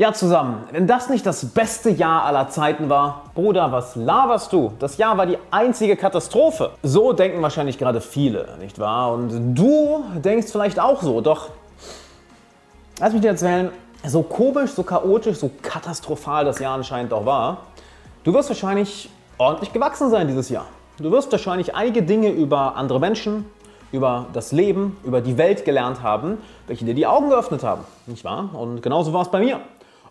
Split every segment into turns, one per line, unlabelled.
Ja, zusammen, wenn das nicht das beste Jahr aller Zeiten war, Bruder, was laberst du? Das Jahr war die einzige Katastrophe. So denken wahrscheinlich gerade viele, nicht wahr? Und du denkst vielleicht auch so, doch lass mich dir erzählen, so komisch, so chaotisch, so katastrophal das Jahr anscheinend auch war, du wirst wahrscheinlich ordentlich gewachsen sein dieses Jahr. Du wirst wahrscheinlich einige Dinge über andere Menschen, über das Leben, über die Welt gelernt haben, welche dir die Augen geöffnet haben, nicht wahr? Und genauso war es bei mir.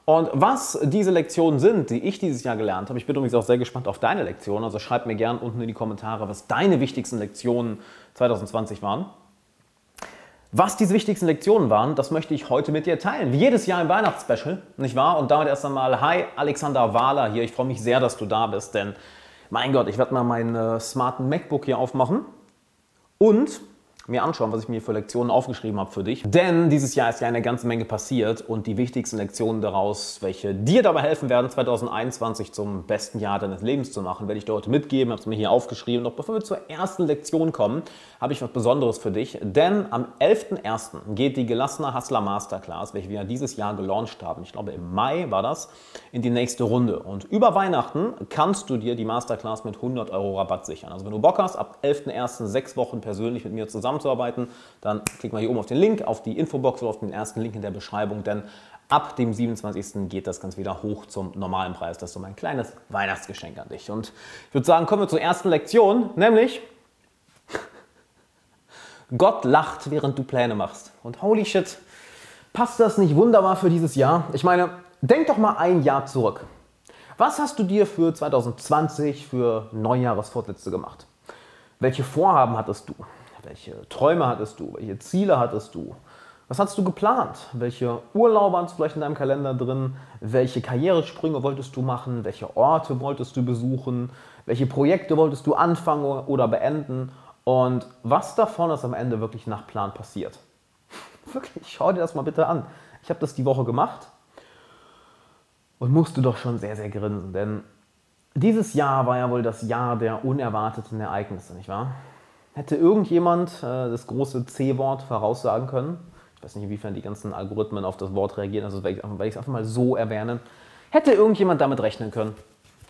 Und was diese Lektionen sind, die ich dieses Jahr gelernt habe, ich bin übrigens auch sehr gespannt auf deine Lektionen, also schreib mir gerne unten in die Kommentare, was deine wichtigsten Lektionen 2020 waren. Was diese wichtigsten Lektionen waren, das möchte ich heute mit dir teilen. Wie jedes Jahr im Weihnachtsspecial, nicht wahr? Und damit erst einmal, hi, Alexander Wahler hier. Ich freue mich sehr, dass du da bist, denn mein Gott, ich werde mal meinen äh, smarten MacBook hier aufmachen und mir anschauen, was ich mir für Lektionen aufgeschrieben habe für dich. Denn dieses Jahr ist ja eine ganze Menge passiert und die wichtigsten Lektionen daraus, welche dir dabei helfen werden, 2021 zum besten Jahr deines Lebens zu machen, werde ich dir heute mitgeben. Habe es mir hier aufgeschrieben. Doch bevor wir zur ersten Lektion kommen, habe ich was Besonderes für dich. Denn am 11.01. geht die Gelassene Hustler Masterclass, welche wir dieses Jahr gelauncht haben. Ich glaube, im Mai war das, in die nächste Runde. Und über Weihnachten kannst du dir die Masterclass mit 100 Euro Rabatt sichern. Also wenn du Bock hast, ab 11.01. sechs Wochen persönlich mit mir zusammen zusammenzuarbeiten, dann klick mal hier oben auf den Link, auf die Infobox oder auf den ersten Link in der Beschreibung, denn ab dem 27. geht das ganz wieder hoch zum normalen Preis. Das ist so mein kleines Weihnachtsgeschenk an dich. Und ich würde sagen, kommen wir zur ersten Lektion, nämlich Gott lacht, während du Pläne machst. Und holy shit, passt das nicht wunderbar für dieses Jahr? Ich meine, denk doch mal ein Jahr zurück. Was hast du dir für 2020 für Neujahresvorsätze gemacht? Welche Vorhaben hattest du? Welche Träume hattest du? Welche Ziele hattest du? Was hast du geplant? Welche Urlaube hast du vielleicht in deinem Kalender drin? Welche Karrieresprünge wolltest du machen? Welche Orte wolltest du besuchen? Welche Projekte wolltest du anfangen oder beenden? Und was davon ist am Ende wirklich nach Plan passiert? Wirklich, schau dir das mal bitte an. Ich habe das die Woche gemacht und musste doch schon sehr, sehr grinsen, denn dieses Jahr war ja wohl das Jahr der unerwarteten Ereignisse, nicht wahr? Hätte irgendjemand äh, das große C-Wort voraussagen können? Ich weiß nicht, inwiefern die ganzen Algorithmen auf das Wort reagieren, also werde ich es einfach mal so erwähnen. Hätte irgendjemand damit rechnen können?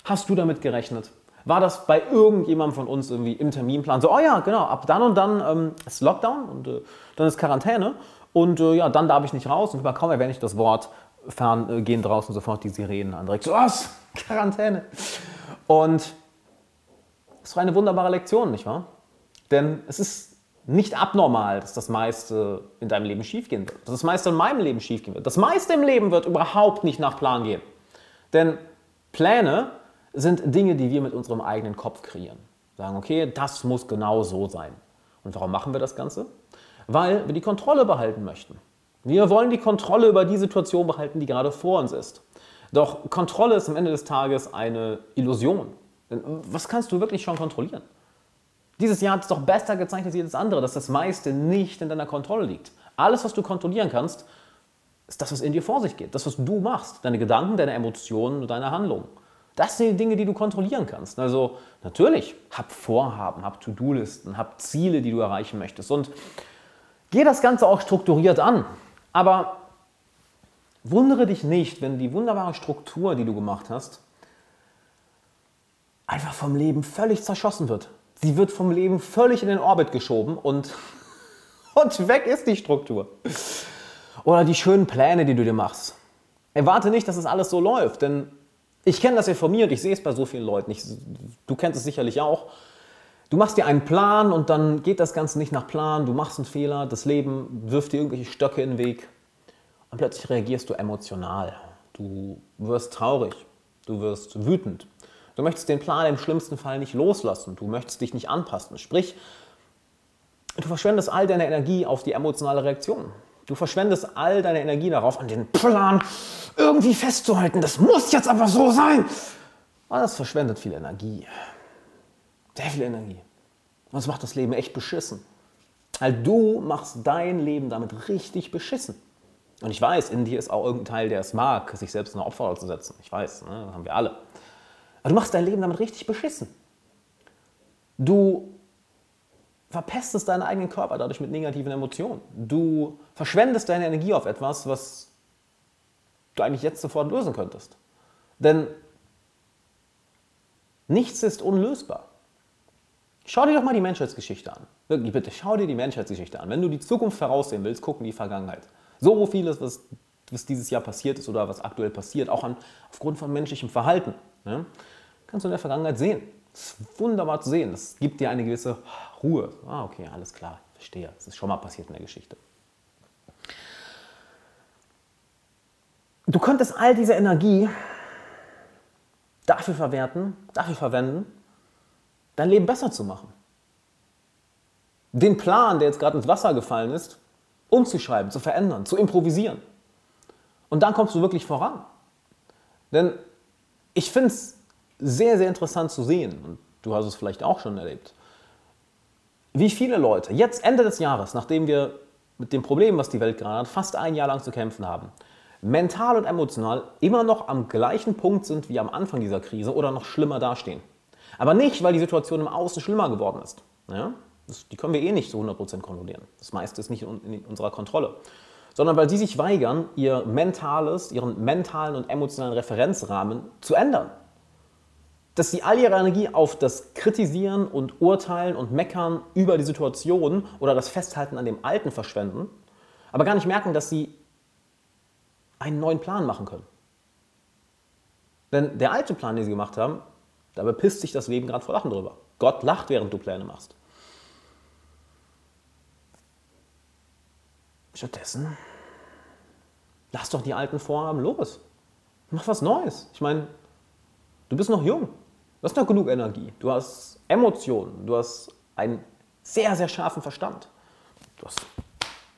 Hast du damit gerechnet? War das bei irgendjemandem von uns irgendwie im Terminplan so, oh ja, genau, ab dann und dann ähm, ist Lockdown und äh, dann ist Quarantäne und äh, ja, dann darf ich nicht raus und kaum erwähne ich das Wort, äh, gehen draußen sofort die Sirenen an. Direkt so, was? Quarantäne. Und das war eine wunderbare Lektion, nicht wahr? Denn es ist nicht abnormal, dass das meiste in deinem Leben schiefgehen wird. Dass das meiste in meinem Leben schiefgehen wird. Das meiste im Leben wird überhaupt nicht nach Plan gehen. Denn Pläne sind Dinge, die wir mit unserem eigenen Kopf kreieren. Sagen, okay, das muss genau so sein. Und warum machen wir das Ganze? Weil wir die Kontrolle behalten möchten. Wir wollen die Kontrolle über die Situation behalten, die gerade vor uns ist. Doch Kontrolle ist am Ende des Tages eine Illusion. Denn was kannst du wirklich schon kontrollieren? Dieses Jahr hat es doch besser gezeigt als jedes andere, dass das meiste nicht in deiner Kontrolle liegt. Alles, was du kontrollieren kannst, ist das, was in dir vor sich geht. Das, was du machst. Deine Gedanken, deine Emotionen und deine Handlungen. Das sind die Dinge, die du kontrollieren kannst. Also natürlich, hab Vorhaben, hab To-Do-Listen, hab Ziele, die du erreichen möchtest. Und geh das Ganze auch strukturiert an. Aber wundere dich nicht, wenn die wunderbare Struktur, die du gemacht hast, einfach vom Leben völlig zerschossen wird. Sie wird vom Leben völlig in den Orbit geschoben und, und weg ist die Struktur. Oder die schönen Pläne, die du dir machst. Erwarte nicht, dass es das alles so läuft, denn ich kenne das ja von mir und ich sehe es bei so vielen Leuten. Ich, du kennst es sicherlich auch. Du machst dir einen Plan und dann geht das Ganze nicht nach Plan. Du machst einen Fehler, das Leben wirft dir irgendwelche Stöcke in den Weg und plötzlich reagierst du emotional. Du wirst traurig, du wirst wütend, Du möchtest den Plan im schlimmsten Fall nicht loslassen. Du möchtest dich nicht anpassen. Sprich, du verschwendest all deine Energie auf die emotionale Reaktion. Du verschwendest all deine Energie darauf, an den Plan irgendwie festzuhalten. Das muss jetzt aber so sein. Und das verschwendet viel Energie. Sehr viel Energie. Und das macht das Leben echt beschissen. Weil du machst dein Leben damit richtig beschissen. Und ich weiß, in dir ist auch irgendein Teil, der es mag, sich selbst in eine Opferrolle zu setzen. Ich weiß, ne? das haben wir alle. Aber du machst dein Leben damit richtig beschissen. Du verpestest deinen eigenen Körper dadurch mit negativen Emotionen. Du verschwendest deine Energie auf etwas, was du eigentlich jetzt sofort lösen könntest. Denn nichts ist unlösbar. Schau dir doch mal die Menschheitsgeschichte an. Wirklich, bitte, schau dir die Menschheitsgeschichte an. Wenn du die Zukunft voraussehen willst, guck in die Vergangenheit. So vieles, was, was dieses Jahr passiert ist oder was aktuell passiert, auch an, aufgrund von menschlichem Verhalten, ja, kannst du in der Vergangenheit sehen. Das ist wunderbar zu sehen. Das gibt dir eine gewisse Ruhe. Ah, okay, alles klar, verstehe. Das ist schon mal passiert in der Geschichte. Du könntest all diese Energie dafür verwerten, dafür verwenden, dein Leben besser zu machen. Den Plan, der jetzt gerade ins Wasser gefallen ist, umzuschreiben, zu verändern, zu improvisieren. Und dann kommst du wirklich voran. Denn ich finde es sehr, sehr interessant zu sehen, und du hast es vielleicht auch schon erlebt, wie viele Leute jetzt Ende des Jahres, nachdem wir mit dem Problem, was die Welt gerade hat, fast ein Jahr lang zu kämpfen haben, mental und emotional immer noch am gleichen Punkt sind wie am Anfang dieser Krise oder noch schlimmer dastehen. Aber nicht, weil die Situation im Außen schlimmer geworden ist. Ja? Das, die können wir eh nicht zu 100% kontrollieren. Das meiste ist nicht in, in unserer Kontrolle. Sondern weil sie sich weigern, ihr mentales, ihren mentalen und emotionalen Referenzrahmen zu ändern. Dass sie all ihre Energie auf das Kritisieren und Urteilen und Meckern über die Situation oder das Festhalten an dem Alten verschwenden, aber gar nicht merken, dass sie einen neuen Plan machen können. Denn der alte Plan, den sie gemacht haben, da bepisst sich das Leben gerade vor Lachen drüber. Gott lacht, während du Pläne machst. Stattdessen, lass doch die alten Vorhaben los. Mach was Neues. Ich meine, du bist noch jung. Du hast noch genug Energie. Du hast Emotionen. Du hast einen sehr, sehr scharfen Verstand. Du hast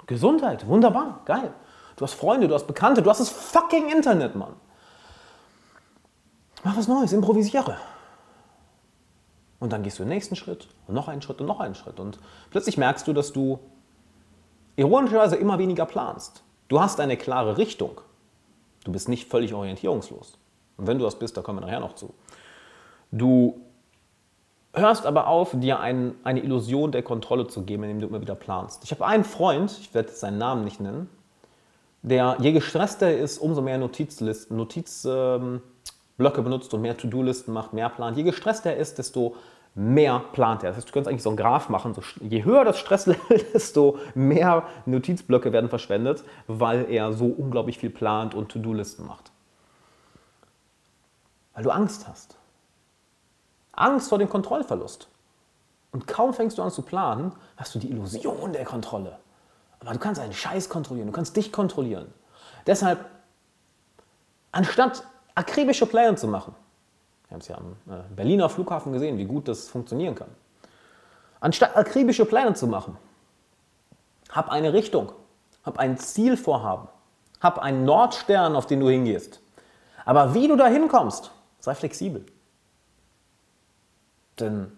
Gesundheit. Wunderbar. Geil. Du hast Freunde, du hast Bekannte, du hast das fucking Internet, Mann. Mach was Neues, improvisiere. Und dann gehst du den nächsten Schritt und noch einen Schritt und noch einen Schritt. Und plötzlich merkst du, dass du ironischerweise immer weniger planst. Du hast eine klare Richtung. Du bist nicht völlig orientierungslos. Und wenn du das bist, da kommen wir nachher noch zu. Du hörst aber auf, dir ein, eine Illusion der Kontrolle zu geben, indem du immer wieder planst. Ich habe einen Freund, ich werde seinen Namen nicht nennen, der je gestresster er ist, umso mehr Notizlisten, Notizblöcke benutzt und mehr To-Do-Listen macht, mehr plant. Je gestresster er ist, desto mehr plant er. Das heißt, du könntest eigentlich so einen Graph machen. So, je höher das Stresslevel, desto mehr Notizblöcke werden verschwendet, weil er so unglaublich viel plant und To-Do-Listen macht. Weil du Angst hast. Angst vor dem Kontrollverlust. Und kaum fängst du an zu planen, hast du die Illusion der Kontrolle. Aber du kannst einen Scheiß kontrollieren, du kannst dich kontrollieren. Deshalb, anstatt akribische Pläne zu machen, wir haben es ja am äh, Berliner Flughafen gesehen, wie gut das funktionieren kann. Anstatt akribische Pläne zu machen, hab eine Richtung, hab ein Zielvorhaben, hab einen Nordstern, auf den du hingehst. Aber wie du da hinkommst, sei flexibel. Denn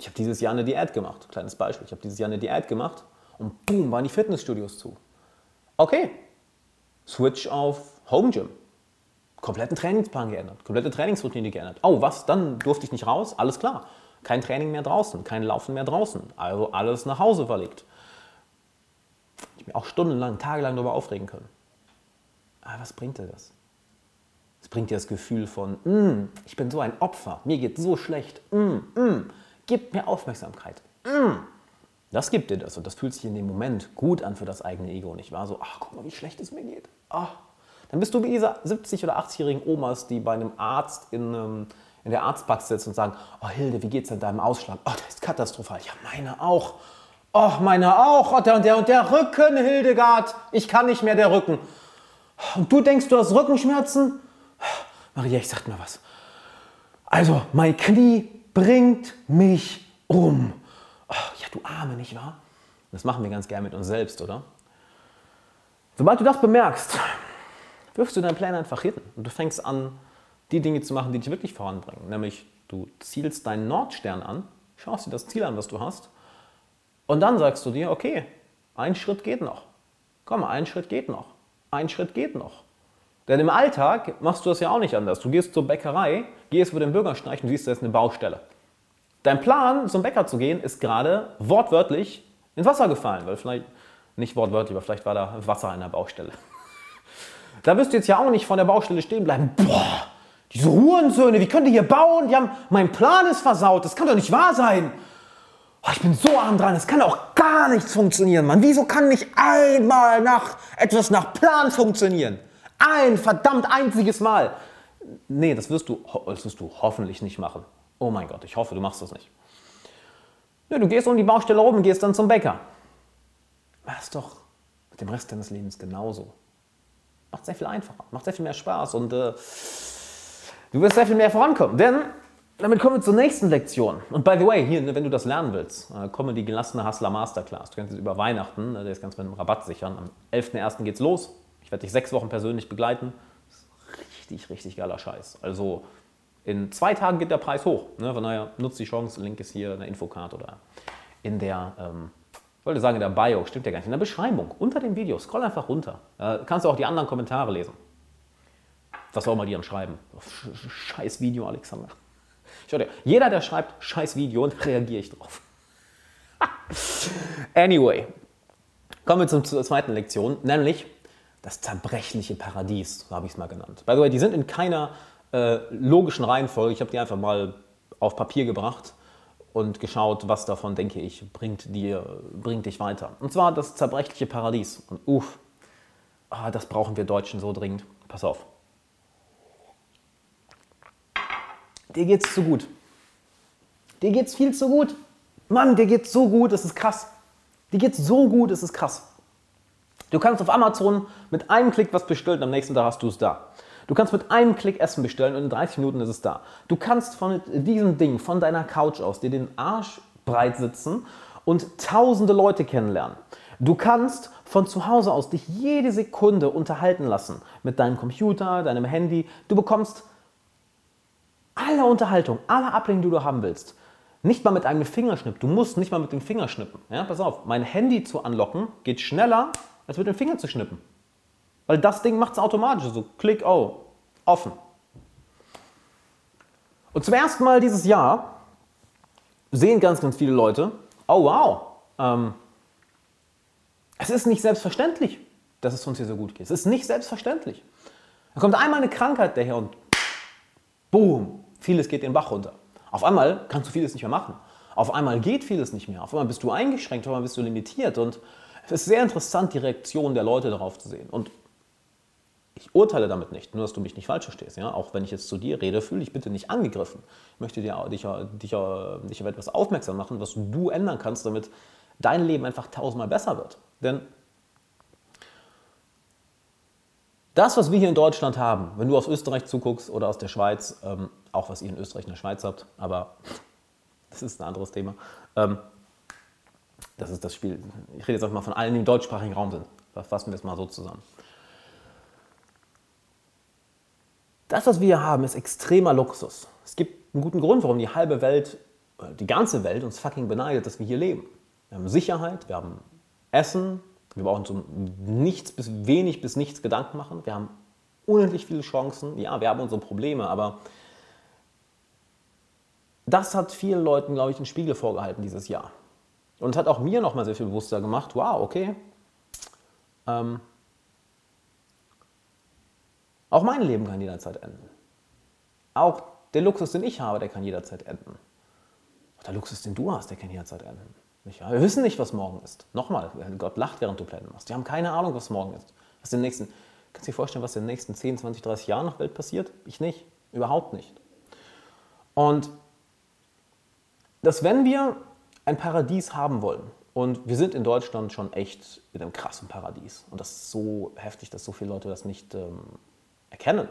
ich habe dieses Jahr eine Diät gemacht. Kleines Beispiel. Ich habe dieses Jahr eine Diät gemacht und boom, waren die Fitnessstudios zu. Okay, Switch auf Home Gym. Kompletten Trainingsplan geändert, komplette Trainingsroutine geändert. Oh, was? Dann durfte ich nicht raus? Alles klar. Kein Training mehr draußen, kein Laufen mehr draußen. Also alles nach Hause verlegt. Ich mir auch stundenlang, tagelang darüber aufregen können. Aber was bringt dir das? Es bringt dir das Gefühl von, mm, ich bin so ein Opfer, mir geht so schlecht, mm, mm, gib mir Aufmerksamkeit. Mm. Das gibt dir das und das fühlt sich in dem Moment gut an für das eigene Ego, nicht wahr? So, ach, guck mal, wie schlecht es mir geht. Ach. Dann bist du wie diese 70- oder 80-jährigen Omas, die bei einem Arzt in, ähm, in der Arztpraxis sitzen und sagen, oh Hilde, wie geht's denn deinem Ausschlag? Oh, das ist katastrophal. Ja, meine auch. Oh, meine auch. Oh, der und der und der Rücken, Hildegard. Ich kann nicht mehr, der Rücken. Und du denkst, du hast Rückenschmerzen? Maria, ich sag mir was. Also, mein Knie bringt mich um. Oh, ja, du Arme, nicht wahr? Das machen wir ganz gern mit uns selbst, oder? Sobald du das bemerkst, wirfst du deinen Plan einfach hin und du fängst an, die Dinge zu machen, die dich wirklich voranbringen. Nämlich, du zielst deinen Nordstern an, schaust dir das Ziel an, was du hast, und dann sagst du dir, okay, ein Schritt geht noch. Komm, ein Schritt geht noch. Ein Schritt geht noch. Denn im Alltag machst du das ja auch nicht anders. Du gehst zur Bäckerei, gehst über den Bürgersteig und siehst, da ist eine Baustelle. Dein Plan, zum Bäcker zu gehen, ist gerade wortwörtlich ins Wasser gefallen, weil vielleicht, nicht wortwörtlich, aber vielleicht war da Wasser an der Baustelle. Da wirst du jetzt ja auch nicht von der Baustelle stehen bleiben. Boah, diese Hurensöhne, wie könnt ihr hier bauen? Die haben, mein Plan ist versaut, das kann doch nicht wahr sein. Oh, ich bin so arm dran, es kann auch gar nichts funktionieren, Mann. Wieso kann nicht einmal nach etwas nach Plan funktionieren? Ein verdammt einziges Mal. Nee, das wirst du, das wirst du hoffentlich nicht machen. Oh mein Gott, ich hoffe, du machst das nicht. Ja, du gehst um die Baustelle rum und gehst dann zum Bäcker. Ist doch mit dem Rest deines Lebens genauso. Macht sehr viel einfacher, macht sehr viel mehr Spaß und äh, du wirst sehr viel mehr vorankommen. Denn damit kommen wir zur nächsten Lektion. Und by the way, hier, ne, wenn du das lernen willst, äh, komme die gelassene Hustler Masterclass. Du kannst es über Weihnachten, äh, der ist ganz mit einem Rabatt sichern. Am 11.01. geht's los. Ich werde dich sechs Wochen persönlich begleiten. Richtig, richtig geiler Scheiß. Also in zwei Tagen geht der Preis hoch. Ne? Von daher nutzt die Chance. Link ist hier in der Infocard oder in der, ähm, ich wollte sagen in der Bio, stimmt ja gar nicht, in der Beschreibung, unter dem Video. Scroll einfach runter. Äh, kannst du auch die anderen Kommentare lesen. Was soll man dir dann schreiben? Scheiß Video, Alexander. Schau dir, jeder, der schreibt scheiß Video, reagiere ich drauf. anyway, kommen wir zur, zur zweiten Lektion, nämlich das zerbrechliche Paradies, so habe ich es mal genannt. By the way, die sind in keiner äh, logischen Reihenfolge. Ich habe die einfach mal auf Papier gebracht und geschaut, was davon, denke ich, bringt, dir, bringt dich weiter. Und zwar das zerbrechliche Paradies. Und uff, ah, das brauchen wir Deutschen so dringend. Pass auf. Dir geht's zu gut. Dir geht's viel zu gut. Mann, dir geht's so gut, es ist krass. Dir geht's so gut, es ist krass. Du kannst auf Amazon mit einem Klick was bestellen am nächsten Tag hast du es da. Du kannst mit einem Klick Essen bestellen und in 30 Minuten ist es da. Du kannst von diesem Ding, von deiner Couch aus, dir den Arsch breit sitzen und tausende Leute kennenlernen. Du kannst von zu Hause aus dich jede Sekunde unterhalten lassen mit deinem Computer, deinem Handy. Du bekommst alle Unterhaltung, alle Ablenkung, die du haben willst. Nicht mal mit einem Fingerschnipp. Du musst nicht mal mit dem Finger schnippen. Ja, pass auf, mein Handy zu anlocken geht schneller, als mit dem Finger zu schnippen. Weil das Ding macht es automatisch. So, klick, oh, offen. Und zum ersten Mal dieses Jahr sehen ganz, ganz viele Leute, oh wow, ähm, es ist nicht selbstverständlich, dass es uns hier so gut geht. Es ist nicht selbstverständlich. Da kommt einmal eine Krankheit daher und boom, vieles geht den Bach runter. Auf einmal kannst du vieles nicht mehr machen. Auf einmal geht vieles nicht mehr. Auf einmal bist du eingeschränkt, auf einmal bist du limitiert. Und es ist sehr interessant, die Reaktion der Leute darauf zu sehen. Und ich urteile damit nicht, nur dass du mich nicht falsch verstehst. Ja? Auch wenn ich jetzt zu dir rede, fühle dich bitte nicht angegriffen. Ich möchte dir, dich, dich, dich auf etwas aufmerksam machen, was du ändern kannst, damit dein Leben einfach tausendmal besser wird. Denn das, was wir hier in Deutschland haben, wenn du aus Österreich zuguckst oder aus der Schweiz, ähm, auch was ihr in Österreich und der Schweiz habt, aber das ist ein anderes Thema. Ähm, das ist das Spiel. Ich rede jetzt einfach mal von allen, die im deutschsprachigen Raum sind. Fassen wir es mal so zusammen. Das, was wir hier haben, ist extremer Luxus. Es gibt einen guten Grund, warum die halbe Welt, die ganze Welt uns fucking beneidet, dass wir hier leben. Wir haben Sicherheit, wir haben Essen, wir brauchen uns um nichts bis wenig bis nichts Gedanken machen. Wir haben unendlich viele Chancen. Ja, wir haben unsere Probleme, aber das hat vielen Leuten, glaube ich, einen Spiegel vorgehalten dieses Jahr. Und hat auch mir nochmal sehr viel bewusster gemacht, wow, okay, ähm, auch mein Leben kann jederzeit enden. Auch der Luxus, den ich habe, der kann jederzeit enden. Auch der Luxus, den du hast, der kann jederzeit enden. Wir wissen nicht, was morgen ist. Nochmal, Gott lacht, während du Pläne machst. Die haben keine Ahnung, was morgen ist. Was den nächsten, kannst du dir vorstellen, was in den nächsten 10, 20, 30 Jahren nach Welt passiert? Ich nicht. Überhaupt nicht. Und dass wenn wir ein Paradies haben wollen, und wir sind in Deutschland schon echt in einem krassen Paradies. Und das ist so heftig, dass so viele Leute das nicht ähm, erkennen.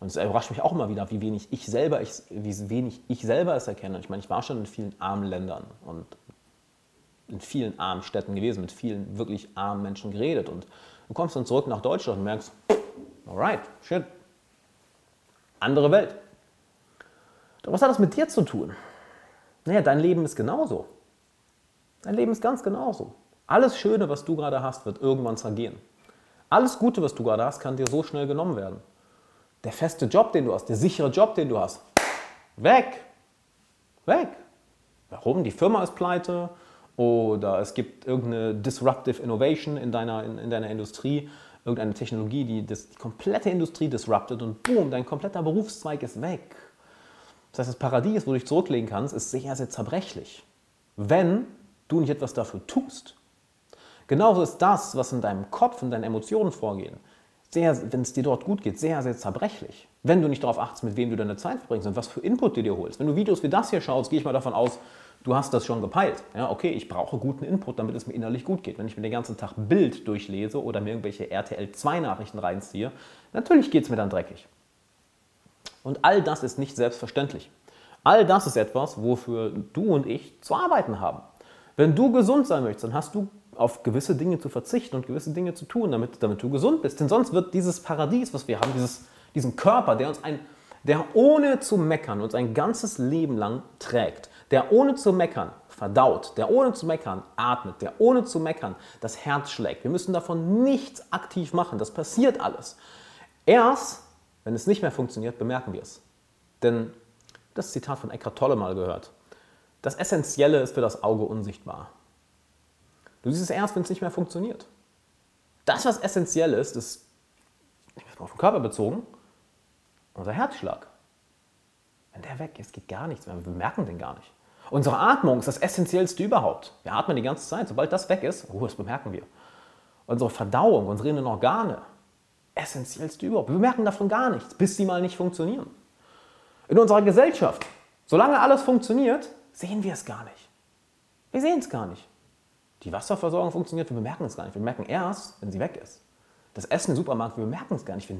Und es überrascht mich auch immer wieder, wie wenig ich selber, ich, wie wenig ich selber es erkenne. Ich meine, ich war schon in vielen armen Ländern und in vielen armen Städten gewesen, mit vielen wirklich armen Menschen geredet. Und du kommst dann zurück nach Deutschland und merkst, alright, shit, andere Welt. Doch was hat das mit dir zu tun? Naja, dein Leben ist genauso. Dein Leben ist ganz genauso. Alles Schöne, was du gerade hast, wird irgendwann zergehen. Alles Gute, was du gerade hast, kann dir so schnell genommen werden. Der feste Job, den du hast, der sichere Job, den du hast, weg. Weg. Warum? Die Firma ist pleite oder es gibt irgendeine Disruptive Innovation in deiner, in, in deiner Industrie. irgendeine Technologie, die das, die komplette Industrie disruptet und boom, dein kompletter Berufszweig ist weg. Das heißt, das Paradies, wo du dich zurücklegen kannst, ist sehr, sehr zerbrechlich, wenn du nicht etwas dafür tust. Genauso ist das, was in deinem Kopf, in deinen Emotionen vorgeht, sehr, wenn es dir dort gut geht, sehr, sehr zerbrechlich. Wenn du nicht darauf achtest, mit wem du deine Zeit verbringst und was für Input du dir holst. Wenn du Videos wie das hier schaust, gehe ich mal davon aus, du hast das schon gepeilt. Ja, okay, ich brauche guten Input, damit es mir innerlich gut geht. Wenn ich mir den ganzen Tag Bild durchlese oder mir irgendwelche RTL 2 Nachrichten reinziehe, natürlich geht es mir dann dreckig. Und all das ist nicht selbstverständlich. All das ist etwas, wofür du und ich zu arbeiten haben. Wenn du gesund sein möchtest, dann hast du auf gewisse Dinge zu verzichten und gewisse Dinge zu tun, damit, damit du gesund bist. Denn sonst wird dieses Paradies, was wir haben, dieses, diesen Körper, der uns ein, der ohne zu meckern uns ein ganzes Leben lang trägt, der ohne zu meckern verdaut, der ohne zu meckern atmet, der ohne zu meckern das Herz schlägt. Wir müssen davon nichts aktiv machen, das passiert alles. Erst, wenn es nicht mehr funktioniert, bemerken wir es. Denn das Zitat von Eckhart Tolle mal gehört. Das Essentielle ist für das Auge unsichtbar. Du siehst es erst, wenn es nicht mehr funktioniert. Das, was essentiell ist, ist, ich bin auf den Körper bezogen, unser Herzschlag. Wenn der weg ist, geht gar nichts mehr. Wir merken den gar nicht. Unsere Atmung ist das Essentiellste überhaupt. Wir atmen die ganze Zeit. Sobald das weg ist, oh, das bemerken wir. Unsere Verdauung, unsere inneren Organe, essentiellste überhaupt. Wir merken davon gar nichts, bis sie mal nicht funktionieren. In unserer Gesellschaft, solange alles funktioniert, sehen wir es gar nicht. Wir sehen es gar nicht. Die Wasserversorgung funktioniert, wir bemerken es gar nicht. Wir merken erst, wenn sie weg ist. Das Essen im Supermarkt, wir bemerken es gar nicht. Wir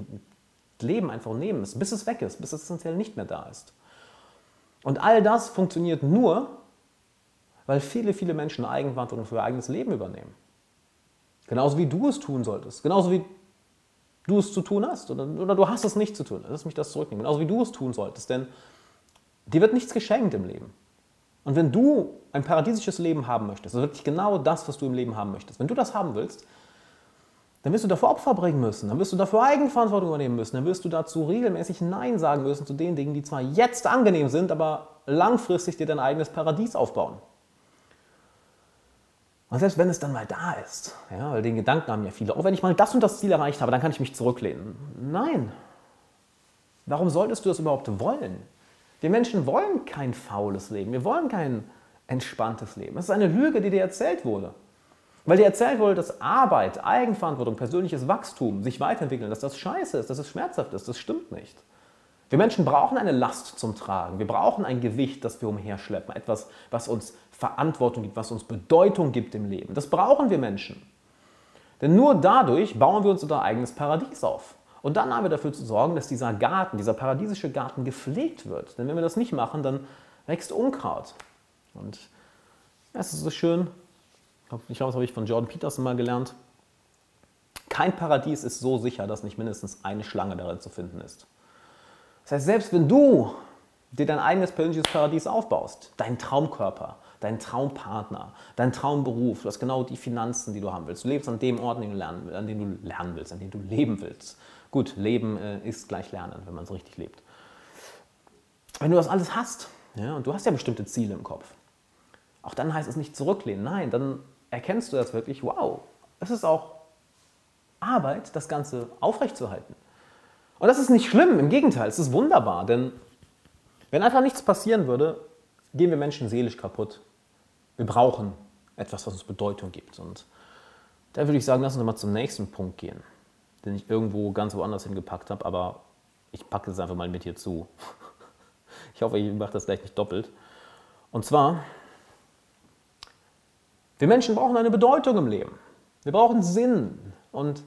leben einfach nehmen es, bis es weg ist, bis es essentiell nicht mehr da ist. Und all das funktioniert nur, weil viele, viele Menschen Eigenverantwortung für ihr eigenes Leben übernehmen. Genauso wie du es tun solltest. Genauso wie du es zu tun hast. Oder, oder du hast es nicht zu tun. Lass mich das zurücknehmen. Genauso wie du es tun solltest. Denn dir wird nichts geschenkt im Leben. Und wenn du ein paradiesisches Leben haben möchtest, also wirklich genau das, was du im Leben haben möchtest, wenn du das haben willst, dann wirst du dafür Opfer bringen müssen, dann wirst du dafür Eigenverantwortung übernehmen müssen, dann wirst du dazu regelmäßig Nein sagen müssen zu den Dingen, die zwar jetzt angenehm sind, aber langfristig dir dein eigenes Paradies aufbauen. Und selbst wenn es dann mal da ist, ja, weil den Gedanken haben ja viele, auch wenn ich mal das und das Ziel erreicht habe, dann kann ich mich zurücklehnen. Nein. Warum solltest du das überhaupt wollen? Wir Menschen wollen kein faules Leben, wir wollen kein entspanntes Leben. Das ist eine Lüge, die dir erzählt wurde. Weil dir erzählt wurde, dass Arbeit, Eigenverantwortung, persönliches Wachstum, sich weiterentwickeln, dass das scheiße ist, dass es schmerzhaft ist. Das stimmt nicht. Wir Menschen brauchen eine Last zum Tragen. Wir brauchen ein Gewicht, das wir umherschleppen. Etwas, was uns Verantwortung gibt, was uns Bedeutung gibt im Leben. Das brauchen wir Menschen. Denn nur dadurch bauen wir uns unser eigenes Paradies auf. Und dann haben wir dafür zu sorgen, dass dieser Garten, dieser paradiesische Garten gepflegt wird. Denn wenn wir das nicht machen, dann wächst Unkraut. Und es ist so schön, ich glaube, das habe ich von Jordan Peterson mal gelernt. Kein Paradies ist so sicher, dass nicht mindestens eine Schlange darin zu finden ist. Das heißt, selbst wenn du dir dein eigenes persönliches Paradies aufbaust, dein Traumkörper, dein Traumpartner, dein Traumberuf, du hast genau die Finanzen, die du haben willst. Du lebst an dem Ort, an dem du lernen, an dem du lernen willst, an dem du leben willst. Gut, Leben äh, ist gleich Lernen, wenn man es richtig lebt. Wenn du das alles hast, ja, und du hast ja bestimmte Ziele im Kopf, auch dann heißt es nicht zurücklehnen. Nein, dann erkennst du das wirklich, wow, es ist auch Arbeit, das Ganze aufrechtzuerhalten. Und das ist nicht schlimm, im Gegenteil, es ist wunderbar, denn wenn einfach nichts passieren würde, gehen wir Menschen seelisch kaputt. Wir brauchen etwas, was uns Bedeutung gibt. Und da würde ich sagen, lass uns mal zum nächsten Punkt gehen den ich irgendwo ganz woanders hingepackt habe, aber ich packe es einfach mal mit hier zu. Ich hoffe, ich mache das gleich nicht doppelt. Und zwar, wir Menschen brauchen eine Bedeutung im Leben. Wir brauchen Sinn. Und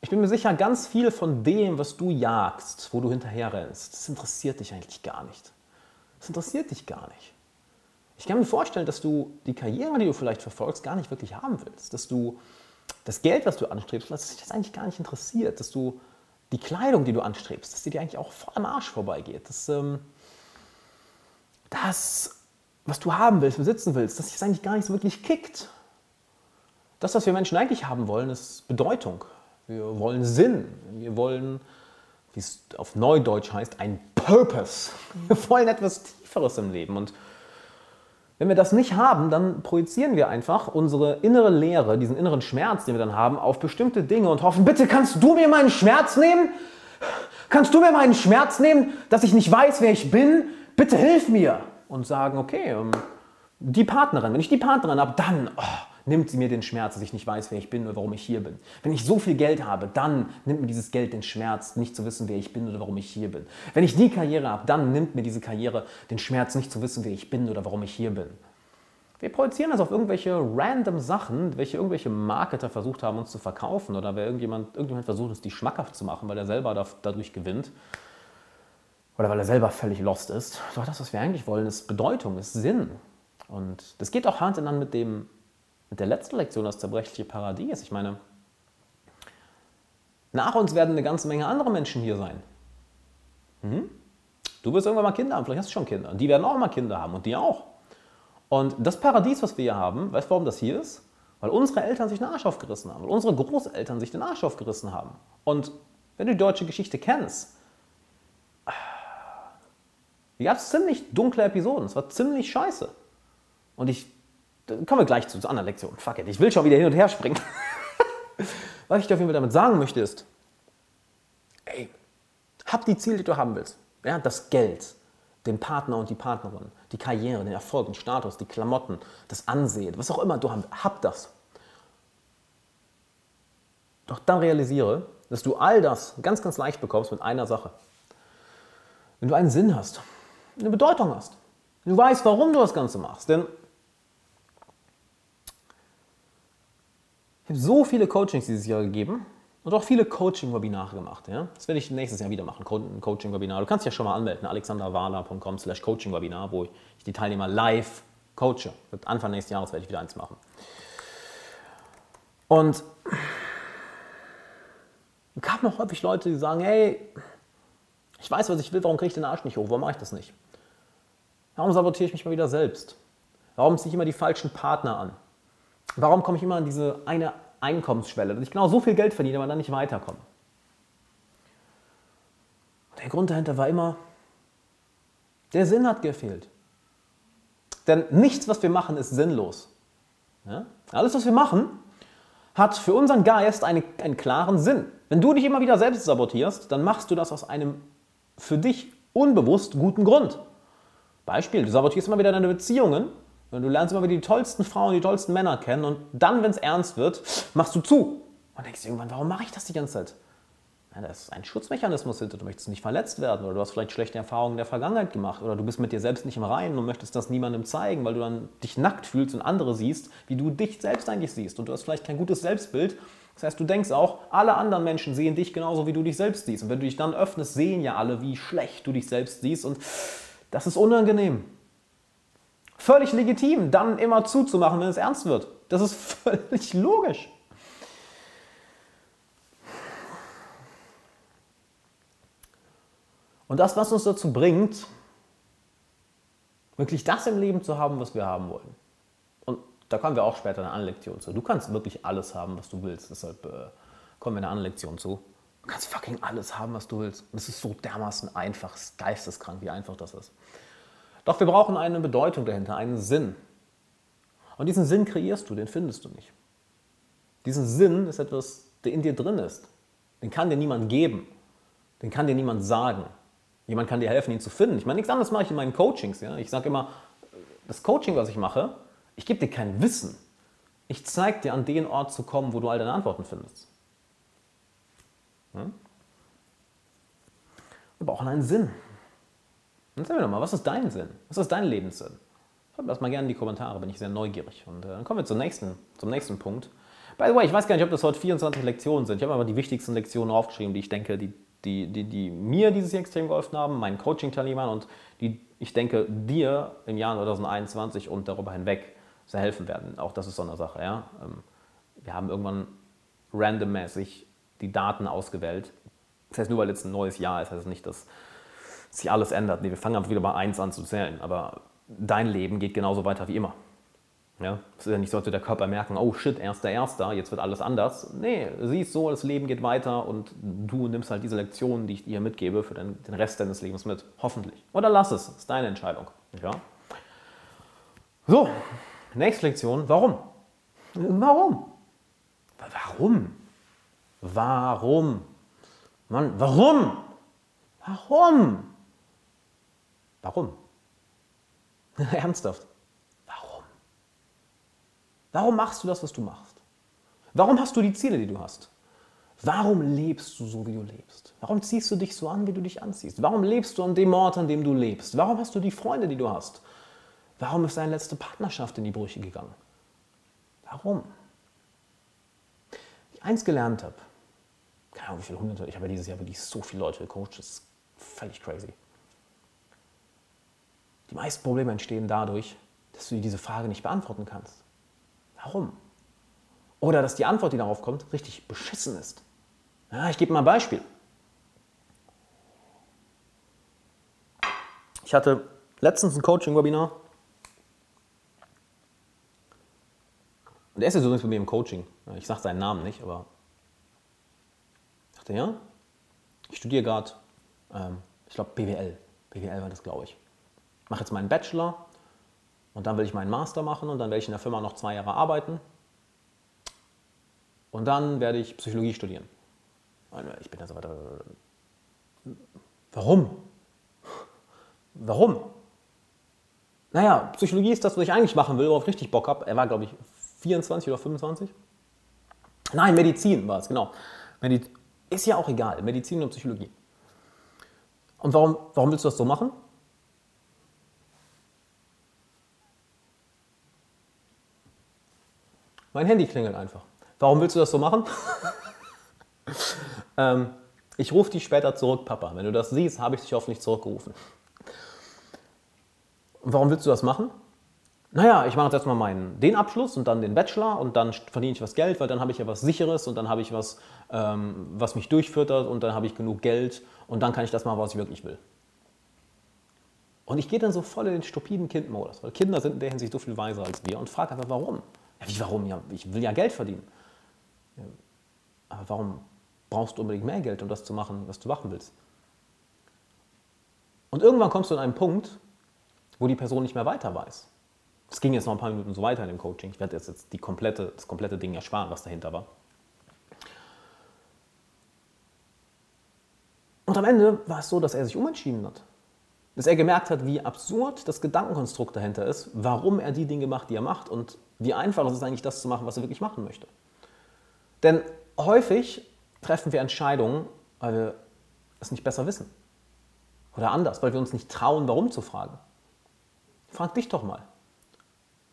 ich bin mir sicher, ganz viel von dem, was du jagst, wo du hinterherrennst, das interessiert dich eigentlich gar nicht. Das interessiert dich gar nicht. Ich kann mir vorstellen, dass du die Karriere, die du vielleicht verfolgst, gar nicht wirklich haben willst. Dass du das Geld, was du anstrebst, dass dich das eigentlich gar nicht interessiert, dass du die Kleidung, die du anstrebst, dass die dir eigentlich auch voll am Arsch vorbeigeht. Dass, ähm, das, was du haben willst, besitzen willst, dass dich das eigentlich gar nicht so wirklich kickt. Das, was wir Menschen eigentlich haben wollen, ist Bedeutung. Wir wollen Sinn. Wir wollen, wie es auf Neudeutsch heißt, ein Purpose. Wir wollen etwas Tieferes im Leben. Und Wenn wir das nicht haben, dann projizieren wir einfach unsere innere Leere, diesen inneren Schmerz, den wir dann haben, auf bestimmte Dinge und hoffen, bitte kannst du mir meinen Schmerz nehmen? Kannst du mir meinen Schmerz nehmen, dass ich nicht weiß, wer ich bin? Bitte hilf mir. Und sagen, okay, ähm, die Partnerin, wenn ich die Partnerin habe, dann, oh, nimmt sie mir den Schmerz, dass ich nicht weiß, wer ich bin oder warum ich hier bin. Wenn ich so viel Geld habe, dann nimmt mir dieses Geld den Schmerz, nicht zu wissen, wer ich bin oder warum ich hier bin. Wenn ich die Karriere habe, dann nimmt mir diese Karriere den Schmerz, nicht zu wissen, wer ich bin oder warum ich hier bin. Wir projizieren das auf irgendwelche random Sachen, welche irgendwelche Marketer versucht haben, uns zu verkaufen oder wer irgendjemand, irgendjemand versucht, uns die schmackhaft zu machen, weil er selber dadurch gewinnt oder weil er selber völlig lost ist. Doch das, was wir eigentlich wollen, ist Bedeutung, ist Sinn. Und das geht auch Hand in Hand mit dem mit der letzten Lektion, das zerbrechliche Paradies. Ich meine, nach uns werden eine ganze Menge andere Menschen hier sein. Mhm. Du wirst irgendwann mal Kinder haben, vielleicht hast du schon Kinder. Und die werden auch mal Kinder haben und die auch. Und das Paradies, was wir hier haben, weißt du, warum das hier ist? Weil unsere Eltern sich den Arsch aufgerissen haben, weil unsere Großeltern sich den Arsch aufgerissen haben. Und wenn du die deutsche Geschichte kennst, hier gab es ziemlich dunkle Episoden. Es war ziemlich scheiße. Und ich kommen wir gleich zu, anderen Lektionen. Fuck it, ich will schon wieder hin und her springen. Was ich dir auf jeden Fall damit sagen möchte ist, ey, hab die Ziele, die du haben willst. Ja, das Geld, den Partner und die Partnerin, die Karriere, den Erfolg, den Status, die Klamotten, das Ansehen, was auch immer du hast, hab das. Doch dann realisiere, dass du all das ganz, ganz leicht bekommst mit einer Sache. Wenn du einen Sinn hast, eine Bedeutung hast, du weißt, warum du das Ganze machst. Denn Ich habe so viele Coachings dieses Jahr gegeben und auch viele Coaching-Webinare gemacht. Ja? Das werde ich nächstes Jahr wieder machen, ein Coaching-Webinar. Du kannst dich ja schon mal anmelden, alexanderwala.com slash Coaching-Webinar, wo ich die Teilnehmer live coache. Anfang nächsten Jahres werde ich wieder eins machen. Und es gab noch häufig Leute, die sagen, hey, ich weiß, was ich will, warum kriege ich den Arsch nicht hoch? Warum mache ich das nicht? Warum sabotiere ich mich mal wieder selbst? Warum ziehe ich immer die falschen Partner an? Warum komme ich immer an diese eine Einkommensschwelle, dass ich genau so viel Geld verdiene, aber dann nicht weiterkomme? Der Grund dahinter war immer, der Sinn hat gefehlt. Denn nichts, was wir machen, ist sinnlos. Ja? Alles, was wir machen, hat für unseren Geist eine, einen klaren Sinn. Wenn du dich immer wieder selbst sabotierst, dann machst du das aus einem für dich unbewusst guten Grund. Beispiel, du sabotierst immer wieder deine Beziehungen, und du lernst immer wieder die tollsten Frauen, die tollsten Männer kennen und dann, wenn es ernst wird, machst du zu. Und denkst irgendwann, warum mache ich das die ganze Zeit? Ja, da ist ein Schutzmechanismus hinter. Du möchtest nicht verletzt werden oder du hast vielleicht schlechte Erfahrungen in der Vergangenheit gemacht oder du bist mit dir selbst nicht im Reinen und möchtest das niemandem zeigen, weil du dann dich nackt fühlst und andere siehst, wie du dich selbst eigentlich siehst. Und du hast vielleicht kein gutes Selbstbild. Das heißt, du denkst auch, alle anderen Menschen sehen dich genauso, wie du dich selbst siehst. Und wenn du dich dann öffnest, sehen ja alle, wie schlecht du dich selbst siehst. Und das ist unangenehm. Völlig legitim, dann immer zuzumachen, wenn es ernst wird. Das ist völlig logisch. Und das, was uns dazu bringt, wirklich das im Leben zu haben, was wir haben wollen. Und da kommen wir auch später in einer Anlektion zu. Du kannst wirklich alles haben, was du willst. Deshalb äh, kommen wir in einer Anlektion zu. Du kannst fucking alles haben, was du willst. Und es ist so dermaßen einfach, geisteskrank, wie einfach das ist. Doch wir brauchen eine Bedeutung dahinter, einen Sinn. Und diesen Sinn kreierst du, den findest du nicht. Diesen Sinn ist etwas, der in dir drin ist. Den kann dir niemand geben. Den kann dir niemand sagen. Jemand kann dir helfen, ihn zu finden. Ich meine, nichts anderes mache ich in meinen Coachings. Ja? Ich sage immer, das Coaching, was ich mache, ich gebe dir kein Wissen. Ich zeige dir, an den Ort zu kommen, wo du all deine Antworten findest. Ja? Wir brauchen einen Sinn. Dann sag mir doch mal, was ist dein Sinn? Was ist dein Lebenssinn? Schreib mir das mal gerne in die Kommentare, bin ich sehr neugierig. Und äh, dann kommen wir zum nächsten, zum nächsten Punkt. By the way, ich weiß gar nicht, ob das heute 24 Lektionen sind. Ich habe aber die wichtigsten Lektionen aufgeschrieben, die ich denke, die, die, die, die mir dieses Jahr extrem geholfen haben, meinen Coaching-Teilnehmern und die ich denke, dir im Jahr 2021 und darüber hinweg sehr helfen werden. Auch das ist so eine Sache. Ja? Ähm, wir haben irgendwann randommäßig die Daten ausgewählt. Das heißt, nur weil jetzt ein neues Jahr ist, heißt es nicht, dass sich alles ändert. Nee, wir fangen einfach wieder bei 1 an zu zählen, aber dein Leben geht genauso weiter wie immer. Ja, es ist ja nicht so, als der Körper merken, oh shit, erster, erster, jetzt wird alles anders. Nee, siehst so, das Leben geht weiter und du nimmst halt diese Lektionen, die ich dir mitgebe, für den, den Rest deines Lebens mit. Hoffentlich. Oder lass es, ist deine Entscheidung. Ja? So, nächste Lektion. Warum? Warum? Warum? Warum? Mann, warum? Warum? Warum? Ernsthaft. Warum? Warum machst du das, was du machst? Warum hast du die Ziele, die du hast? Warum lebst du so, wie du lebst? Warum ziehst du dich so an, wie du dich anziehst? Warum lebst du an dem Ort, an dem du lebst? Warum hast du die Freunde, die du hast? Warum ist deine letzte Partnerschaft in die Brüche gegangen? Warum? Ich eins gelernt habe, keine Ahnung, wie viele hunderte, ich habe ja dieses Jahr wirklich so viele Leute gecoacht, das ist völlig crazy. Die meisten Probleme entstehen dadurch, dass du dir diese Frage nicht beantworten kannst. Warum? Oder dass die Antwort, die darauf kommt, richtig beschissen ist. Ja, ich gebe mal ein Beispiel. Ich hatte letztens ein Coaching-Webinar. Und er ist jetzt übrigens bei mir im Coaching. Ich sage seinen Namen nicht, aber ich dachte, ja, ich studiere gerade, ähm, ich glaube BWL. BWL war das, glaube ich. Mache jetzt meinen Bachelor und dann will ich meinen Master machen und dann werde ich in der Firma noch zwei Jahre arbeiten. Und dann werde ich Psychologie studieren. Ich bin da so weiter. Warum? Warum? Naja, Psychologie ist das, was ich eigentlich machen will, worauf ich richtig Bock habe. Er war, glaube ich, 24 oder 25. Nein, Medizin war es, genau. Mediz ist ja auch egal, Medizin und Psychologie. Und warum, warum willst du das so machen? Mein Handy klingelt einfach. Warum willst du das so machen? ähm, ich rufe dich später zurück, Papa. Wenn du das siehst, habe ich dich hoffentlich zurückgerufen. Warum willst du das machen? Naja, ich mache jetzt erstmal meinen, den Abschluss und dann den Bachelor und dann verdiene ich was Geld, weil dann habe ich ja was Sicheres und dann habe ich was, ähm, was mich durchfüttert und dann habe ich genug Geld und dann kann ich das machen, was ich wirklich will. Und ich gehe dann so voll in den stupiden Kindmodus, weil Kinder sind in der Hinsicht so viel weiser als wir und frage einfach, warum? Ja, wie warum? Ja, ich will ja Geld verdienen. Ja, aber warum brauchst du unbedingt mehr Geld, um das zu machen, was du machen willst? Und irgendwann kommst du an einen Punkt, wo die Person nicht mehr weiter weiß. Es ging jetzt noch ein paar Minuten so weiter in dem Coaching. Ich werde jetzt, jetzt die komplette, das komplette Ding ersparen, was dahinter war. Und am Ende war es so, dass er sich umentschieden hat. Dass er gemerkt hat, wie absurd das Gedankenkonstrukt dahinter ist, warum er die Dinge macht, die er macht und wie einfach es ist eigentlich, das zu machen, was er wirklich machen möchte. Denn häufig treffen wir Entscheidungen, weil wir es nicht besser wissen. Oder anders, weil wir uns nicht trauen, warum zu fragen. Frag dich doch mal.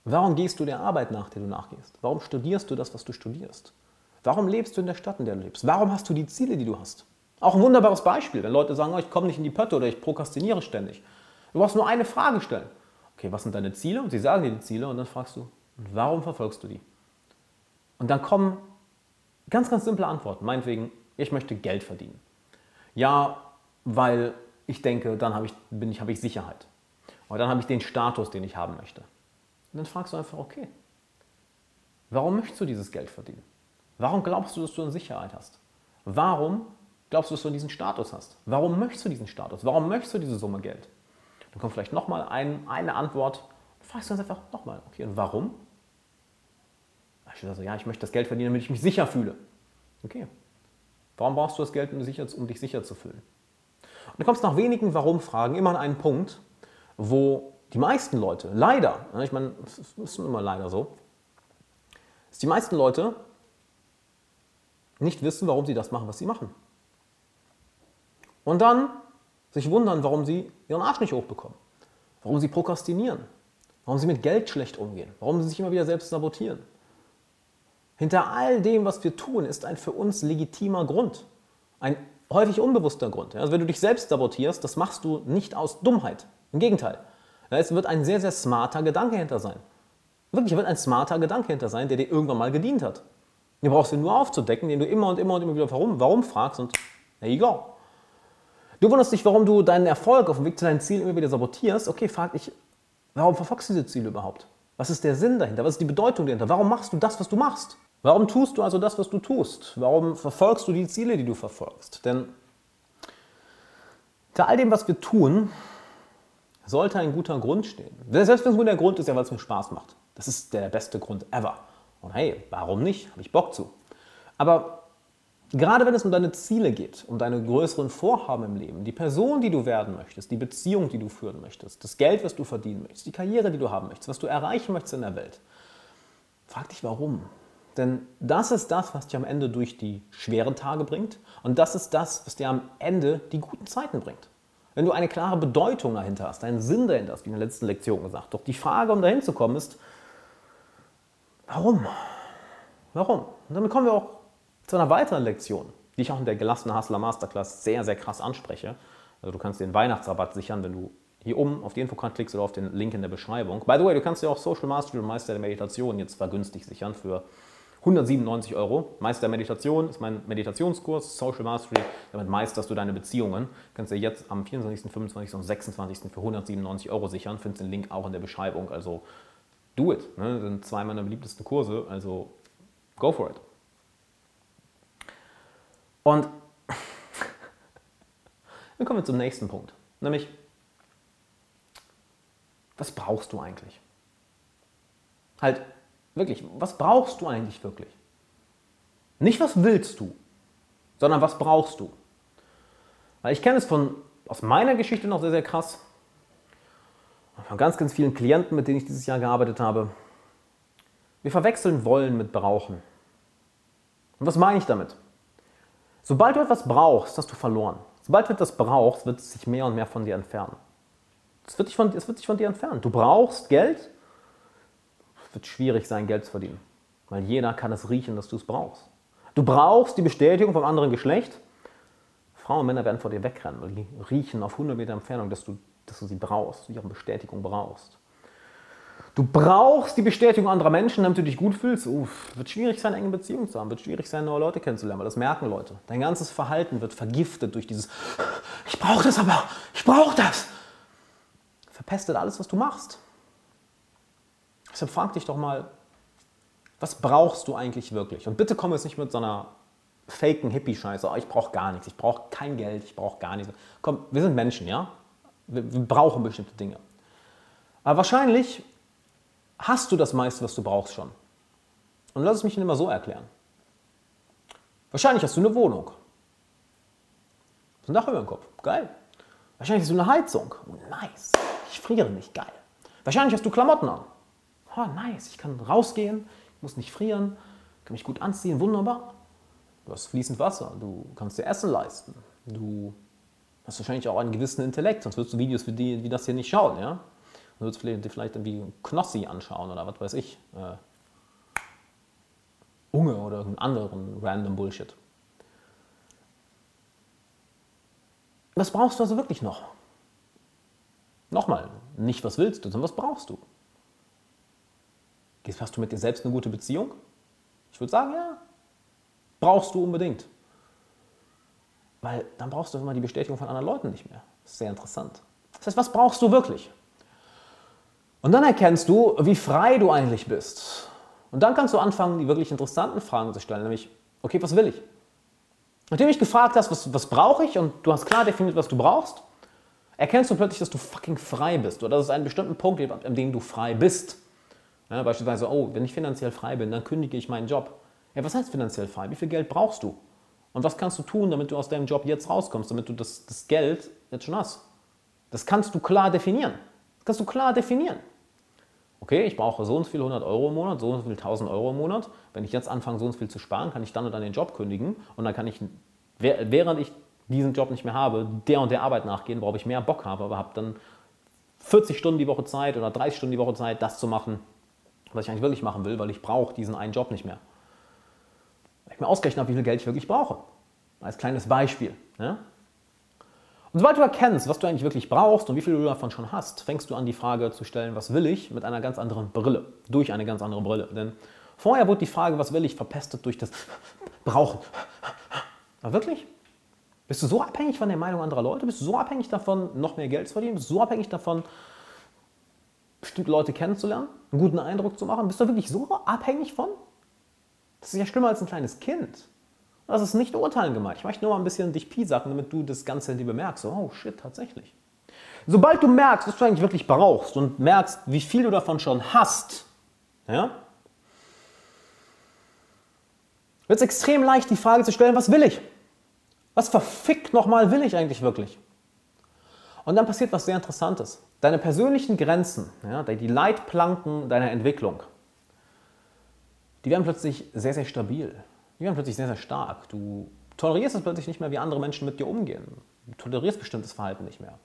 Warum gehst du der Arbeit nach, der du nachgehst? Warum studierst du das, was du studierst? Warum lebst du in der Stadt, in der du lebst? Warum hast du die Ziele, die du hast? Auch ein wunderbares Beispiel, wenn Leute sagen, oh, ich komme nicht in die Pötte oder ich prokrastiniere ständig. Du brauchst nur eine Frage stellen. Okay, was sind deine Ziele? Und sie sagen dir die Ziele und dann fragst du, warum verfolgst du die? Und dann kommen ganz, ganz simple Antworten. Meinetwegen, ich möchte Geld verdienen. Ja, weil ich denke, dann habe ich, bin ich, habe ich Sicherheit. Oder dann habe ich den Status, den ich haben möchte. Und dann fragst du einfach, okay, warum möchtest du dieses Geld verdienen? Warum glaubst du, dass du eine Sicherheit hast? Warum glaubst du, dass du diesen Status hast? Warum möchtest du diesen Status? Warum möchtest du diese Summe Geld? Dann kommt vielleicht nochmal ein, eine Antwort. Dann fragst du uns einfach nochmal, okay, und warum? Ich also, ja, ich möchte das Geld verdienen, damit ich mich sicher fühle. Okay. Warum brauchst du das Geld, um, dich sicher zu fühlen? Und dann kommst du nach wenigen Warum-Fragen immer an einen Punkt, wo die meisten Leute, leider, ich meine, es ist immer leider so, dass die meisten Leute nicht wissen, warum sie das machen, was sie machen. Und dann sich wundern, warum sie ihren Arsch nicht hochbekommen, warum sie prokrastinieren, warum sie mit Geld schlecht umgehen, warum sie sich immer wieder selbst sabotieren. Hinter all dem, was wir tun, ist ein für uns legitimer Grund, ein häufig unbewusster Grund. Also wenn du dich selbst sabotierst, das machst du nicht aus Dummheit. Im Gegenteil, es wird ein sehr, sehr smarter Gedanke hinter sein. Wirklich, wird ein smarter Gedanke hinter sein, der dir irgendwann mal gedient hat. Du brauchst ihn nur aufzudecken, indem du immer und immer und immer wieder warum, warum fragst und there you go. Du wunderst dich, warum du deinen Erfolg auf dem Weg zu deinem Ziel immer wieder sabotierst. Okay, frag dich, warum verfolgst du diese Ziele überhaupt? Was ist der Sinn dahinter? Was ist die Bedeutung dahinter? Warum machst du das, was du machst? Warum tust du also das, was du tust? Warum verfolgst du die Ziele, die du verfolgst? Denn hinter all dem, was wir tun, sollte ein guter Grund stehen. Selbst wenn es nur der Grund ist, ja, weil es mir Spaß macht. Das ist der beste Grund ever. Und hey, warum nicht? Habe ich Bock zu. Aber gerade wenn es um deine Ziele geht, um deine größeren Vorhaben im Leben, die Person, die du werden möchtest, die Beziehung, die du führen möchtest, das Geld, was du verdienen möchtest, die Karriere, die du haben möchtest, was du erreichen möchtest in der Welt, frag dich warum. Denn das ist das, was dich am Ende durch die schweren Tage bringt und das ist das, was dir am Ende die guten Zeiten bringt. Wenn du eine klare Bedeutung dahinter hast, einen Sinn dahinter hast, wie in der letzten Lektion gesagt. Doch die Frage, um dahin zu kommen, ist, warum? Warum? Und damit kommen wir auch zu einer weiteren Lektion, die ich auch in der gelassenen Hustler Masterclass sehr, sehr krass anspreche. Also du kannst den Weihnachtsrabatt sichern, wenn du hier oben auf die Infokarte klickst oder auf den Link in der Beschreibung. By the way, du kannst dir auch Social Mastery und Meister der Meditation jetzt vergünstigt sichern für 197 Euro. Meister Meditation ist mein Meditationskurs, Social Mastery. Damit meisterst du deine Beziehungen. Kannst du jetzt am 24., 25. und 26. für 197 Euro sichern. Findest den Link auch in der Beschreibung. Also do it. Ne? Das sind zwei meiner beliebtesten Kurse. Also go for it. Und dann kommen wir zum nächsten Punkt. Nämlich, was brauchst du eigentlich? Halt, wirklich, was brauchst du eigentlich wirklich? Nicht, was willst du, sondern was brauchst du? Weil ich kenne es von, aus meiner Geschichte noch sehr, sehr krass. Von ganz, ganz vielen Klienten, mit denen ich dieses Jahr gearbeitet habe. Wir verwechseln wollen mit brauchen. Und was meine ich damit? Sobald du etwas brauchst, hast du verloren. Sobald du etwas brauchst, wird es sich mehr und mehr von dir entfernen. Es wird, dich wird sich von dir entfernen. Du brauchst Geld, wird schwierig sein, Geld zu verdienen. Weil jeder kann es riechen, dass du es brauchst. Du brauchst die Bestätigung vom anderen Geschlecht. Frauen und Männer werden vor dir wegrennen, weil die riechen auf 100 Meter Entfernung, dass du, dass du sie brauchst, ihre Bestätigung brauchst. Du brauchst die Bestätigung anderer Menschen, damit du dich gut fühlst. Uff, wird schwierig sein, enge Beziehungen zu haben, wird schwierig sein, neue Leute kennenzulernen, weil das merken Leute. Dein ganzes Verhalten wird vergiftet durch dieses Ich brauche das aber, ich brauche das. Verpestet alles, was du machst. Deshalb frag dich doch mal, was brauchst du eigentlich wirklich? Und bitte komm jetzt nicht mit so einer faken Hippie-Scheiße. Oh, ich brauche gar nichts, ich brauche kein Geld, ich brauche gar nichts. Komm, wir sind Menschen, ja? Wir, wir brauchen bestimmte Dinge. Aber wahrscheinlich hast du das meiste, was du brauchst schon. Und lass es mich immer so erklären. Wahrscheinlich hast du eine Wohnung. Ein Dach über dem Kopf. Geil. Wahrscheinlich hast du eine Heizung. Oh, nice. Ich friere nicht. Geil. Wahrscheinlich hast du Klamotten an. Oh, nice. Ich kann rausgehen. Ich muss nicht frieren. Kann mich gut anziehen. Wunderbar. Du hast fließend Wasser. Du kannst dir Essen leisten. Du hast wahrscheinlich auch einen gewissen Intellekt. Sonst würdest du Videos wie, die, wie das hier nicht schauen. Ja? Du würdest vielleicht, vielleicht irgendwie Knossi anschauen oder was weiß ich. Äh, Unge oder irgendeinen anderen random Bullshit. Was brauchst du also wirklich noch? Nochmal, nicht was willst du, sondern was brauchst du? Hast du mit dir selbst eine gute Beziehung? Ich würde sagen, ja. Brauchst du unbedingt. Weil dann brauchst du immer die Bestätigung von anderen Leuten nicht mehr. Das ist sehr interessant. Das heißt, was brauchst du wirklich? Und dann erkennst du, wie frei du eigentlich bist. Und dann kannst du anfangen, die wirklich interessanten Fragen zu stellen, nämlich, okay, was will ich? Nachdem du dich gefragt hast, was, was brauche ich und du hast klar definiert, was du brauchst, erkennst du plötzlich, dass du fucking frei bist oder dass es einen bestimmten Punkt gibt, an dem du frei bist. Ja, beispielsweise, oh, wenn ich finanziell frei bin, dann kündige ich meinen Job. Ja, was heißt finanziell frei? Wie viel Geld brauchst du? Und was kannst du tun, damit du aus deinem Job jetzt rauskommst, damit du das, das Geld jetzt schon hast? Das kannst du klar definieren. Das kannst du klar definieren okay, ich brauche so und so viel 100 Euro im Monat, so und so viel 1000 Euro im Monat. Wenn ich jetzt anfange, so und so viel zu sparen, kann ich dann und dann den Job kündigen und dann kann ich, während ich diesen Job nicht mehr habe, der und der Arbeit nachgehen, worauf ich mehr Bock habe, aber habe dann 40 Stunden die Woche Zeit oder 30 Stunden die Woche Zeit, das zu machen, was ich eigentlich wirklich machen will, weil ich brauche diesen einen Job nicht mehr. Weil ich mir ausgerechnet habe, wie viel Geld ich wirklich brauche. Als kleines Beispiel. Ja? Und sobald du erkennst, was du eigentlich wirklich brauchst und wie viel du davon schon hast, fängst du an, die Frage zu stellen, was will ich, mit einer ganz anderen Brille, durch eine ganz andere Brille. Denn vorher wurde die Frage, was will ich, verpestet durch das Brauchen. Aber wirklich? Bist du so abhängig von der Meinung anderer Leute? Bist du so abhängig davon, noch mehr Geld zu verdienen? Bist du so abhängig davon, bestimmte Leute kennenzulernen, einen guten Eindruck zu machen? Bist du wirklich so abhängig von? Das ist ja schlimmer als ein kleines Kind. Das ist nicht urteilen gemeint. Ich möchte nur mal ein bisschen dich piesacken, damit du das Ganze in dir bemerkst. Oh shit, tatsächlich. Sobald du merkst, was du eigentlich wirklich brauchst und merkst, wie viel du davon schon hast, ja, wird es extrem leicht, die Frage zu stellen, was will ich? Was verfickt nochmal will ich eigentlich wirklich? Und dann passiert was sehr Interessantes. Deine persönlichen Grenzen, ja, die Leitplanken deiner Entwicklung, die werden plötzlich sehr, sehr stabil. Die werden plötzlich sehr, sehr stark. Du tolerierst es plötzlich nicht mehr, wie andere Menschen mit dir umgehen. Du tolerierst bestimmtes Verhalten nicht mehr.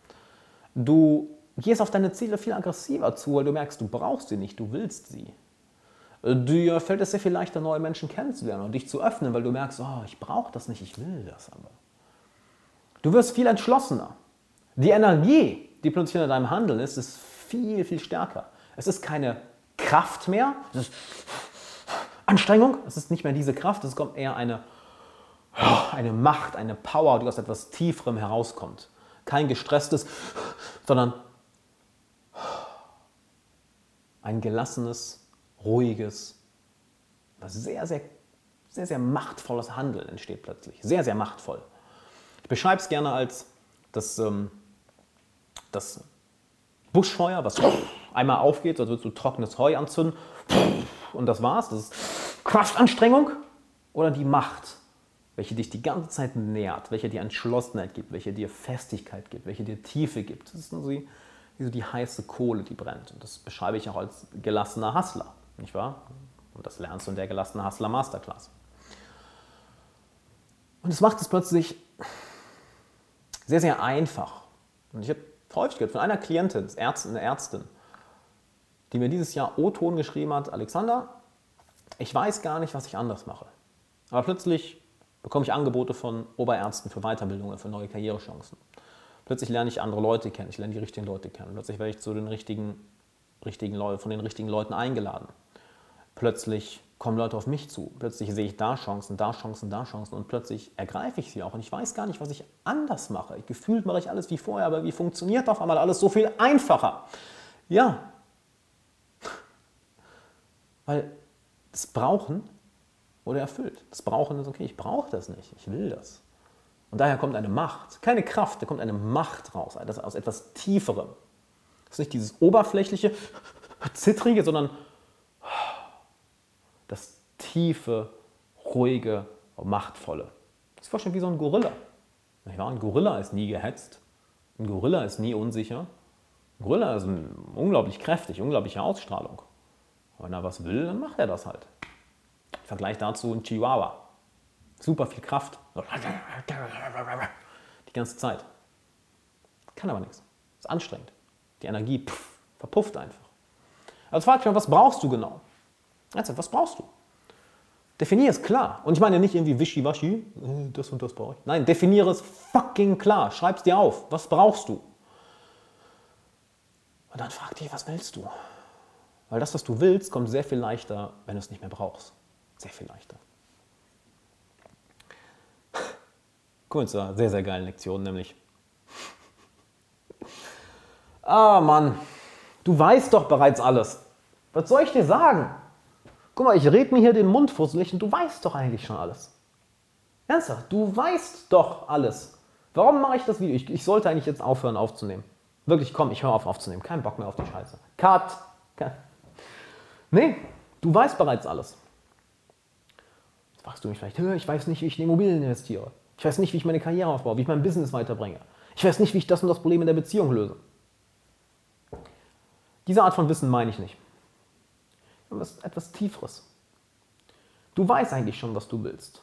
Du gehst auf deine Ziele viel aggressiver zu, weil du merkst, du brauchst sie nicht, du willst sie. Dir fällt es sehr viel leichter, neue Menschen kennenzulernen und dich zu öffnen, weil du merkst, oh, ich brauche das nicht, ich will das aber. Du wirst viel entschlossener. Die Energie, die plötzlich in deinem Handeln ist, ist viel, viel stärker. Es ist keine Kraft mehr, es ist Anstrengung, es ist nicht mehr diese Kraft, es kommt eher eine, eine Macht, eine Power, die aus etwas Tieferem herauskommt. Kein gestresstes, sondern ein gelassenes, ruhiges, sehr, sehr, sehr, sehr machtvolles Handeln entsteht plötzlich. Sehr, sehr machtvoll. Ich beschreibe es gerne als das, ähm, das Buschfeuer, was einmal aufgeht, als würdest du trockenes Heu anzünden und das war's. Das ist Kraftanstrengung oder die Macht, welche dich die ganze Zeit nährt, welche dir Entschlossenheit gibt, welche dir Festigkeit gibt, welche dir Tiefe gibt. Das ist nur wie, wie so die heiße Kohle, die brennt. Und das beschreibe ich auch als gelassener Hustler, nicht wahr? Und das lernst du in der gelassenen Hustler Masterclass. Und es macht es plötzlich sehr, sehr einfach. Und ich habe häufig gehört von einer Klientin, eine Ärztin, die mir dieses Jahr O-Ton geschrieben hat, Alexander, ich weiß gar nicht, was ich anders mache. Aber plötzlich bekomme ich Angebote von Oberärzten für Weiterbildungen, für neue Karrierechancen. Plötzlich lerne ich andere Leute kennen, ich lerne die richtigen Leute kennen. Plötzlich werde ich zu den richtigen, richtigen von den richtigen Leuten eingeladen. Plötzlich kommen Leute auf mich zu. Plötzlich sehe ich da Chancen, da Chancen, da Chancen und plötzlich ergreife ich sie auch. Und ich weiß gar nicht, was ich anders mache. Gefühlt mache ich alles wie vorher, aber wie funktioniert auf einmal alles so viel einfacher? Ja. Weil das Brauchen wurde erfüllt. Das Brauchen ist okay, ich brauche das nicht, ich will das. Und daher kommt eine Macht, keine Kraft, da kommt eine Macht raus, aus etwas Tieferem. Das ist nicht dieses oberflächliche, zittrige, sondern das tiefe, ruhige, machtvolle. Das ist fast wie so ein Gorilla. Ein Gorilla ist nie gehetzt, ein Gorilla ist nie unsicher. Ein Gorilla ist unglaublich kräftig, unglaubliche Ausstrahlung. Wenn er was will, dann macht er das halt. Vergleich dazu ein Chihuahua. Super viel Kraft. Die ganze Zeit. Kann aber nichts. Ist anstrengend. Die Energie pff, verpufft einfach. Also frag dich mal, was brauchst du genau? Ernsthaft, was brauchst du? Definier es klar. Und ich meine nicht irgendwie wischiwaschi, äh, das und das brauche ich. Nein, definiere es fucking klar. Schreib es dir auf. Was brauchst du? Und dann frag dich, was willst du? Weil das, was du willst, kommt sehr viel leichter, wenn du es nicht mehr brauchst. Sehr viel leichter. Einer sehr, sehr geilen Lektion, nämlich. Ah, Mann, du weißt doch bereits alles. Was soll ich dir sagen? Guck mal, ich rede mir hier den Mund fusselig und du weißt doch eigentlich schon alles. Ernsthaft, du weißt doch alles. Warum mache ich das Video? Ich, ich sollte eigentlich jetzt aufhören aufzunehmen. Wirklich, komm, ich höre auf aufzunehmen. Kein Bock mehr auf die Scheiße. Cut. Cut. Nee, du weißt bereits alles. Jetzt fragst du mich vielleicht, ich weiß nicht, wie ich in Immobilien investiere. Ich weiß nicht, wie ich meine Karriere aufbaue, wie ich mein Business weiterbringe. Ich weiß nicht, wie ich das und das Problem in der Beziehung löse. Diese Art von Wissen meine ich nicht. Ist etwas Tieferes. Du weißt eigentlich schon, was du willst.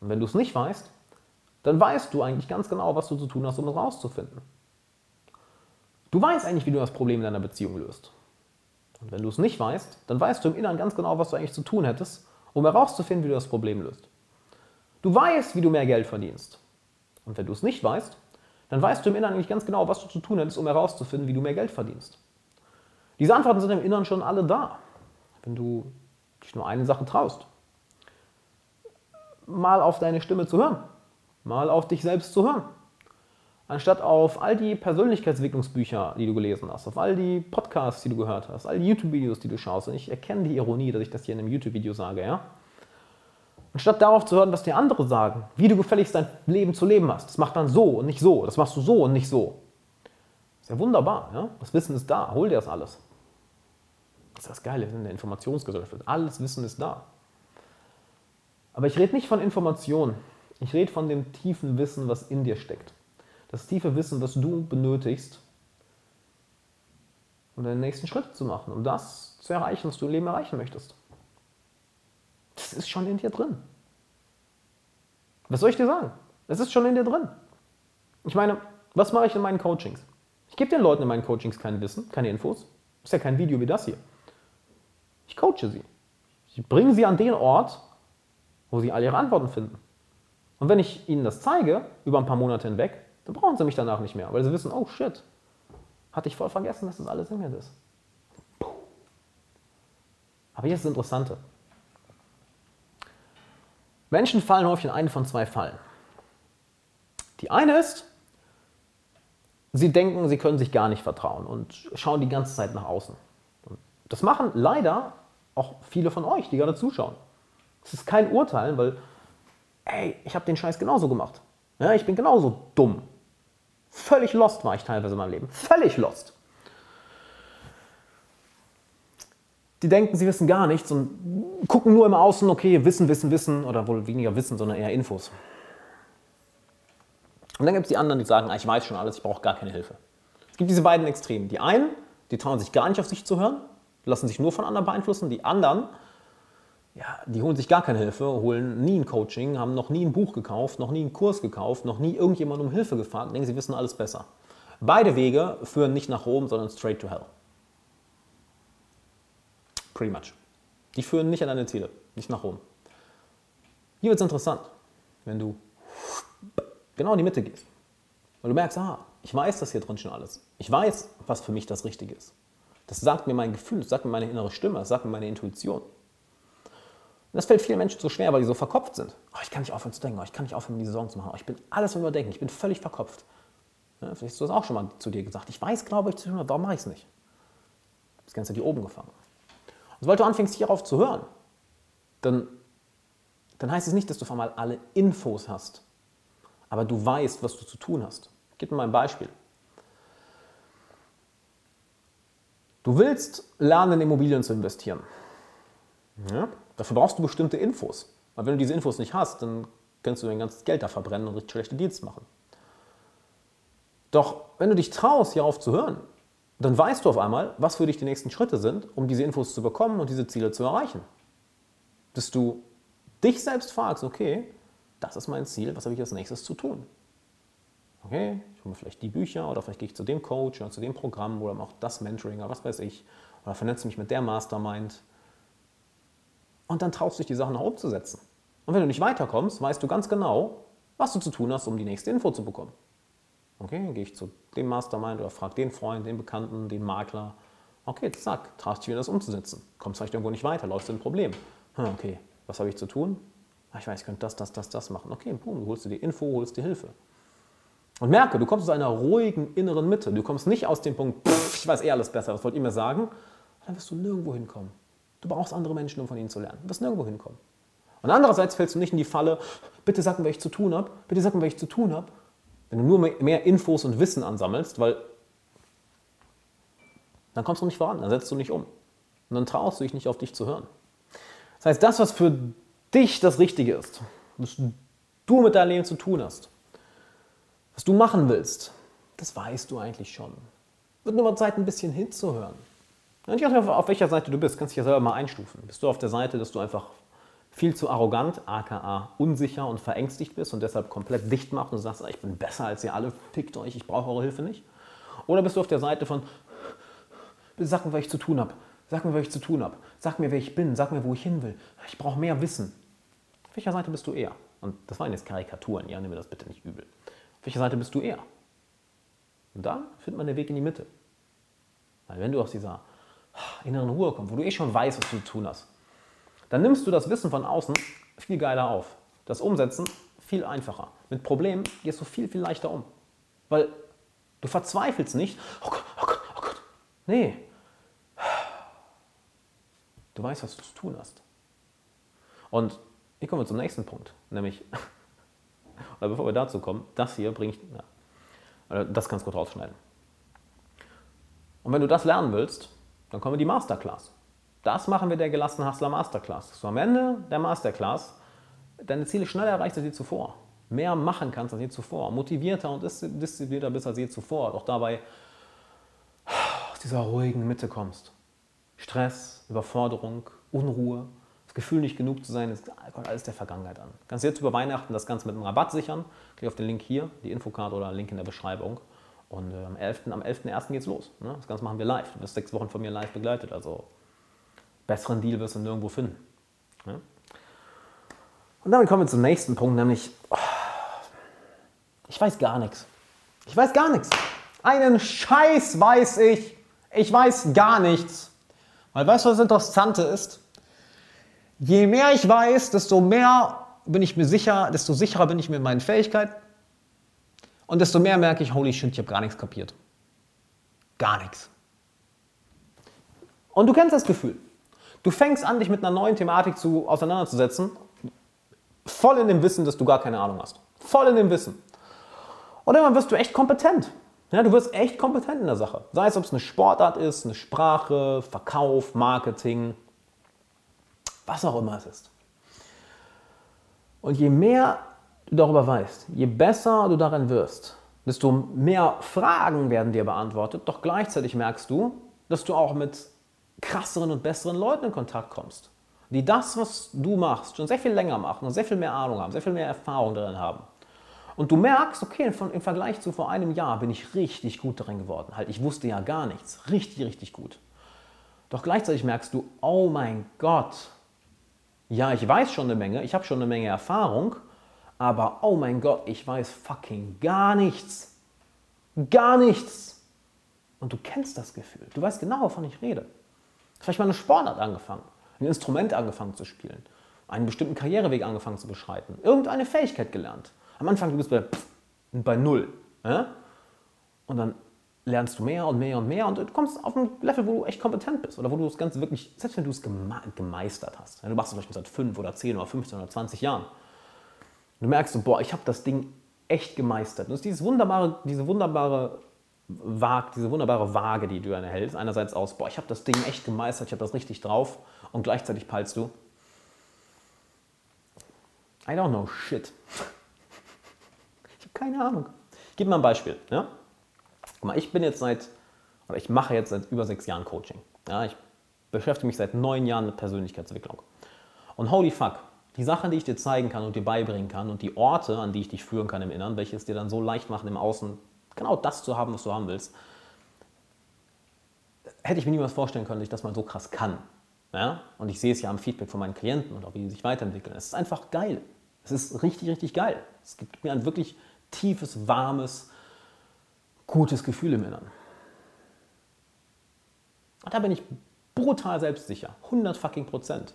Und wenn du es nicht weißt, dann weißt du eigentlich ganz genau, was du zu tun hast, um es rauszufinden. Du weißt eigentlich, wie du das Problem in deiner Beziehung löst. Und wenn du es nicht weißt, dann weißt du im Inneren ganz genau, was du eigentlich zu tun hättest, um herauszufinden, wie du das Problem löst. Du weißt, wie du mehr Geld verdienst. Und wenn du es nicht weißt, dann weißt du im Inneren eigentlich ganz genau, was du zu tun hättest, um herauszufinden, wie du mehr Geld verdienst. Diese Antworten sind im Inneren schon alle da, wenn du dich nur eine Sache traust. Mal auf deine Stimme zu hören, mal auf dich selbst zu hören anstatt auf all die Persönlichkeitsentwicklungsbücher, die du gelesen hast, auf all die Podcasts, die du gehört hast, all die YouTube-Videos, die du schaust. Und ich erkenne die Ironie, dass ich das hier in einem YouTube-Video sage, ja? Anstatt darauf zu hören, was dir andere sagen, wie du gefälligst dein Leben zu leben hast. Das macht dann so und nicht so. Das machst du so und nicht so. Ist ja wunderbar. Ja? Das Wissen ist da. Hol dir das alles. Das ist das Geile in der Informationsgesellschaft. Alles Wissen ist da. Aber ich rede nicht von Informationen. Ich rede von dem tiefen Wissen, was in dir steckt. Das tiefe Wissen, was du benötigst, um deinen nächsten Schritt zu machen, um das zu erreichen, was du im Leben erreichen möchtest. Das ist schon in dir drin. Was soll ich dir sagen? Es ist schon in dir drin. Ich meine, was mache ich in meinen Coachings? Ich gebe den Leuten in meinen Coachings kein Wissen, keine Infos. Ist ja kein Video wie das hier. Ich coache sie. Ich bringe sie an den Ort, wo sie all ihre Antworten finden. Und wenn ich ihnen das zeige, über ein paar Monate hinweg, dann brauchen sie mich danach nicht mehr, weil sie wissen, oh shit, hatte ich voll vergessen, dass das alles in mir ist. Aber jetzt ist das Interessante. Menschen fallen häufig in eine von zwei Fallen. Die eine ist, sie denken, sie können sich gar nicht vertrauen und schauen die ganze Zeit nach außen. Das machen leider auch viele von euch, die gerade zuschauen. Es ist kein Urteil, weil, ey, ich habe den Scheiß genauso gemacht. Ja, ich bin genauso dumm. Völlig lost war ich teilweise in meinem Leben. Völlig lost. Die denken, sie wissen gar nichts und gucken nur im Außen, okay, Wissen, Wissen, Wissen oder wohl weniger Wissen, sondern eher Infos. Und dann gibt es die anderen, die sagen, ah, ich weiß schon alles, ich brauche gar keine Hilfe. Es gibt diese beiden Extremen. Die einen, die trauen sich gar nicht auf sich zu hören, lassen sich nur von anderen beeinflussen. Die anderen, ja, die holen sich gar keine Hilfe, holen nie ein Coaching, haben noch nie ein Buch gekauft, noch nie einen Kurs gekauft, noch nie irgendjemand um Hilfe gefragt, denken, sie wissen alles besser. Beide Wege führen nicht nach Rom, sondern straight to hell. Pretty much. Die führen nicht an deine Ziele, nicht nach Rom. Hier wird es interessant, wenn du genau in die Mitte gehst. Weil du merkst, ah, ich weiß das hier drin schon alles. Ich weiß, was für mich das Richtige ist. Das sagt mir mein Gefühl, das sagt mir meine innere Stimme, das sagt mir meine Intuition. Und das fällt vielen Menschen so schwer, weil die so verkopft sind. Oh, ich kann nicht aufhören zu denken, oh, ich kann nicht aufhören, diese Sorgen zu machen. Oh, ich bin alles am Überdenken, ich bin völlig verkopft. Ja, vielleicht hast du das auch schon mal zu dir gesagt. Ich weiß, glaube ich, warum mache ich es nicht? Das Ganze hat die oben gefangen. Und sobald du anfängst, hierauf zu hören, dann, dann heißt es nicht, dass du auf einmal alle Infos hast, aber du weißt, was du zu tun hast. Ich gebe dir mal ein Beispiel. Du willst lernen, in Immobilien zu investieren. Ja? Dafür brauchst du bestimmte Infos. Weil wenn du diese Infos nicht hast, dann kannst du dein ganzes Geld da verbrennen und richtig schlechte Deals machen. Doch wenn du dich traust, hierauf zu hören, dann weißt du auf einmal, was für dich die nächsten Schritte sind, um diese Infos zu bekommen und diese Ziele zu erreichen. Dass du dich selbst fragst, okay, das ist mein Ziel, was habe ich als nächstes zu tun? Okay, ich hole mir vielleicht die Bücher oder vielleicht gehe ich zu dem Coach oder zu dem Programm oder auch das Mentoring oder was weiß ich oder vernetze mich mit der Mastermind. Und dann traust du dich, die Sachen auch umzusetzen. Und wenn du nicht weiterkommst, weißt du ganz genau, was du zu tun hast, um die nächste Info zu bekommen. Okay, dann gehe ich zu dem Mastermind oder frage den Freund, den Bekannten, den Makler. Okay, zack, traust dich wieder das umzusetzen. Kommst vielleicht irgendwo nicht weiter, läufst in ein Problem. Hm, okay, was habe ich zu tun? Ah, ich weiß, ich könnte das, das, das, das machen. Okay, boom, du holst dir die Info, holst dir Hilfe. Und merke, du kommst aus einer ruhigen inneren Mitte. Du kommst nicht aus dem Punkt, pff, ich weiß eh alles besser, was wollt ihr mir sagen? Dann wirst du nirgendwo hinkommen. Du brauchst andere Menschen, um von ihnen zu lernen. Du wirst nirgendwo hinkommen. Und andererseits fällst du nicht in die Falle, bitte sag mir, was ich zu tun habe, bitte sag mir, was ich zu tun habe. Wenn du nur mehr Infos und Wissen ansammelst, weil dann kommst du nicht voran, dann setzt du nicht um. Und dann traust du dich nicht auf dich zu hören. Das heißt, das, was für dich das Richtige ist, was du mit deinem Leben zu tun hast, was du machen willst, das weißt du eigentlich schon. Wird nur mal Zeit, ein bisschen hinzuhören. Und ich auf welcher Seite du bist, kannst dich ja selber mal einstufen. Bist du auf der Seite, dass du einfach viel zu arrogant, aka unsicher und verängstigt bist und deshalb komplett dicht machst und sagst, ich bin besser als ihr alle, fickt euch, ich brauche eure Hilfe nicht? Oder bist du auf der Seite von, sag mir, was ich zu tun habe, sag mir, was ich zu tun habe, sag mir, wer ich bin, sag mir, wo ich hin will, ich brauche mehr Wissen. Auf welcher Seite bist du eher? Und das waren jetzt Karikaturen, ja, nimm mir das bitte nicht übel. Auf welcher Seite bist du eher? Und dann findet man den Weg in die Mitte. Weil wenn du aus dieser inneren Ruhe kommst, wo du eh schon weißt, was du zu tun hast, dann nimmst du das Wissen von außen viel geiler auf. Das Umsetzen viel einfacher. Mit Problemen gehst du viel, viel leichter um. Weil du verzweifelst nicht, oh Gott, oh Gott, oh Gott. Nee. Du weißt, was du zu tun hast. Und hier kommen wir zum nächsten Punkt, nämlich, oder bevor wir dazu kommen, das hier bringt, ja, das kannst du kurz rausschneiden. Und wenn du das lernen willst, dann kommen wir die Masterclass. Das machen wir der gelassene Hustler Masterclass. Dass du am Ende der Masterclass deine Ziele schneller erreichst als je zuvor. Mehr machen kannst als je zuvor. Motivierter und disziplinierter bist als je zuvor. Doch dabei aus dieser ruhigen Mitte kommst. Stress, Überforderung, Unruhe, das Gefühl, nicht genug zu sein, ist alles der Vergangenheit an. Kannst jetzt über Weihnachten das Ganze mit einem Rabatt sichern. Klick auf den Link hier, die Infokarte oder Link in der Beschreibung. Und äh, am 11.1. Am 11 geht's los. Ne? Das Ganze machen wir live. Du wirst sechs Wochen von mir live begleitet. Also besseren Deal wirst du nirgendwo finden. Ne? Und damit kommen wir zum nächsten Punkt, nämlich oh, ich weiß gar nichts. Ich weiß gar nichts. Einen Scheiß weiß ich. Ich weiß gar nichts. Weil weißt du, was Interessante ist? Je mehr ich weiß, desto mehr bin ich mir sicher, desto sicherer bin ich mir in meinen Fähigkeiten. Und desto mehr merke ich, holy shit, ich habe gar nichts kapiert. Gar nichts. Und du kennst das Gefühl. Du fängst an, dich mit einer neuen Thematik zu, auseinanderzusetzen, voll in dem Wissen, dass du gar keine Ahnung hast. Voll in dem Wissen. Und irgendwann wirst du echt kompetent. Ja, du wirst echt kompetent in der Sache. Sei es, ob es eine Sportart ist, eine Sprache, Verkauf, Marketing, was auch immer es ist. Und je mehr du darüber weißt, je besser du darin wirst, desto mehr Fragen werden dir beantwortet, doch gleichzeitig merkst du, dass du auch mit krasseren und besseren Leuten in Kontakt kommst, die das, was du machst, schon sehr viel länger machen und sehr viel mehr Ahnung haben, sehr viel mehr Erfahrung darin haben. Und du merkst, okay, im Vergleich zu vor einem Jahr bin ich richtig gut darin geworden. Halt, ich wusste ja gar nichts. Richtig, richtig gut. Doch gleichzeitig merkst du, oh mein Gott, ja, ich weiß schon eine Menge, ich habe schon eine Menge Erfahrung, aber oh mein Gott, ich weiß fucking gar nichts. Gar nichts. Und du kennst das Gefühl. Du weißt genau, wovon ich rede. Vielleicht mal eine Sportart angefangen, ein Instrument angefangen zu spielen, einen bestimmten Karriereweg angefangen zu beschreiten, irgendeine Fähigkeit gelernt. Am Anfang du bist bei, bei null. Ja? Und dann lernst du mehr und mehr und mehr und du kommst auf ein Level, wo du echt kompetent bist oder wo du das Ganze wirklich, selbst wenn du es gemeistert hast, du machst es vielleicht seit 5 oder 10 oder 15 oder 20 Jahren, du merkst so, boah, ich habe das Ding echt gemeistert. Und es ist dieses wunderbare, diese wunderbare Waage, diese wunderbare Waage, die du erhältst. Einerseits aus, boah, ich habe das Ding echt gemeistert, ich habe das richtig drauf und gleichzeitig peilst du, I don't know shit. ich habe keine Ahnung. Ich gebe mal ein Beispiel. Ja? Guck mal, ich bin jetzt seit, oder ich mache jetzt seit über sechs Jahren Coaching. Ja, ich beschäftige mich seit neun Jahren mit Persönlichkeitsentwicklung. Und holy fuck, die Sachen, die ich dir zeigen kann und dir beibringen kann und die Orte, an die ich dich führen kann im Inneren, welche es dir dann so leicht machen, im Außen genau das zu haben, was du haben willst, hätte ich mir niemals vorstellen können, dass ich das mal so krass kann. Ja? Und ich sehe es ja am Feedback von meinen Klienten und auch wie sie sich weiterentwickeln. Es ist einfach geil. Es ist richtig, richtig geil. Es gibt mir ein wirklich tiefes, warmes, gutes Gefühl im Inneren. Und da bin ich brutal selbstsicher, 100 fucking Prozent.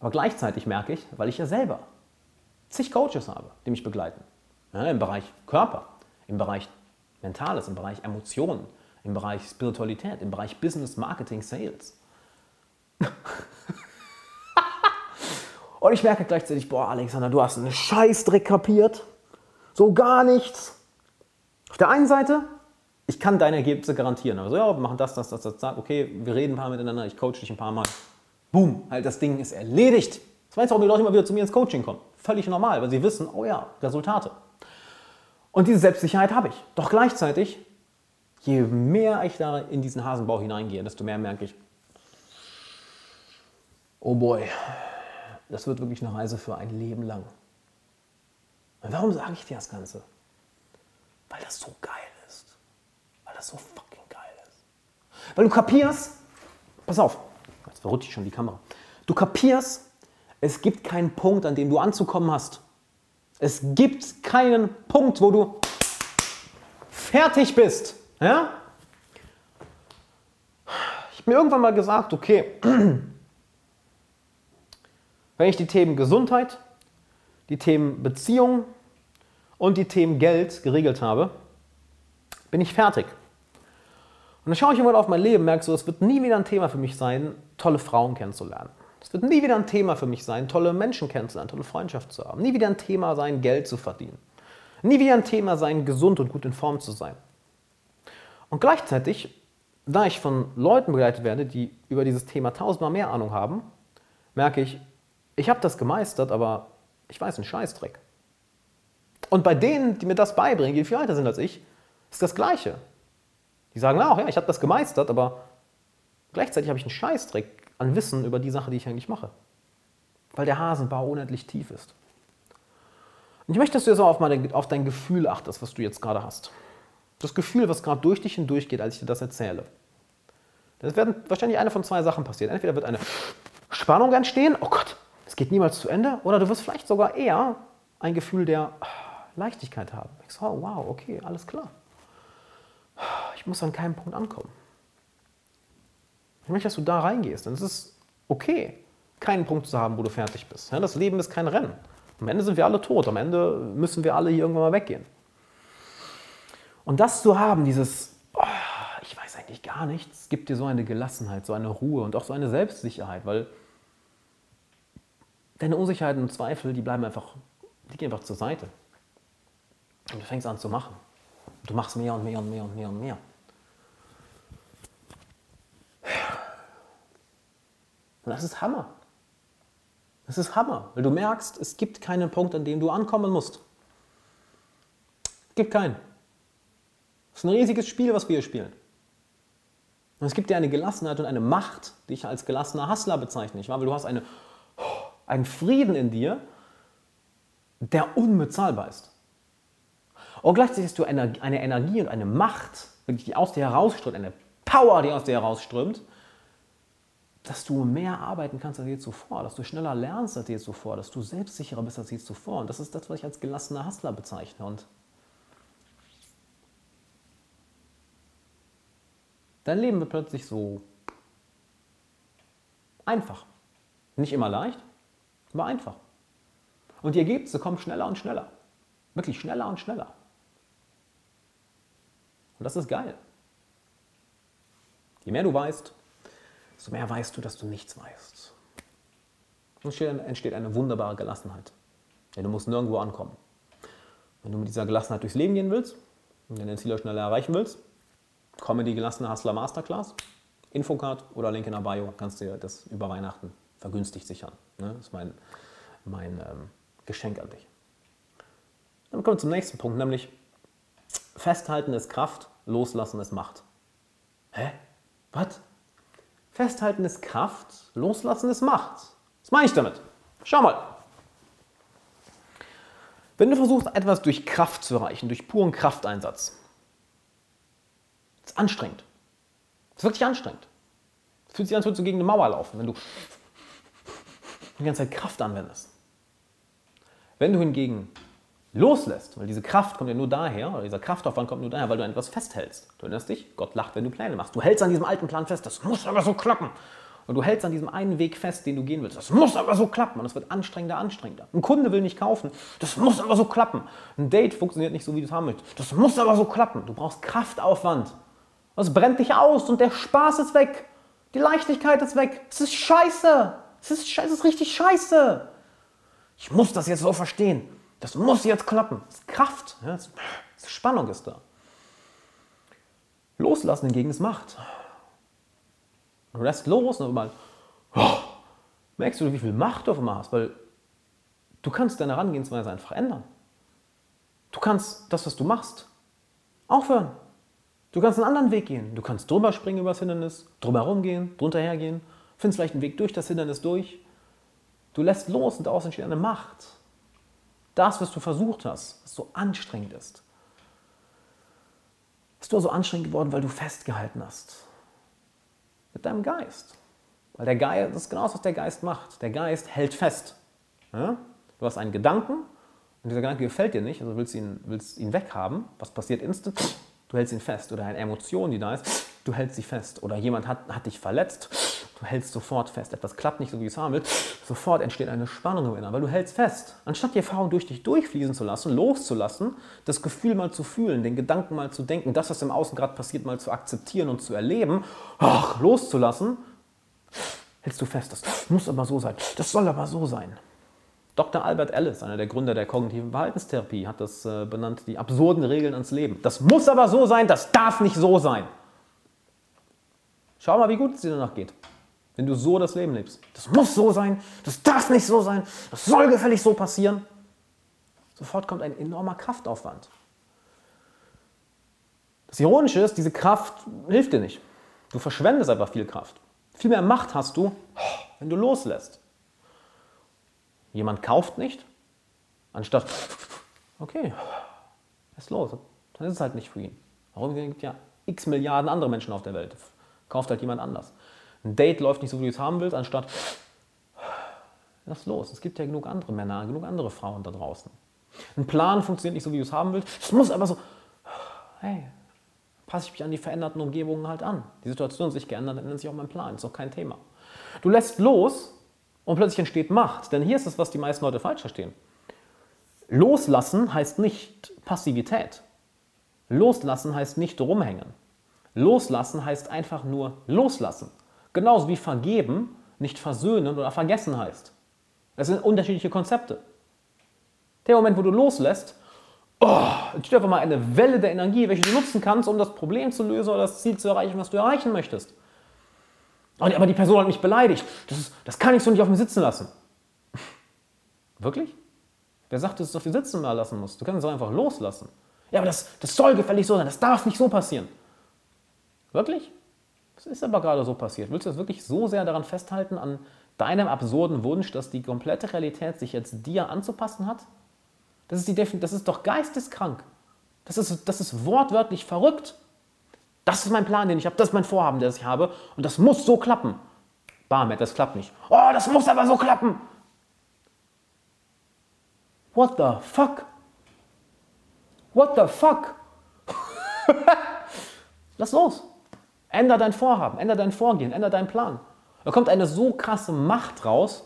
Aber gleichzeitig merke ich, weil ich ja selber zig Coaches habe, die mich begleiten. Ja, Im Bereich Körper, im Bereich Mentales, im Bereich Emotionen, im Bereich Spiritualität, im Bereich Business, Marketing, Sales. Und ich merke gleichzeitig, boah, Alexander, du hast einen Scheißdreck kapiert. So gar nichts. Auf der einen Seite, ich kann deine Ergebnisse garantieren. Also ja, wir machen das, das, das, das, das. Okay, wir reden ein paar miteinander, ich coache dich ein paar Mal. Boom, halt das Ding ist erledigt. Das weiß auch, warum die Leute immer wieder zu mir ins Coaching kommen. Völlig normal, weil sie wissen, oh ja, Resultate. Und diese Selbstsicherheit habe ich. Doch gleichzeitig, je mehr ich da in diesen Hasenbau hineingehe, desto mehr merke ich, oh boy, das wird wirklich eine Reise für ein Leben lang. Und warum sage ich dir das Ganze? Weil das so geil ist. Weil das so fucking geil ist. Weil du kapierst, pass auf, jetzt verrutscht schon die Kamera. Du kapierst, es gibt keinen Punkt, an dem du anzukommen hast. Es gibt keinen Punkt, wo du fertig bist. Ja? Ich habe mir irgendwann mal gesagt, okay, wenn ich die Themen Gesundheit, die Themen Beziehung und die Themen Geld geregelt habe, bin ich fertig. Und dann schaue ich immer auf mein Leben, merke so, es wird nie wieder ein Thema für mich sein, tolle Frauen kennenzulernen. Es wird nie wieder ein Thema für mich sein, tolle Menschen kennenzulernen, tolle Freundschaft zu haben. Nie wieder ein Thema sein, Geld zu verdienen. Nie wieder ein Thema sein, gesund und gut in Form zu sein. Und gleichzeitig, da ich von Leuten begleitet werde, die über dieses Thema tausendmal mehr Ahnung haben, merke ich, ich habe das gemeistert, aber ich weiß einen Scheißdreck. Und bei denen, die mir das beibringen, die viel weiter sind als ich, ist das Gleiche. Die sagen auch, ja, ich habe das gemeistert, aber gleichzeitig habe ich einen Scheißdreck an Wissen über die Sache, die ich eigentlich mache. Weil der Hasenbau unendlich tief ist. Und ich möchte, dass du jetzt auch auf, meine, auf dein Gefühl achtest, was du jetzt gerade hast. Das Gefühl, was gerade durch dich hindurchgeht, als ich dir das erzähle. Es werden wahrscheinlich eine von zwei Sachen passieren. Entweder wird eine Spannung entstehen, oh Gott, es geht niemals zu Ende, oder du wirst vielleicht sogar eher ein Gefühl der Leichtigkeit haben. Ich so, oh, wow, okay, alles klar. Ich muss an keinem Punkt ankommen. Ich möchte, dass du da reingehst. Denn es ist okay, keinen Punkt zu haben, wo du fertig bist. Das Leben ist kein Rennen. Am Ende sind wir alle tot. Am Ende müssen wir alle hier irgendwann mal weggehen. Und das zu haben, dieses, oh, ich weiß eigentlich gar nichts, gibt dir so eine Gelassenheit, so eine Ruhe und auch so eine Selbstsicherheit, weil deine Unsicherheiten und Zweifel, die bleiben einfach, die gehen einfach zur Seite. Und du fängst an zu machen. Du machst mehr und mehr und mehr und mehr und mehr. Und das ist Hammer. Das ist Hammer, weil du merkst, es gibt keinen Punkt, an dem du ankommen musst. Es gibt keinen. Es ist ein riesiges Spiel, was wir hier spielen. Und es gibt dir eine Gelassenheit und eine Macht, die ich als gelassener Hassler bezeichne. Ich weil du hast eine, einen Frieden in dir, der unbezahlbar ist. Und gleichzeitig hast du eine, eine Energie und eine Macht, die aus dir herausströmt, eine Power, die aus dir herausströmt, dass du mehr arbeiten kannst als je zuvor, dass du schneller lernst als je zuvor, dass du selbstsicherer bist als je zuvor. Und das ist das, was ich als gelassener Hustler bezeichne. Und dein Leben wird plötzlich so einfach. Nicht immer leicht, aber einfach. Und die Ergebnisse kommen schneller und schneller. Wirklich schneller und schneller. Und das ist geil. Je mehr du weißt, desto mehr weißt du, dass du nichts weißt. Und entsteht eine wunderbare Gelassenheit. Denn du musst nirgendwo ankommen. Wenn du mit dieser Gelassenheit durchs Leben gehen willst und deine Ziele schneller erreichen willst, komme die gelassene Hustler Masterclass, Infocard oder Link in der Bio, kannst du dir das über Weihnachten vergünstigt sichern. Ne? Das ist mein, mein ähm, Geschenk an dich. Dann kommen wir zum nächsten Punkt, nämlich Festhalten ist Kraft, Loslassen ist Macht. Hä? Was? Festhalten ist Kraft, loslassen ist Macht. Was meine ich damit? Schau mal. Wenn du versuchst, etwas durch Kraft zu erreichen, durch puren Krafteinsatz, ist anstrengend. Das ist wirklich anstrengend. Es fühlt sich an, als würdest du gegen eine Mauer laufen, wenn du die ganze Zeit Kraft anwendest. Wenn du hingegen loslässt, weil diese Kraft kommt ja nur daher, oder dieser Kraftaufwand kommt nur daher, weil du an etwas festhältst. Du erinnerst dich, Gott lacht, wenn du Pläne machst. Du hältst an diesem alten Plan fest, das muss aber so klappen. Und du hältst an diesem einen Weg fest, den du gehen willst. Das muss aber so klappen. Und es wird anstrengender, anstrengender. Ein Kunde will nicht kaufen. Das muss aber so klappen. Ein Date funktioniert nicht so, wie du es haben möchtest. Das muss aber so klappen. Du brauchst Kraftaufwand. Es brennt dich aus und der Spaß ist weg. Die Leichtigkeit ist weg. Es ist scheiße. Es ist, es ist richtig scheiße. Ich muss das jetzt so verstehen. Das muss jetzt klappen. Das ist Kraft. Ja, das ist Spannung ist da. Loslassen hingegen ist Macht. Du lässt los und mal oh, merkst du, wie viel Macht du auf einmal hast, weil du kannst deine Herangehensweise einfach ändern. Du kannst das, was du machst, aufhören. Du kannst einen anderen Weg gehen. Du kannst drüber springen über das Hindernis, drüber herumgehen, drunter hergehen, findest vielleicht einen Weg durch das Hindernis durch. Du lässt los und daraus entsteht eine Macht das, was du versucht hast, was so anstrengend ist, ist nur so anstrengend geworden, weil du festgehalten hast. Mit deinem Geist. Weil der Geist, das ist genau das, was der Geist macht. Der Geist hält fest. Ja? Du hast einen Gedanken und dieser Gedanke gefällt dir nicht, also willst du ihn, willst ihn weghaben. Was passiert instant? Du hältst ihn fest. Oder eine Emotion, die da ist, du hältst sie fest. Oder jemand hat, hat dich verletzt Du hältst sofort fest. Etwas klappt nicht so, wie es haben willst. Sofort entsteht eine Spannung im Inneren, weil du hältst fest. Anstatt die Erfahrung durch dich durchfließen zu lassen, loszulassen, das Gefühl mal zu fühlen, den Gedanken mal zu denken, das, was im Außen gerade passiert, mal zu akzeptieren und zu erleben, ach, loszulassen, hältst du fest. Das muss aber so sein. Das soll aber so sein. Dr. Albert Ellis, einer der Gründer der kognitiven Verhaltenstherapie, hat das äh, benannt, die absurden Regeln ans Leben. Das muss aber so sein, das darf nicht so sein. Schau mal, wie gut es dir danach geht, wenn du so das Leben lebst. Das muss so sein, das darf nicht so sein, das soll gefällig so passieren. Sofort kommt ein enormer Kraftaufwand. Das Ironische ist, diese Kraft hilft dir nicht. Du verschwendest einfach viel Kraft. Viel mehr Macht hast du, wenn du loslässt. Jemand kauft nicht, anstatt, okay, ist los, dann ist es halt nicht für ihn. Warum gibt ja x Milliarden andere Menschen auf der Welt? Kauft halt jemand anders. Ein Date läuft nicht so, wie du es haben willst, anstatt, lass los. Es gibt ja genug andere Männer, genug andere Frauen da draußen. Ein Plan funktioniert nicht so, wie du es haben willst. Es muss aber so, hey, passe ich mich an die veränderten Umgebungen halt an. Die Situation sich geändert, dann ändert sich auch mein Plan. Ist doch kein Thema. Du lässt los und plötzlich entsteht Macht. Denn hier ist es, was die meisten Leute falsch verstehen. Loslassen heißt nicht Passivität. Loslassen heißt nicht rumhängen. Loslassen heißt einfach nur loslassen. Genauso wie vergeben nicht versöhnen oder vergessen heißt. Das sind unterschiedliche Konzepte. Der Moment, wo du loslässt, oh, entsteht einfach mal eine Welle der Energie, welche du nutzen kannst, um das Problem zu lösen oder das Ziel zu erreichen, was du erreichen möchtest. Aber die Person hat mich beleidigt. Das, ist, das kann ich so nicht auf mir sitzen lassen. Wirklich? Wer sagt, dass du es auf dir sitzen lassen musst? Du kannst es auch einfach loslassen. Ja, aber das, das soll gefällig so sein. Das darf nicht so passieren. Wirklich? Ist aber gerade so passiert. Willst du das wirklich so sehr daran festhalten, an deinem absurden Wunsch, dass die komplette Realität sich jetzt dir anzupassen hat? Das ist, die das ist doch geisteskrank. Das ist, das ist wortwörtlich verrückt. Das ist mein Plan, den ich habe, das ist mein Vorhaben, das ich habe und das muss so klappen. Barmet, das klappt nicht. Oh, das muss aber so klappen. What the fuck? What the fuck? Lass los. Änder dein Vorhaben, änder dein Vorgehen, änder deinen Plan. Da kommt eine so krasse Macht raus,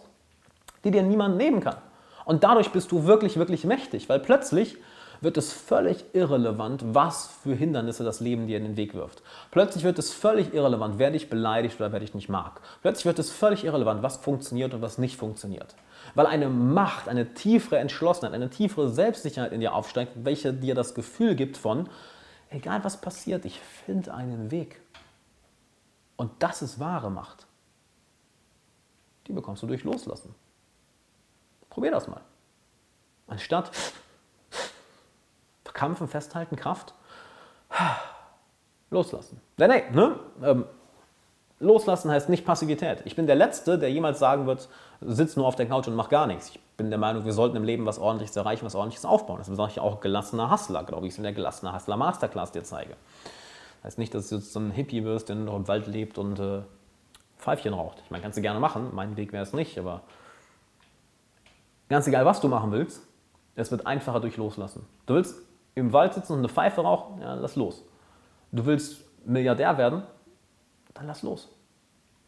die dir niemand nehmen kann. Und dadurch bist du wirklich, wirklich mächtig, weil plötzlich wird es völlig irrelevant, was für Hindernisse das Leben dir in den Weg wirft. Plötzlich wird es völlig irrelevant, wer dich beleidigt oder wer dich nicht mag. Plötzlich wird es völlig irrelevant, was funktioniert und was nicht funktioniert. Weil eine Macht, eine tiefere Entschlossenheit, eine tiefere Selbstsicherheit in dir aufsteigt, welche dir das Gefühl gibt von, egal was passiert, ich finde einen Weg. Und das ist wahre Macht. Die bekommst du durch Loslassen. Probier das mal. Anstatt verkrampfen, festhalten, Kraft, loslassen. Nein, nein, ne? Ähm, loslassen heißt nicht Passivität. Ich bin der Letzte, der jemals sagen wird, sitz nur auf der Couch und mach gar nichts. Ich bin der Meinung, wir sollten im Leben was Ordentliches erreichen, was Ordentliches aufbauen. Das sage ich auch gelassener Hustler, glaube ich, in der gelassener Hustler Masterclass dir zeige. Heißt nicht, dass du jetzt so ein Hippie wirst, der nur noch im Wald lebt und äh, Pfeifchen raucht. Ich meine, kannst du gerne machen, mein Weg wäre es nicht, aber ganz egal, was du machen willst, es wird einfacher durch Loslassen. Du willst im Wald sitzen und eine Pfeife rauchen, ja, lass los. Du willst Milliardär werden, dann lass los.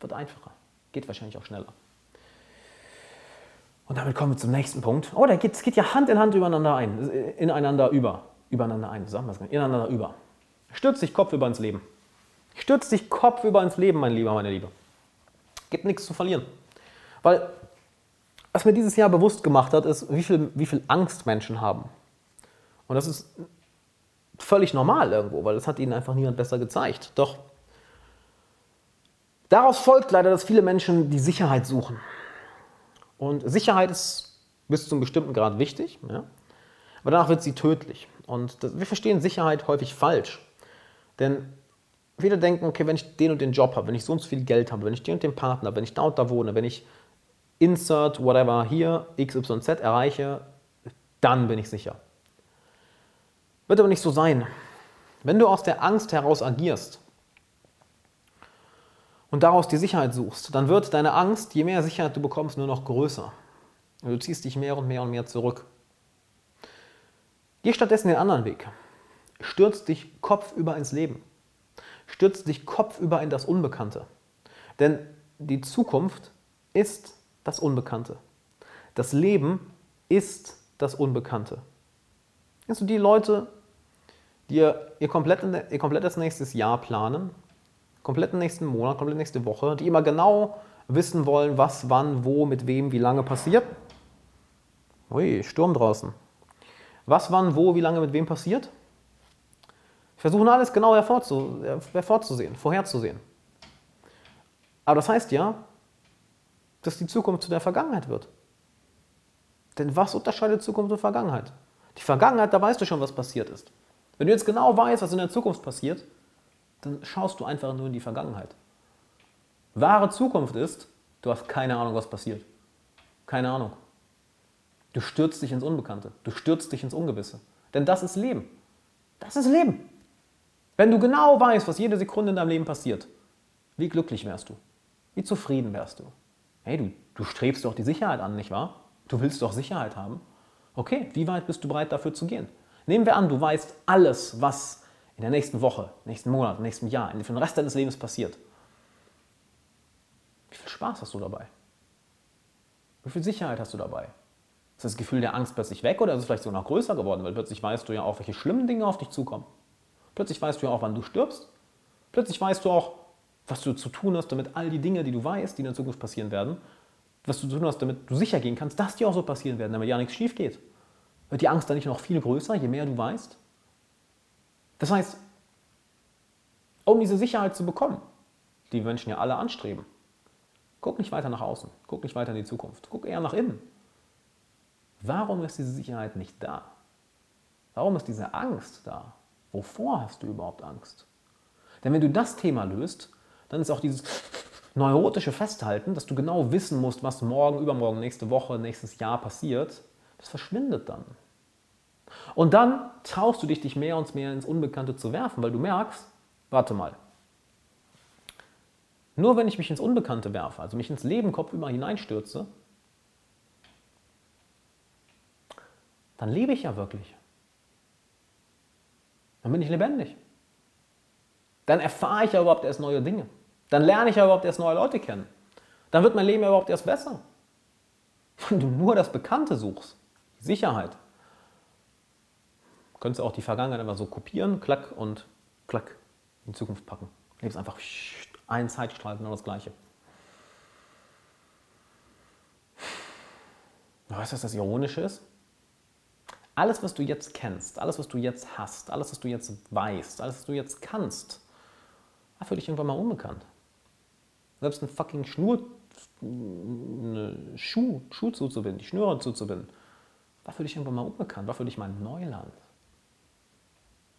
Wird einfacher. Geht wahrscheinlich auch schneller. Und damit kommen wir zum nächsten Punkt. Oh, da geht, es geht ja Hand in Hand übereinander ein, ineinander über, übereinander ein, sagen wir es ineinander über. Stürz dich Kopf über ins Leben. Stürz dich Kopf über ins Leben, mein Lieber, meine Liebe. Gibt nichts zu verlieren. Weil, was mir dieses Jahr bewusst gemacht hat, ist, wie viel, wie viel Angst Menschen haben. Und das ist völlig normal irgendwo, weil das hat ihnen einfach niemand besser gezeigt. Doch daraus folgt leider, dass viele Menschen die Sicherheit suchen. Und Sicherheit ist bis zu einem bestimmten Grad wichtig, ja? aber danach wird sie tödlich. Und das, wir verstehen Sicherheit häufig falsch. Denn viele denken, okay, wenn ich den und den Job habe, wenn ich so und so viel Geld habe, wenn ich den und den Partner habe, wenn ich da und da wohne, wenn ich insert whatever hier XYZ erreiche, dann bin ich sicher. Wird aber nicht so sein. Wenn du aus der Angst heraus agierst und daraus die Sicherheit suchst, dann wird deine Angst, je mehr Sicherheit du bekommst, nur noch größer. Und du ziehst dich mehr und mehr und mehr zurück. Geh stattdessen den anderen Weg. Stürz dich kopfüber ins Leben. Stürz dich kopfüber in das Unbekannte. Denn die Zukunft ist das Unbekannte. Das Leben ist das Unbekannte. Also die Leute, die ihr, ihr, komplett, ihr komplettes nächstes Jahr planen, kompletten nächsten Monat, komplett nächste Woche, die immer genau wissen wollen, was, wann, wo, mit wem, wie lange passiert, Ui, Sturm draußen. Was, wann, wo, wie lange, mit wem passiert? Ich versuche alles genau hervorzu, hervorzusehen, vorherzusehen. Aber das heißt ja, dass die Zukunft zu der Vergangenheit wird. Denn was unterscheidet Zukunft und Vergangenheit? Die Vergangenheit, da weißt du schon, was passiert ist. Wenn du jetzt genau weißt, was in der Zukunft passiert, dann schaust du einfach nur in die Vergangenheit. Wahre Zukunft ist, du hast keine Ahnung, was passiert. Keine Ahnung. Du stürzt dich ins Unbekannte. Du stürzt dich ins Ungewisse. Denn das ist Leben. Das ist Leben. Wenn du genau weißt, was jede Sekunde in deinem Leben passiert, wie glücklich wärst du? Wie zufrieden wärst du? Hey, du, du strebst doch die Sicherheit an, nicht wahr? Du willst doch Sicherheit haben. Okay, wie weit bist du bereit dafür zu gehen? Nehmen wir an, du weißt alles, was in der nächsten Woche, nächsten Monat, nächsten Jahr, für den Rest deines Lebens passiert. Wie viel Spaß hast du dabei? Wie viel Sicherheit hast du dabei? Ist das Gefühl der Angst plötzlich weg oder ist es vielleicht sogar noch größer geworden? Weil plötzlich weißt du ja auch, welche schlimmen Dinge auf dich zukommen. Plötzlich weißt du ja auch, wann du stirbst. Plötzlich weißt du auch, was du zu tun hast, damit all die Dinge, die du weißt, die in der Zukunft passieren werden, was du zu tun hast, damit du sicher gehen kannst, dass die auch so passieren werden, damit ja nichts schief geht. Wird die Angst dann nicht noch viel größer, je mehr du weißt? Das heißt, um diese Sicherheit zu bekommen, die Menschen ja alle anstreben, guck nicht weiter nach außen, guck nicht weiter in die Zukunft, guck eher nach innen. Warum ist diese Sicherheit nicht da? Warum ist diese Angst da? Wovor hast du überhaupt Angst? Denn wenn du das Thema löst, dann ist auch dieses neurotische Festhalten, dass du genau wissen musst, was morgen, übermorgen, nächste Woche, nächstes Jahr passiert, das verschwindet dann. Und dann traust du dich, dich mehr und mehr ins Unbekannte zu werfen, weil du merkst, warte mal, nur wenn ich mich ins Unbekannte werfe, also mich ins Leben kopfüber hineinstürze, dann lebe ich ja wirklich. Dann bin ich lebendig. Dann erfahre ich ja überhaupt erst neue Dinge. Dann lerne ich ja überhaupt erst neue Leute kennen. Dann wird mein Leben ja überhaupt erst besser. Wenn du nur das Bekannte suchst, die Sicherheit, könntest du auch die Vergangenheit einfach so kopieren, klack und klack in Zukunft packen. Lebst einfach ein Zeitstrahl, genau das Gleiche. Weißt du, was das Ironische ist? Alles, was du jetzt kennst, alles, was du jetzt hast, alles, was du jetzt weißt, alles, was du jetzt kannst, war für dich irgendwann mal unbekannt. Selbst ein fucking Schnur, eine Schuh, Schuh zuzubinden, die Schnüre zuzubinden, war für dich irgendwann mal unbekannt, war für dich mal Neuland.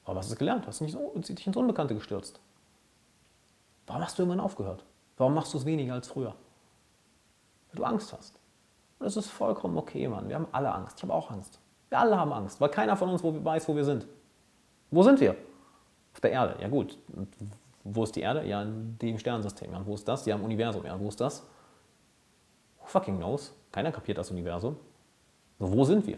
Aber hast du gelernt? Hast du nicht so, dich ins Unbekannte gestürzt? Warum hast du irgendwann aufgehört? Warum machst du es weniger als früher? Weil du Angst hast. Das ist vollkommen okay, Mann. Wir haben alle Angst. Ich habe auch Angst. Wir alle haben Angst, weil keiner von uns weiß, wo wir sind. Wo sind wir? Auf der Erde. Ja gut. Und wo ist die Erde? Ja, in dem Sternensystem. Ja, wo ist das? Ja, im Universum. Ja, wo ist das? Who fucking knows? Keiner kapiert das Universum. So, wo sind wir?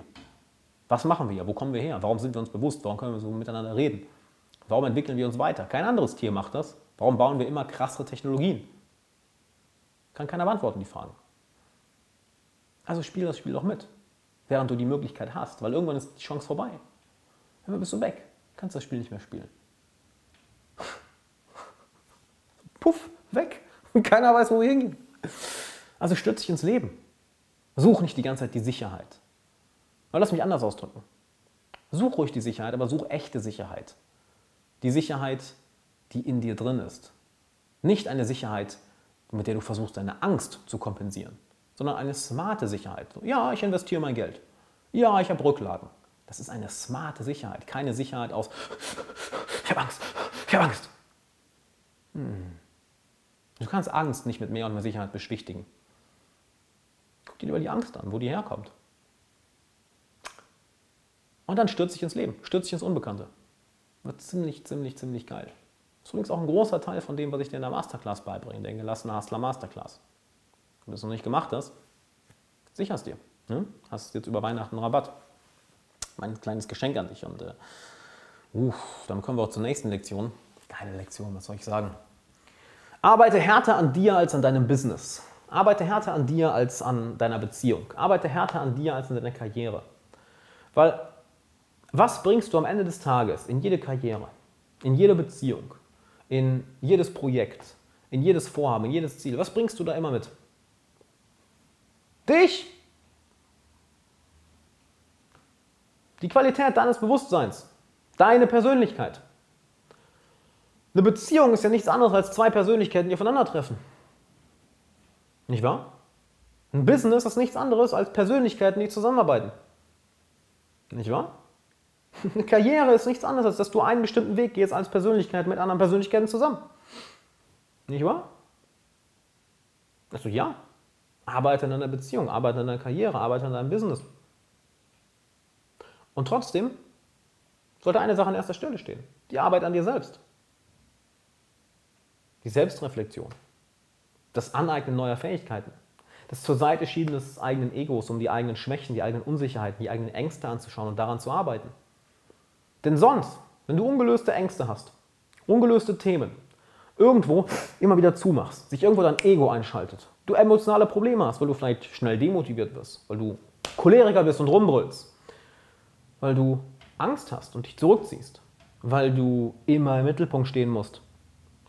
Was machen wir? Wo kommen wir her? Warum sind wir uns bewusst? Warum können wir so miteinander reden? Warum entwickeln wir uns weiter? Kein anderes Tier macht das. Warum bauen wir immer krassere Technologien? Kann keiner beantworten, die Fragen. Also spiel das Spiel doch mit, während du die Möglichkeit hast, weil irgendwann ist die Chance vorbei. Dann bist du weg, kannst das Spiel nicht mehr spielen. puff, weg. Und keiner weiß, wo wir hingehen. Also stürz dich ins Leben. Such nicht die ganze Zeit die Sicherheit. Aber lass mich anders ausdrücken. Such ruhig die Sicherheit, aber such echte Sicherheit. Die Sicherheit, die in dir drin ist. Nicht eine Sicherheit, mit der du versuchst, deine Angst zu kompensieren, sondern eine smarte Sicherheit. Ja, ich investiere mein Geld. Ja, ich habe Rücklagen. Das ist eine smarte Sicherheit, keine Sicherheit aus, ich habe Angst, ich habe Angst. Hm. Du kannst Angst nicht mit mehr und mehr Sicherheit beschwichtigen. Guck dir lieber die Angst an, wo die herkommt. Und dann stürzt dich ins Leben, stürzt dich ins Unbekannte. Wird ziemlich, ziemlich, ziemlich geil. Das ist übrigens auch ein großer Teil von dem, was ich dir in der Masterclass beibringe, der gelassene Hustler Masterclass. Du es noch nicht gemacht hast, sicher es dir. Ne? Hast jetzt über Weihnachten Rabatt. Mein kleines Geschenk an dich. Und äh, uh, dann kommen wir auch zur nächsten Lektion. Geile Lektion, was soll ich sagen? Arbeite härter an dir als an deinem Business. Arbeite härter an dir als an deiner Beziehung. Arbeite härter an dir als an deiner Karriere. Weil was bringst du am Ende des Tages in jede Karriere, in jede Beziehung, in jedes Projekt, in jedes Vorhaben, in jedes Ziel? Was bringst du da immer mit? Dich! Die Qualität deines Bewusstseins. Deine Persönlichkeit. Eine Beziehung ist ja nichts anderes als zwei Persönlichkeiten, die aufeinandertreffen. Nicht wahr? Ein Business ist nichts anderes als Persönlichkeiten, die zusammenarbeiten. Nicht wahr? Eine Karriere ist nichts anderes, als dass du einen bestimmten Weg gehst als Persönlichkeit mit anderen Persönlichkeiten zusammen. Nicht wahr? Also ja, arbeite in einer Beziehung, arbeite in einer Karriere, arbeite in deinem Business. Und trotzdem sollte eine Sache an erster Stelle stehen. Die Arbeit an dir selbst. Die Selbstreflexion. Das Aneignen neuer Fähigkeiten. Das zur Seite schieben des eigenen Egos, um die eigenen Schwächen, die eigenen Unsicherheiten, die eigenen Ängste anzuschauen und daran zu arbeiten. Denn sonst, wenn du ungelöste Ängste hast, ungelöste Themen, irgendwo immer wieder zumachst, sich irgendwo dein Ego einschaltet, du emotionale Probleme hast, weil du vielleicht schnell demotiviert wirst, weil du Choleriker bist und rumbrüllst, weil du Angst hast und dich zurückziehst, weil du immer im Mittelpunkt stehen musst.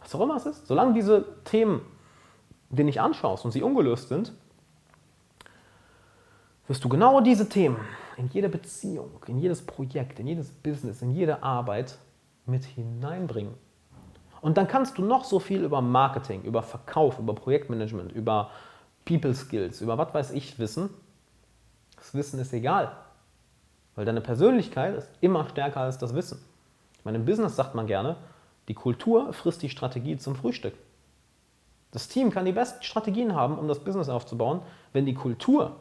Was auch immer es ist. Solange diese Themen dir nicht anschaust und sie ungelöst sind, wirst du genau diese Themen in jede Beziehung, in jedes Projekt, in jedes Business, in jede Arbeit mit hineinbringen. Und dann kannst du noch so viel über Marketing, über Verkauf, über Projektmanagement, über People Skills, über was weiß ich wissen. Das Wissen ist egal. Weil deine Persönlichkeit ist immer stärker als das Wissen. Ich meine, im Business sagt man gerne, die Kultur frisst die Strategie zum Frühstück. Das Team kann die besten Strategien haben, um das Business aufzubauen, wenn die Kultur,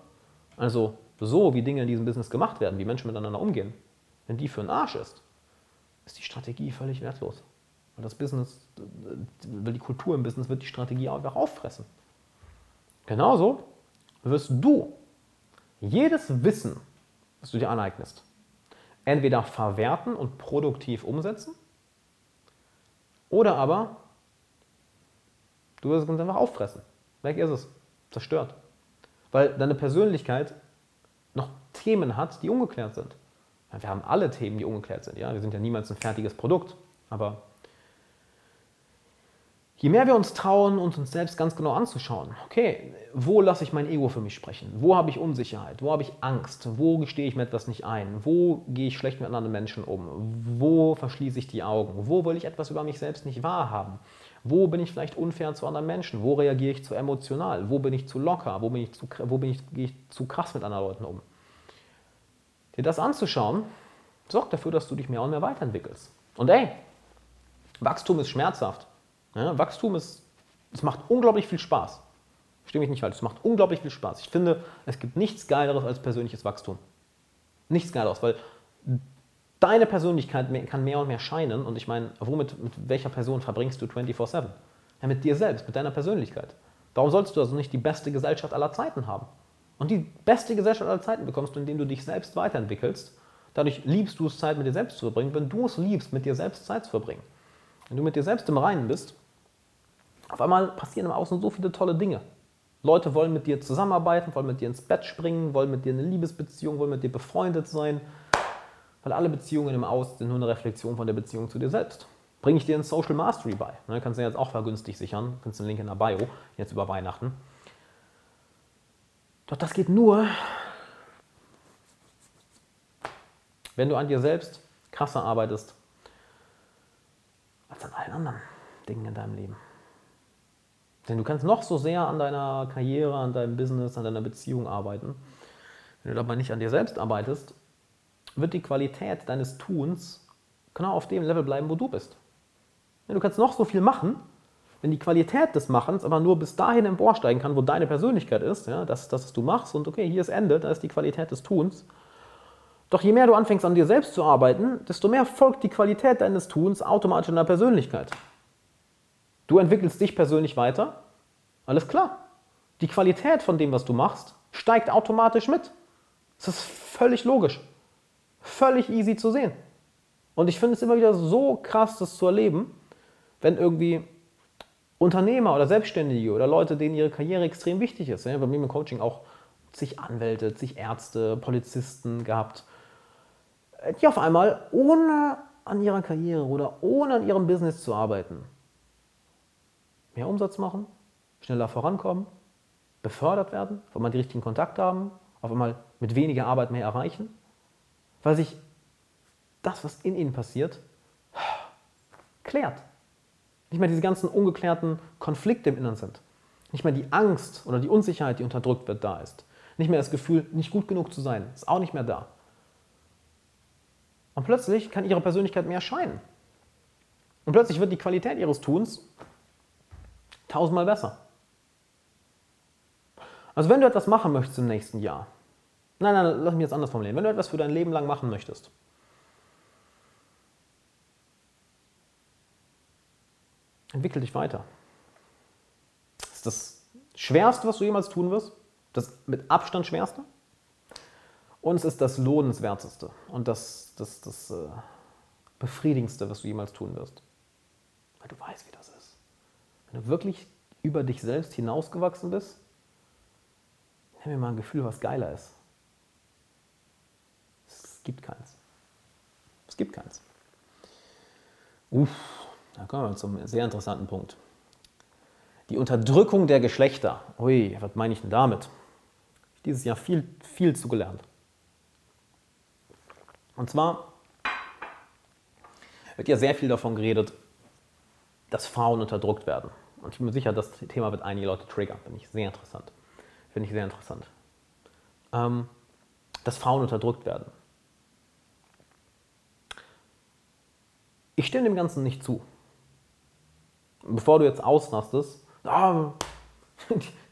also so wie Dinge in diesem Business gemacht werden, wie Menschen miteinander umgehen, wenn die für einen Arsch ist, ist die Strategie völlig wertlos. Weil das Business, weil die Kultur im Business wird die Strategie einfach auffressen. Genauso wirst du jedes Wissen, das du dir aneignest, entweder verwerten und produktiv umsetzen oder aber du wirst es einfach auffressen. Weg ist es. Zerstört. Weil deine Persönlichkeit noch Themen hat, die ungeklärt sind. Wir haben alle Themen, die ungeklärt sind. Ja? Wir sind ja niemals ein fertiges Produkt. Aber Je mehr wir uns trauen, uns uns selbst ganz genau anzuschauen, okay, wo lasse ich mein Ego für mich sprechen? Wo habe ich Unsicherheit? Wo habe ich Angst? Wo gestehe ich mir etwas nicht ein? Wo gehe ich schlecht mit anderen Menschen um? Wo verschließe ich die Augen? Wo will ich etwas über mich selbst nicht wahrhaben? Wo bin ich vielleicht unfair zu anderen Menschen? Wo reagiere ich zu emotional? Wo bin ich zu locker? Wo bin ich zu, wo bin ich, gehe ich zu krass mit anderen Leuten um? Dir das anzuschauen, sorgt dafür, dass du dich mehr und mehr weiterentwickelst. Und ey, Wachstum ist schmerzhaft. Ja, Wachstum ist, es macht unglaublich viel Spaß. Stimme ich nicht falsch, es macht unglaublich viel Spaß. Ich finde, es gibt nichts Geileres als persönliches Wachstum. Nichts Geileres, weil deine Persönlichkeit kann mehr und mehr scheinen. Und ich meine, womit, mit welcher Person verbringst du 24-7? Ja, mit dir selbst, mit deiner Persönlichkeit. Warum sollst du also nicht die beste Gesellschaft aller Zeiten haben? Und die beste Gesellschaft aller Zeiten bekommst du, indem du dich selbst weiterentwickelst. Dadurch liebst du es, Zeit mit dir selbst zu verbringen, wenn du es liebst, mit dir selbst Zeit zu verbringen. Wenn du mit dir selbst im Reinen bist, auf einmal passieren im Außen so viele tolle Dinge. Leute wollen mit dir zusammenarbeiten, wollen mit dir ins Bett springen, wollen mit dir eine Liebesbeziehung, wollen mit dir befreundet sein. Weil alle Beziehungen im Außen sind nur eine Reflexion von der Beziehung zu dir selbst. Bringe ich dir ein Social Mastery bei. Ne, kannst du jetzt auch vergünstigt sichern. Kannst den Link in der Bio, jetzt über Weihnachten. Doch das geht nur, wenn du an dir selbst krasser arbeitest als an allen anderen Dingen in deinem Leben. Denn du kannst noch so sehr an deiner Karriere, an deinem Business, an deiner Beziehung arbeiten. Wenn du dabei nicht an dir selbst arbeitest, wird die Qualität deines Tuns genau auf dem Level bleiben, wo du bist. Du kannst noch so viel machen, wenn die Qualität des Machens aber nur bis dahin emporsteigen kann, wo deine Persönlichkeit ist, ja, das das, was du machst und okay, hier ist Ende, da ist die Qualität des Tuns. Doch je mehr du anfängst an dir selbst zu arbeiten, desto mehr folgt die Qualität deines Tuns automatisch in deiner Persönlichkeit. Du entwickelst dich persönlich weiter, alles klar. Die Qualität von dem, was du machst, steigt automatisch mit. Das ist völlig logisch. Völlig easy zu sehen. Und ich finde es immer wieder so krass, das zu erleben, wenn irgendwie Unternehmer oder Selbstständige oder Leute, denen ihre Karriere extrem wichtig ist. Ja, bei mir im Coaching auch zig Anwälte, zig Ärzte, Polizisten gehabt, die auf einmal ohne an ihrer Karriere oder ohne an ihrem Business zu arbeiten, mehr Umsatz machen, schneller vorankommen, befördert werden, auf einmal die richtigen Kontakte haben, auf einmal mit weniger Arbeit mehr erreichen, weil sich das, was in ihnen passiert, klärt. Nicht mehr diese ganzen ungeklärten Konflikte im Inneren sind. Nicht mehr die Angst oder die Unsicherheit, die unterdrückt wird, da ist. Nicht mehr das Gefühl, nicht gut genug zu sein, ist auch nicht mehr da. Und plötzlich kann ihre Persönlichkeit mehr scheinen. Und plötzlich wird die Qualität ihres Tuns tausendmal besser. Also wenn du etwas machen möchtest im nächsten Jahr, nein, nein, lass mich jetzt anders formulieren, wenn du etwas für dein Leben lang machen möchtest, entwickel dich weiter. Das ist das Schwerste, was du jemals tun wirst, das mit Abstand Schwerste. Und es ist das Lohnenswerteste und das, das, das äh, Befriedigendste, was du jemals tun wirst. Weil du weißt, wie das ist. Wirklich über dich selbst hinausgewachsen bist, nimm mir mal ein Gefühl, was geiler ist. Es gibt keins. Es gibt keins. Uff, da kommen wir zum sehr interessanten Punkt. Die Unterdrückung der Geschlechter. Ui, was meine ich denn damit? Dieses Jahr viel, viel zugelernt. Und zwar wird ja sehr viel davon geredet, dass Frauen unterdrückt werden. Und ich bin mir sicher, das Thema wird einige Leute triggern. Finde ich sehr interessant. Finde ich sehr interessant. Ähm, dass Frauen unterdrückt werden. Ich stimme dem Ganzen nicht zu. Bevor du jetzt ausrastest, oh,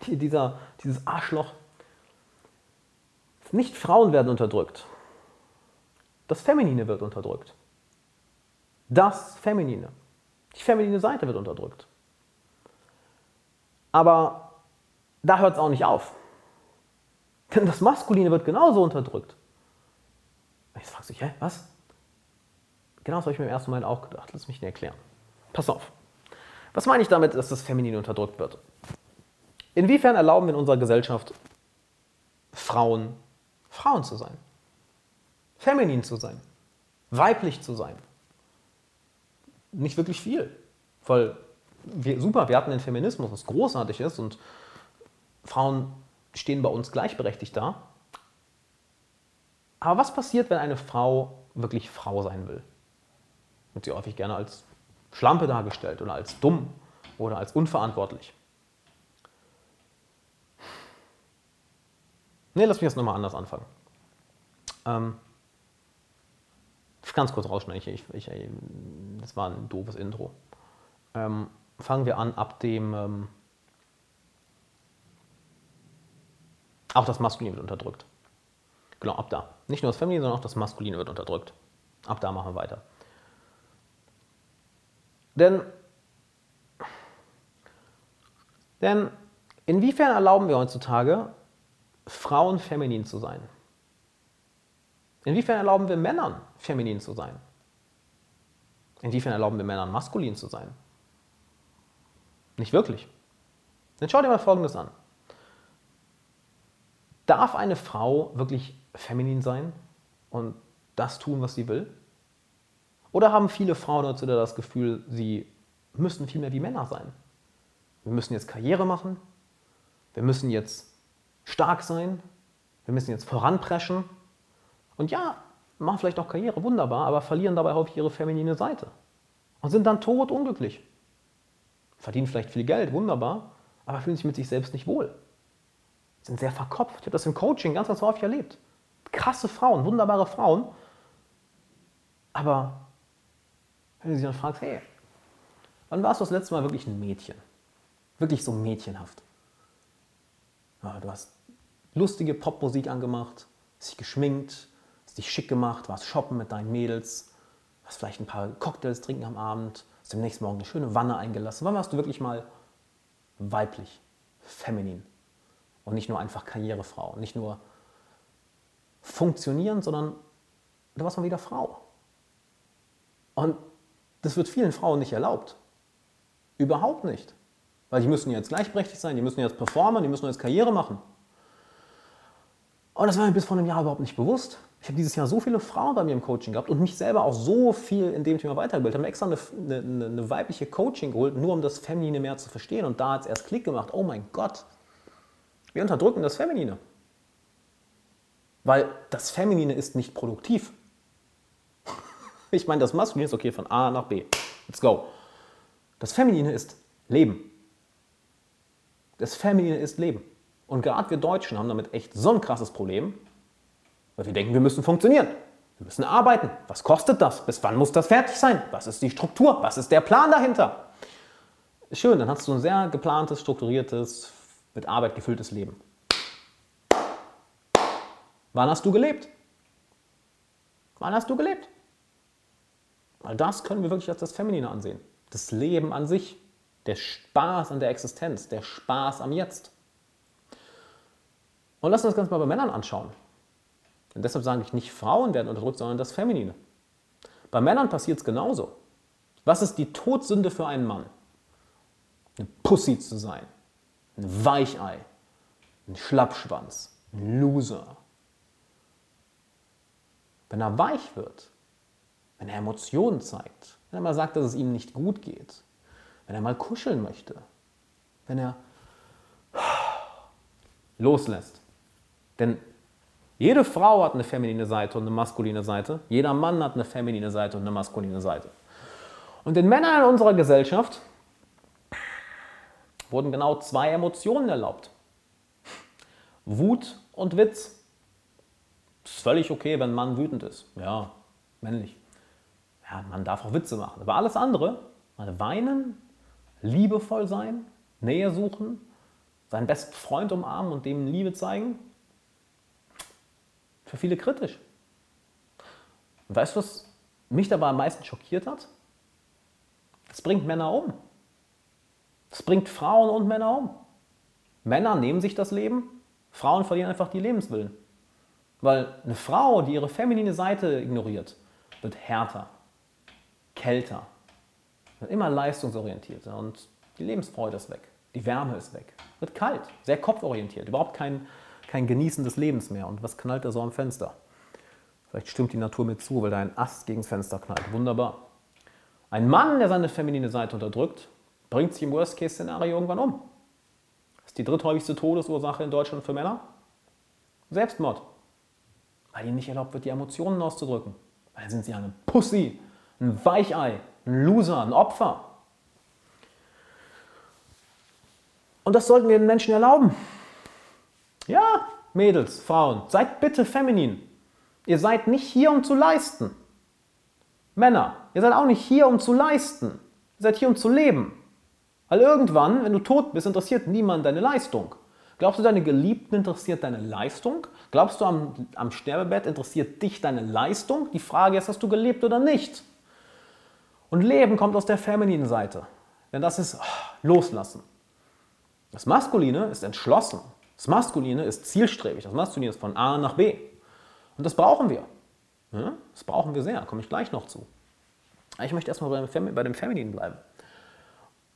dieser, dieses Arschloch. Nicht Frauen werden unterdrückt. Das Feminine wird unterdrückt. Das Feminine. Die feminine Seite wird unterdrückt. Aber da hört es auch nicht auf. Denn das Maskuline wird genauso unterdrückt. Jetzt fragst du dich, hä, was? Genau das habe ich mir im ersten Moment auch gedacht. Lass mich nicht erklären. Pass auf. Was meine ich damit, dass das Feminine unterdrückt wird? Inwiefern erlauben wir in unserer Gesellschaft Frauen, Frauen zu sein? Feminin zu sein? Weiblich zu sein? Nicht wirklich viel. Weil, wir, super, wir hatten den Feminismus, was großartig ist und Frauen stehen bei uns gleichberechtigt da. Aber was passiert, wenn eine Frau wirklich Frau sein will? Wird sie häufig gerne als Schlampe dargestellt oder als dumm oder als unverantwortlich. Ne, lass mich jetzt nochmal anders anfangen. Ähm, ganz kurz rausschneiden, ich, ich, ich, das war ein doofes Intro. Ähm, fangen wir an ab dem. Ähm, auch das Maskuline wird unterdrückt. Genau, ab da. Nicht nur das Feminine, sondern auch das Maskuline wird unterdrückt. Ab da machen wir weiter. Denn, denn inwiefern erlauben wir heutzutage, Frauen feminin zu sein? Inwiefern erlauben wir Männern feminin zu sein? Inwiefern erlauben wir Männern maskulin zu sein? Nicht wirklich. Dann schau dir mal Folgendes an. Darf eine Frau wirklich feminin sein und das tun, was sie will? Oder haben viele Frauen heutzutage das Gefühl, sie müssen viel mehr wie Männer sein? Wir müssen jetzt Karriere machen, wir müssen jetzt stark sein, wir müssen jetzt voranpreschen. Und ja, machen vielleicht auch Karriere, wunderbar, aber verlieren dabei häufig ihre feminine Seite. Und sind dann tot unglücklich. Verdienen vielleicht viel Geld, wunderbar, aber fühlen sich mit sich selbst nicht wohl. Sind sehr verkopft. Ich habe das im Coaching ganz, ganz häufig erlebt. Krasse Frauen, wunderbare Frauen, aber wenn du sie dann fragst, hey, wann warst du das letzte Mal wirklich ein Mädchen? Wirklich so mädchenhaft. Ja, du hast lustige Popmusik angemacht, hast dich geschminkt, hast dich schick gemacht, warst shoppen mit deinen Mädels, hast vielleicht ein paar Cocktails trinken am Abend, hast dem nächsten Morgen eine schöne Wanne eingelassen. Wann warst du wirklich mal weiblich, feminin und nicht nur einfach Karrierefrau, nicht nur funktionieren, sondern du warst mal wieder Frau. Und das wird vielen Frauen nicht erlaubt. Überhaupt nicht. Weil die müssen jetzt gleichberechtigt sein, die müssen jetzt performen, die müssen jetzt Karriere machen. Und das war mir bis vor einem Jahr überhaupt nicht bewusst. Ich habe dieses Jahr so viele Frauen bei mir im Coaching gehabt und mich selber auch so viel in dem Thema weitergebildet. Ich habe extra eine, eine, eine, weibliche Coaching geholt, nur um das Feminine mehr zu verstehen. Und da hat es erst Klick gemacht. Oh mein Gott, wir unterdrücken das Feminine. Weil das Feminine ist nicht produktiv. Ich meine, das Maskuline ist okay von A nach B. Let's go. Das Feminine ist Leben. Das Feminine ist Leben. Und gerade wir Deutschen haben damit echt so ein krasses Problem, weil wir denken, wir müssen funktionieren. Wir müssen arbeiten. Was kostet das? Bis wann muss das fertig sein? Was ist die Struktur? Was ist der Plan dahinter? Schön, dann hast du ein sehr geplantes, strukturiertes, mit Arbeit gefülltes Leben. Wann hast du gelebt? Wann hast du gelebt? Weil das können wir wirklich als das Feminine ansehen. Das Leben an sich, der Spaß an der Existenz, der Spaß am Jetzt. Und lass uns das Ganze mal bei Männern anschauen. Und deshalb sage ich nicht, Frauen werden unterdrückt, sondern das Feminine. Bei Männern passiert es genauso. Was ist die Todsünde für einen Mann? Eine Pussy zu sein, ein Weichei, ein Schlappschwanz, ein Loser. Wenn er weich wird, wenn er Emotionen zeigt, wenn er mal sagt, dass es ihm nicht gut geht, wenn er mal kuscheln möchte, wenn er loslässt. Denn jede Frau hat eine feminine Seite und eine maskuline Seite. Jeder Mann hat eine feminine Seite und eine maskuline Seite. Und den Männern in unserer Gesellschaft wurden genau zwei Emotionen erlaubt. Wut und Witz. Ist völlig okay, wenn ein Mann wütend ist. Ja, männlich. Ja, man darf auch Witze machen. Aber alles andere, mal weinen, liebevoll sein, Nähe suchen, seinen besten Freund umarmen und dem Liebe zeigen, für viele kritisch. Weißt du, was mich dabei am meisten schockiert hat? Das bringt Männer um. Das bringt Frauen und Männer um. Männer nehmen sich das Leben, Frauen verlieren einfach die Lebenswillen. Weil eine Frau, die ihre feminine Seite ignoriert, wird härter, kälter, wird immer leistungsorientierter und die Lebensfreude ist weg, die Wärme ist weg, wird kalt, sehr kopforientiert, überhaupt kein kein Genießen des Lebens mehr. Und was knallt da so am Fenster? Vielleicht stimmt die Natur mir zu, weil da ein Ast gegen das Fenster knallt. Wunderbar. Ein Mann, der seine feminine Seite unterdrückt, bringt sich im Worst-Case-Szenario irgendwann um. Das ist die dritthäufigste Todesursache in Deutschland für Männer. Selbstmord. Weil ihnen nicht erlaubt wird, die Emotionen auszudrücken. Weil sind sie eine Pussy, ein Weichei, ein Loser, ein Opfer. Und das sollten wir den Menschen erlauben. Ja, Mädels, Frauen, seid bitte feminin. Ihr seid nicht hier, um zu leisten. Männer, ihr seid auch nicht hier, um zu leisten. Ihr seid hier, um zu leben. Weil irgendwann, wenn du tot bist, interessiert niemand deine Leistung. Glaubst du, deine Geliebten interessiert deine Leistung? Glaubst du, am, am Sterbebett interessiert dich deine Leistung? Die Frage ist, hast du gelebt oder nicht? Und Leben kommt aus der femininen Seite. Denn das ist oh, Loslassen. Das Maskuline ist entschlossen. Das Maskuline ist zielstrebig. Das Maskuline ist von A nach B. Und das brauchen wir. Das brauchen wir sehr. Da komme ich gleich noch zu. Ich möchte erstmal bei dem, Femininen bleiben.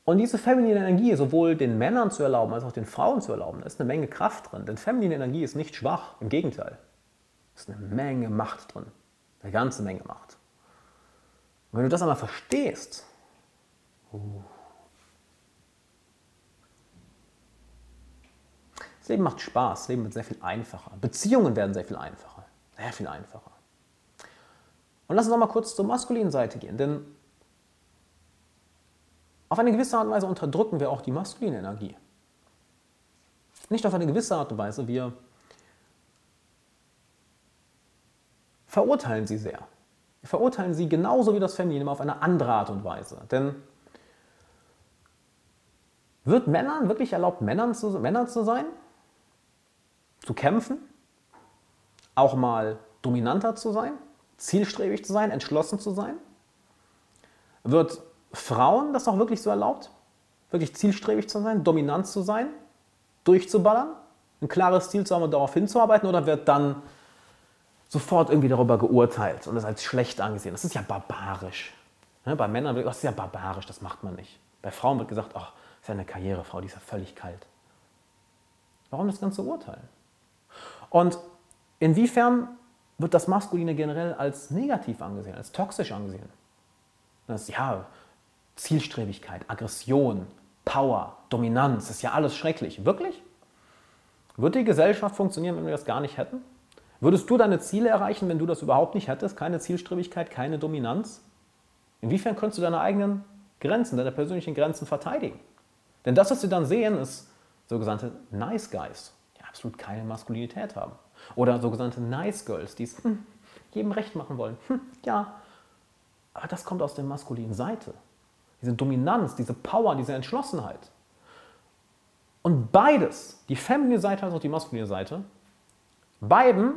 Und diese feminine Energie sowohl den Männern zu erlauben als auch den Frauen zu erlauben, da ist eine Menge Kraft drin. Denn feminine Energie ist nicht schwach, im Gegenteil. Es ist eine Menge Macht drin. Eine ganze Menge Macht. Und wenn du das einmal verstehst, uh, Das Leben macht Spaß, das Leben wird sehr viel einfacher. Beziehungen werden sehr viel einfacher. Sehr viel einfacher. Und lass uns noch mal kurz zur maskulinen Seite gehen, denn auf eine gewisse Art und Weise unterdrücken wir auch die maskuline Energie. Nicht auf eine gewisse Art und Weise, wir verurteilen sie sehr. Wir verurteilen sie genauso wie das Feminine, auf eine andere Art und Weise. Denn wird Männern wirklich erlaubt, Männern zu, Männer zu sein? Zu kämpfen, auch mal dominanter zu sein, zielstrebig zu sein, entschlossen zu sein? Wird Frauen das auch wirklich so erlaubt? Wirklich zielstrebig zu sein, dominant zu sein, durchzuballern, ein klares Ziel zu haben und darauf hinzuarbeiten? Oder wird dann sofort irgendwie darüber geurteilt und das als schlecht angesehen? Das ist ja barbarisch. Ne, bei Männern wird das ist ja barbarisch, das macht man nicht. Bei Frauen wird gesagt, ach, ist ja eine Karrierefrau, die ist ja völlig kalt. Warum das ganze Urteilen? Und inwiefern wird das Maskuline generell als negativ angesehen, als toxisch angesehen? Das ja Zielstrebigkeit, Aggression, Power, Dominanz, ist ja alles schrecklich. Wirklich? Wird die Gesellschaft funktionieren, wenn wir das gar nicht hätten? Würdest du deine Ziele erreichen, wenn du das überhaupt nicht hättest? Keine Zielstrebigkeit, keine Dominanz? Inwiefern könntest du deine eigenen Grenzen, deine persönlichen Grenzen verteidigen? Denn das, was wir dann sehen, ist sogenannte Nice Guys, absolut keine Maskulinität haben. Oder sogenannte Nice Girls, die es hm, jedem recht machen wollen. Hm, ja, aber das kommt aus der maskulinen Seite. Diese Dominanz, diese Power, diese Entschlossenheit. Und beides, die feminine Seite als auch die maskuline Seite, beiden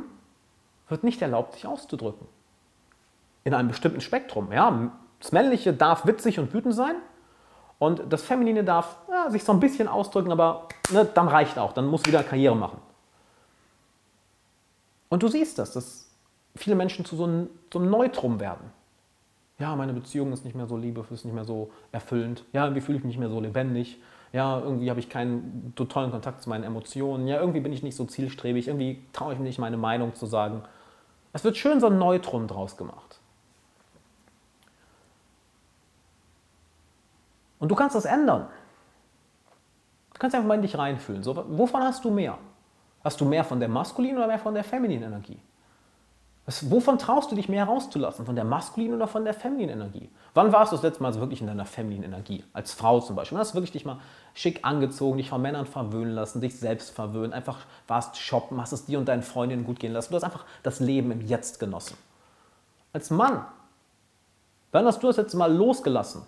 wird nicht erlaubt, sich auszudrücken. In einem bestimmten Spektrum. Ja, das Männliche darf witzig und wütend sein und das Feminine darf ja, sich so ein bisschen ausdrücken, aber ne, dann reicht auch, dann muss wieder Karriere machen. Und du siehst das, dass viele Menschen zu so einem, so einem Neutrum werden. Ja, meine Beziehung ist nicht mehr so liebevoll, ist nicht mehr so erfüllend. Ja, irgendwie fühle ich mich nicht mehr so lebendig. Ja, irgendwie habe ich keinen tollen Kontakt zu meinen Emotionen. Ja, irgendwie bin ich nicht so zielstrebig. Irgendwie traue ich mich nicht, meine Meinung zu sagen. Es wird schön so ein Neutrum draus gemacht. Und du kannst das ändern. Du kannst einfach mal in dich reinfühlen. So, wovon hast du mehr? Hast du mehr von der maskulinen oder mehr von der femininen Energie? Was, wovon traust du dich mehr rauszulassen? Von der maskulinen oder von der femininen Energie? Wann warst du das letzte Mal wirklich in deiner femininen Energie? Als Frau zum Beispiel. Wann hast du wirklich dich mal schick angezogen, dich von Männern verwöhnen lassen, dich selbst verwöhnen, einfach warst shoppen, hast es dir und deinen Freundinnen gut gehen lassen. Du hast einfach das Leben im Jetzt genossen. Als Mann, wann hast du das letzte Mal losgelassen?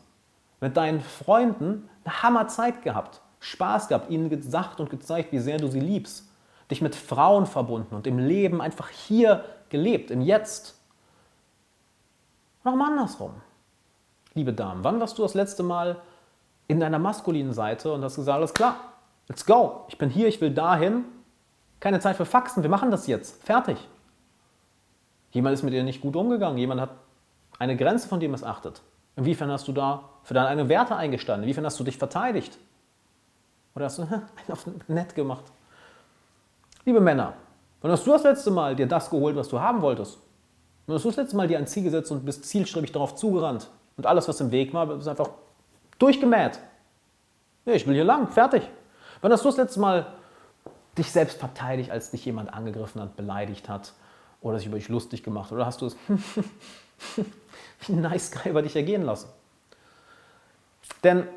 Mit deinen Freunden eine Hammerzeit gehabt, Spaß gehabt, ihnen gesagt und gezeigt, wie sehr du sie liebst, dich mit Frauen verbunden und im Leben einfach hier gelebt, im Jetzt. Nochmal andersrum. Liebe Damen, wann warst du das letzte Mal in deiner maskulinen Seite und hast gesagt, alles klar, let's go, ich bin hier, ich will dahin, keine Zeit für Faxen, wir machen das jetzt, fertig. Jemand ist mit dir nicht gut umgegangen, jemand hat eine Grenze von dir missachtet. Inwiefern hast du da für deine eigenen Werte eingestanden? Inwiefern hast du dich verteidigt? Oder hast du einen auf nett gemacht? Liebe Männer, wann hast du das letzte Mal dir das geholt, was du haben wolltest? Wann hast du das letzte Mal dir ein Ziel gesetzt und bist zielstrebig darauf zugerannt? Und alles, was im Weg war, ist einfach durchgemäht. Nee, ich will hier lang, fertig. Wann hast du das letzte Mal dich selbst verteidigt, als dich jemand angegriffen hat, beleidigt hat oder sich über dich lustig gemacht? Oder hast du es wie Nice Guy über dich ergehen lassen? Denn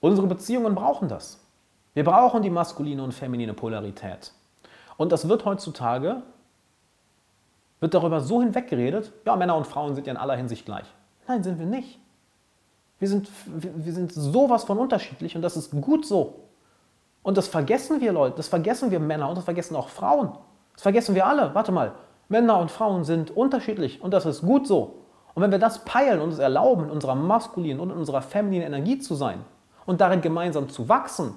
unsere Beziehungen brauchen das. Wir brauchen die maskuline und feminine Polarität. Und das wird heutzutage, wird darüber so hinweggeredet, ja, Männer und Frauen sind ja in aller Hinsicht gleich. Nein, sind wir nicht. Wir sind, wir sind sowas von unterschiedlich und das ist gut so. Und das vergessen wir Leute, das vergessen wir Männer und das vergessen auch Frauen. Das vergessen wir alle. Warte mal, Männer und Frauen sind unterschiedlich und das ist gut so. Und wenn wir das peilen und uns erlauben, in unserer maskulinen und in unserer femininen Energie zu sein und darin gemeinsam zu wachsen,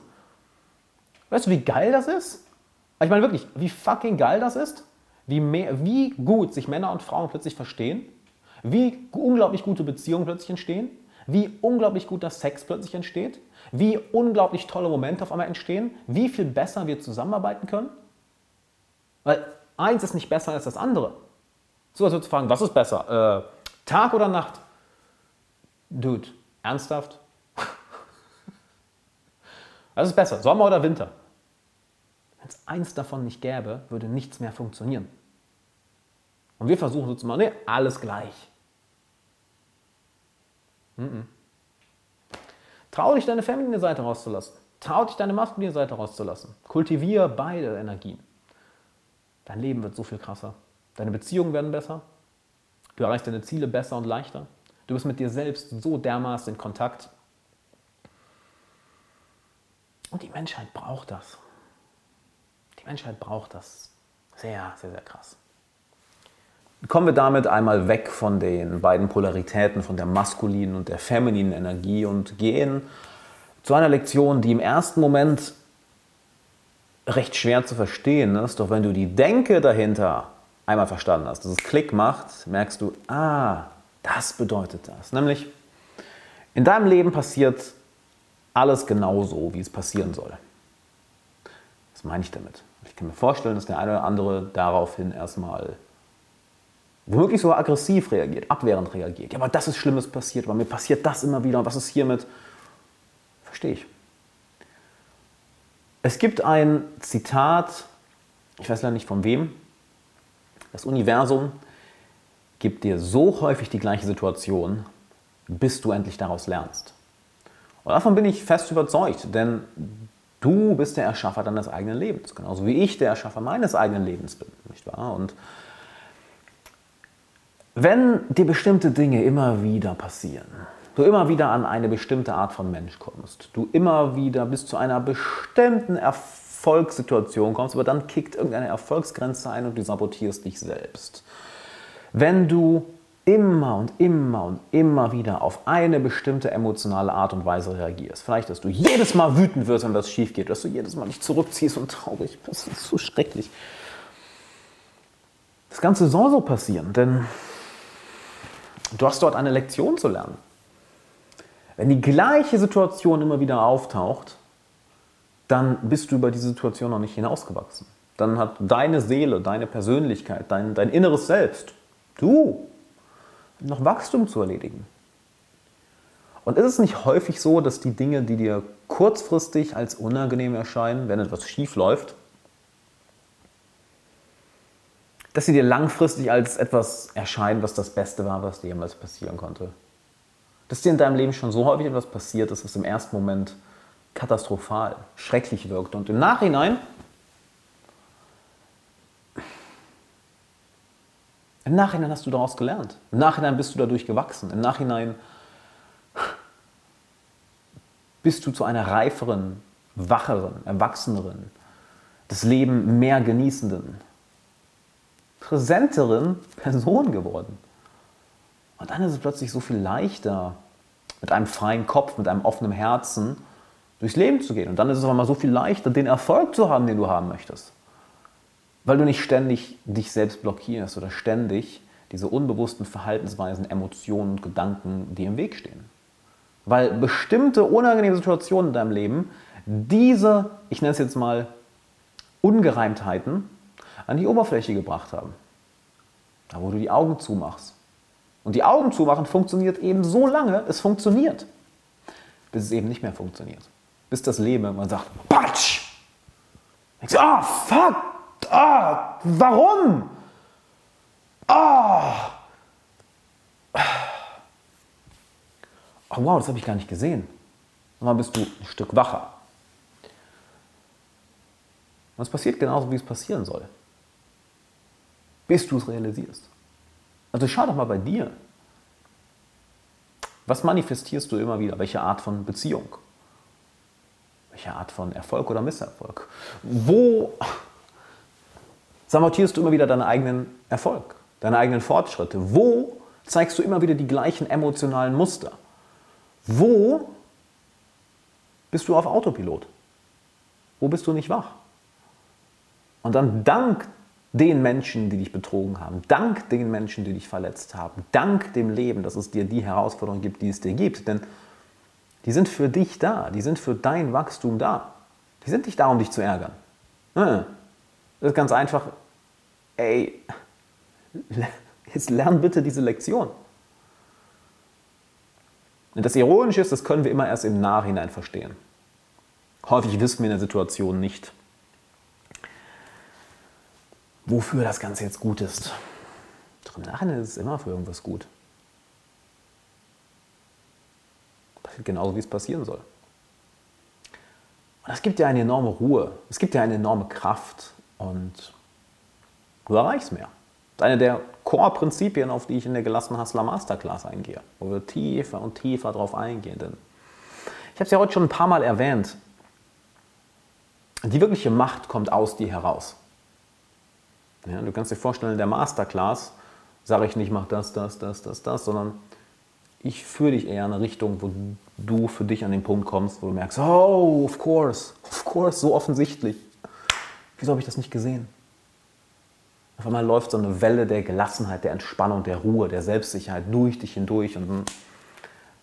weißt du, wie geil das ist? Ich meine wirklich, wie fucking geil das ist, wie, mehr, wie gut sich Männer und Frauen plötzlich verstehen, wie unglaublich gute Beziehungen plötzlich entstehen, wie unglaublich guter Sex plötzlich entsteht, wie unglaublich tolle Momente auf einmal entstehen, wie viel besser wir zusammenarbeiten können. Weil eins ist nicht besser als das andere. So, als zu fragen, was ist besser? Äh, Tag oder Nacht? Dude, ernsthaft? Was ist besser, Sommer oder Winter? Wenn es eins davon nicht gäbe, würde nichts mehr funktionieren. Und wir versuchen so zu machen, nee, alles gleich. Mm -mm. Trau dich, deine feminine Seite rauszulassen. Trau dich, deine maskuline Seite rauszulassen. Kultiviere beide Energien. Dein Leben wird so viel krasser. Deine Beziehungen werden besser. Du erreichst deine Ziele besser und leichter. Du bist mit dir selbst so dermaßen in Kontakt. Und die Menschheit braucht das. Die Menschheit braucht das. Sehr, sehr, sehr krass. Kommen wir damit einmal weg von den beiden Polaritäten, von der maskulinen und der femininen Energie und gehen zu einer Lektion, die im ersten Moment recht schwer zu verstehen ist. Doch wenn du die Denke dahinter einmal verstanden hast, dass es Klick macht, merkst du, ah, das bedeutet das. Nämlich, in deinem Leben passiert alles genauso, wie es passieren soll. Was meine ich damit? Ich kann mir vorstellen, dass der eine oder andere daraufhin erstmal womöglich sogar aggressiv reagiert, abwehrend reagiert. Ja, aber das ist Schlimmes passiert, aber mir passiert das immer wieder. Und was ist hiermit? Verstehe ich. Es gibt ein Zitat, ich weiß leider nicht von wem, das Universum gibt dir so häufig die gleiche Situation, bis du endlich daraus lernst. Und davon bin ich fest überzeugt, denn du bist der Erschaffer deines eigenen Lebens, genauso wie ich der Erschaffer meines eigenen Lebens bin, nicht wahr? Und wenn dir bestimmte Dinge immer wieder passieren, du immer wieder an eine bestimmte Art von Mensch kommst, du immer wieder bis zu einer bestimmten Erfolgssituation kommst, aber dann kickt irgendeine Erfolgsgrenze ein und du sabotierst dich selbst. Wenn du immer und immer und immer wieder auf eine bestimmte emotionale Art und Weise reagierst. Vielleicht, dass du jedes Mal wütend wirst, wenn was schief geht, dass du jedes Mal dich zurückziehst und traurig bist. Das ist so schrecklich. Das Ganze soll so passieren, denn du hast dort eine Lektion zu lernen. Wenn die gleiche Situation immer wieder auftaucht, dann bist du über diese Situation noch nicht hinausgewachsen. Dann hat deine Seele, deine Persönlichkeit, dein, dein inneres Selbst, du noch Wachstum zu erledigen. Und ist es nicht häufig so, dass die Dinge, die dir kurzfristig als unangenehm erscheinen, wenn etwas schief läuft, dass sie dir langfristig als etwas erscheinen, was das Beste war, was dir jemals passieren konnte? Dass dir in deinem Leben schon so häufig etwas passiert ist, was im ersten Moment katastrophal, schrecklich wirkt und im Nachhinein Im Nachhinein hast du daraus gelernt. Im Nachhinein bist du dadurch gewachsen. Im Nachhinein bist du zu einer reiferen, wacheren, erwachseneren, das Leben mehr genießenden, präsenteren Person geworden. Und dann ist es plötzlich so viel leichter, mit einem freien Kopf, mit einem offenen Herzen durchs Leben zu gehen. Und dann ist es auch mal so viel leichter, den Erfolg zu haben, den du haben möchtest. Weil du nicht ständig dich selbst blockierst oder ständig diese unbewussten Verhaltensweisen, Emotionen und Gedanken dir im Weg stehen. Weil bestimmte unangenehme Situationen in deinem Leben diese, ich nenne es jetzt mal, Ungereimtheiten an die Oberfläche gebracht haben. Da, wo du die Augen zumachst. Und die Augen zumachen funktioniert eben so lange, es funktioniert, bis es eben nicht mehr funktioniert. Bis das Leben irgendwann sagt, Patsch! Ah, oh, fuck, Ah, warum? Ah. Oh, wow, das habe ich gar nicht gesehen. Und dann bist du ein Stück wacher. Und es passiert genauso, wie es passieren soll. Bis du es realisierst. Also schau doch mal bei dir. Was manifestierst du immer wieder? Welche Art von Beziehung? Welche Art von Erfolg oder Misserfolg? Wo sabotierst du immer wieder deinen eigenen Erfolg, deine eigenen Fortschritte? Wo zeigst du immer wieder die gleichen emotionalen Muster? Wo bist du auf Autopilot? Wo bist du nicht wach? Und dann dank den Menschen, die dich betrogen haben, dank den Menschen, die dich verletzt haben, dank dem Leben, dass es dir die Herausforderung gibt, die es dir gibt. Denn die sind für dich da, die sind für dein Wachstum da. Die sind nicht da, um dich zu ärgern. Das ist ganz einfach, ey, jetzt lern bitte diese Lektion. Und das Ironische ist, das können wir immer erst im Nachhinein verstehen. Häufig wissen wir in der Situation nicht, wofür das Ganze jetzt gut ist. Doch im Nachhinein ist es immer für irgendwas gut. Passiert genauso, wie es passieren soll. Und das gibt dir eine enorme Ruhe, es gibt dir eine enorme Kraft und du erreichst mehr. Das ist eine der Core-Prinzipien, auf die ich in der gelassenen Hustler Masterclass eingehe, wo wir tiefer und tiefer darauf eingehen. Denn ich habe es ja heute schon ein paar Mal erwähnt, die wirkliche Macht kommt aus dir heraus. Ja, du kannst dir vorstellen, in der Masterclass sage ich nicht, mach das, das, das, das, das, sondern ich führe dich eher in eine Richtung, wo du für dich an den Punkt kommst, wo du merkst, oh, of course, of course, so offensichtlich. Wieso habe ich das nicht gesehen? Auf einmal läuft so eine Welle der Gelassenheit, der Entspannung, der Ruhe, der Selbstsicherheit durch dich hindurch und dann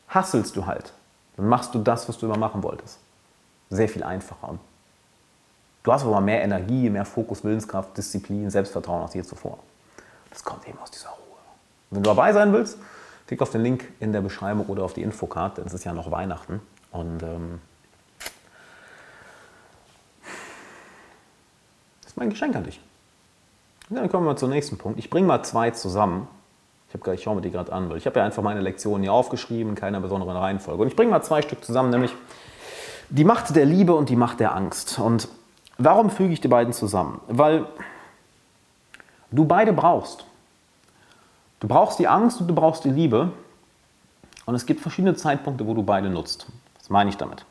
hasselst du halt. Dann machst du das, was du immer machen wolltest. Sehr viel einfacher. Und du hast aber mehr Energie, mehr Fokus, Willenskraft, Disziplin, Selbstvertrauen als je zuvor. Das kommt eben aus dieser Ruhe. Und wenn du dabei sein willst, klick auf den Link in der Beschreibung oder auf die Infokarte, denn es ist ja noch Weihnachten. Und ähm, ist mein Geschenk an dich. Und dann kommen wir zum nächsten Punkt. Ich bringe mal zwei zusammen. Ich, ich schaue mir die gerade an, weil ich habe ja einfach meine Lektionen hier aufgeschrieben, in keiner besonderen Reihenfolge. Und ich bringe mal zwei Stück zusammen, nämlich die Macht der Liebe und die Macht der Angst. Und warum füge ich die beiden zusammen? Weil du beide brauchst. Du brauchst die Angst und du brauchst die Liebe. Und es gibt verschiedene Zeitpunkte, wo du beide nutzt. Was meine ich damit?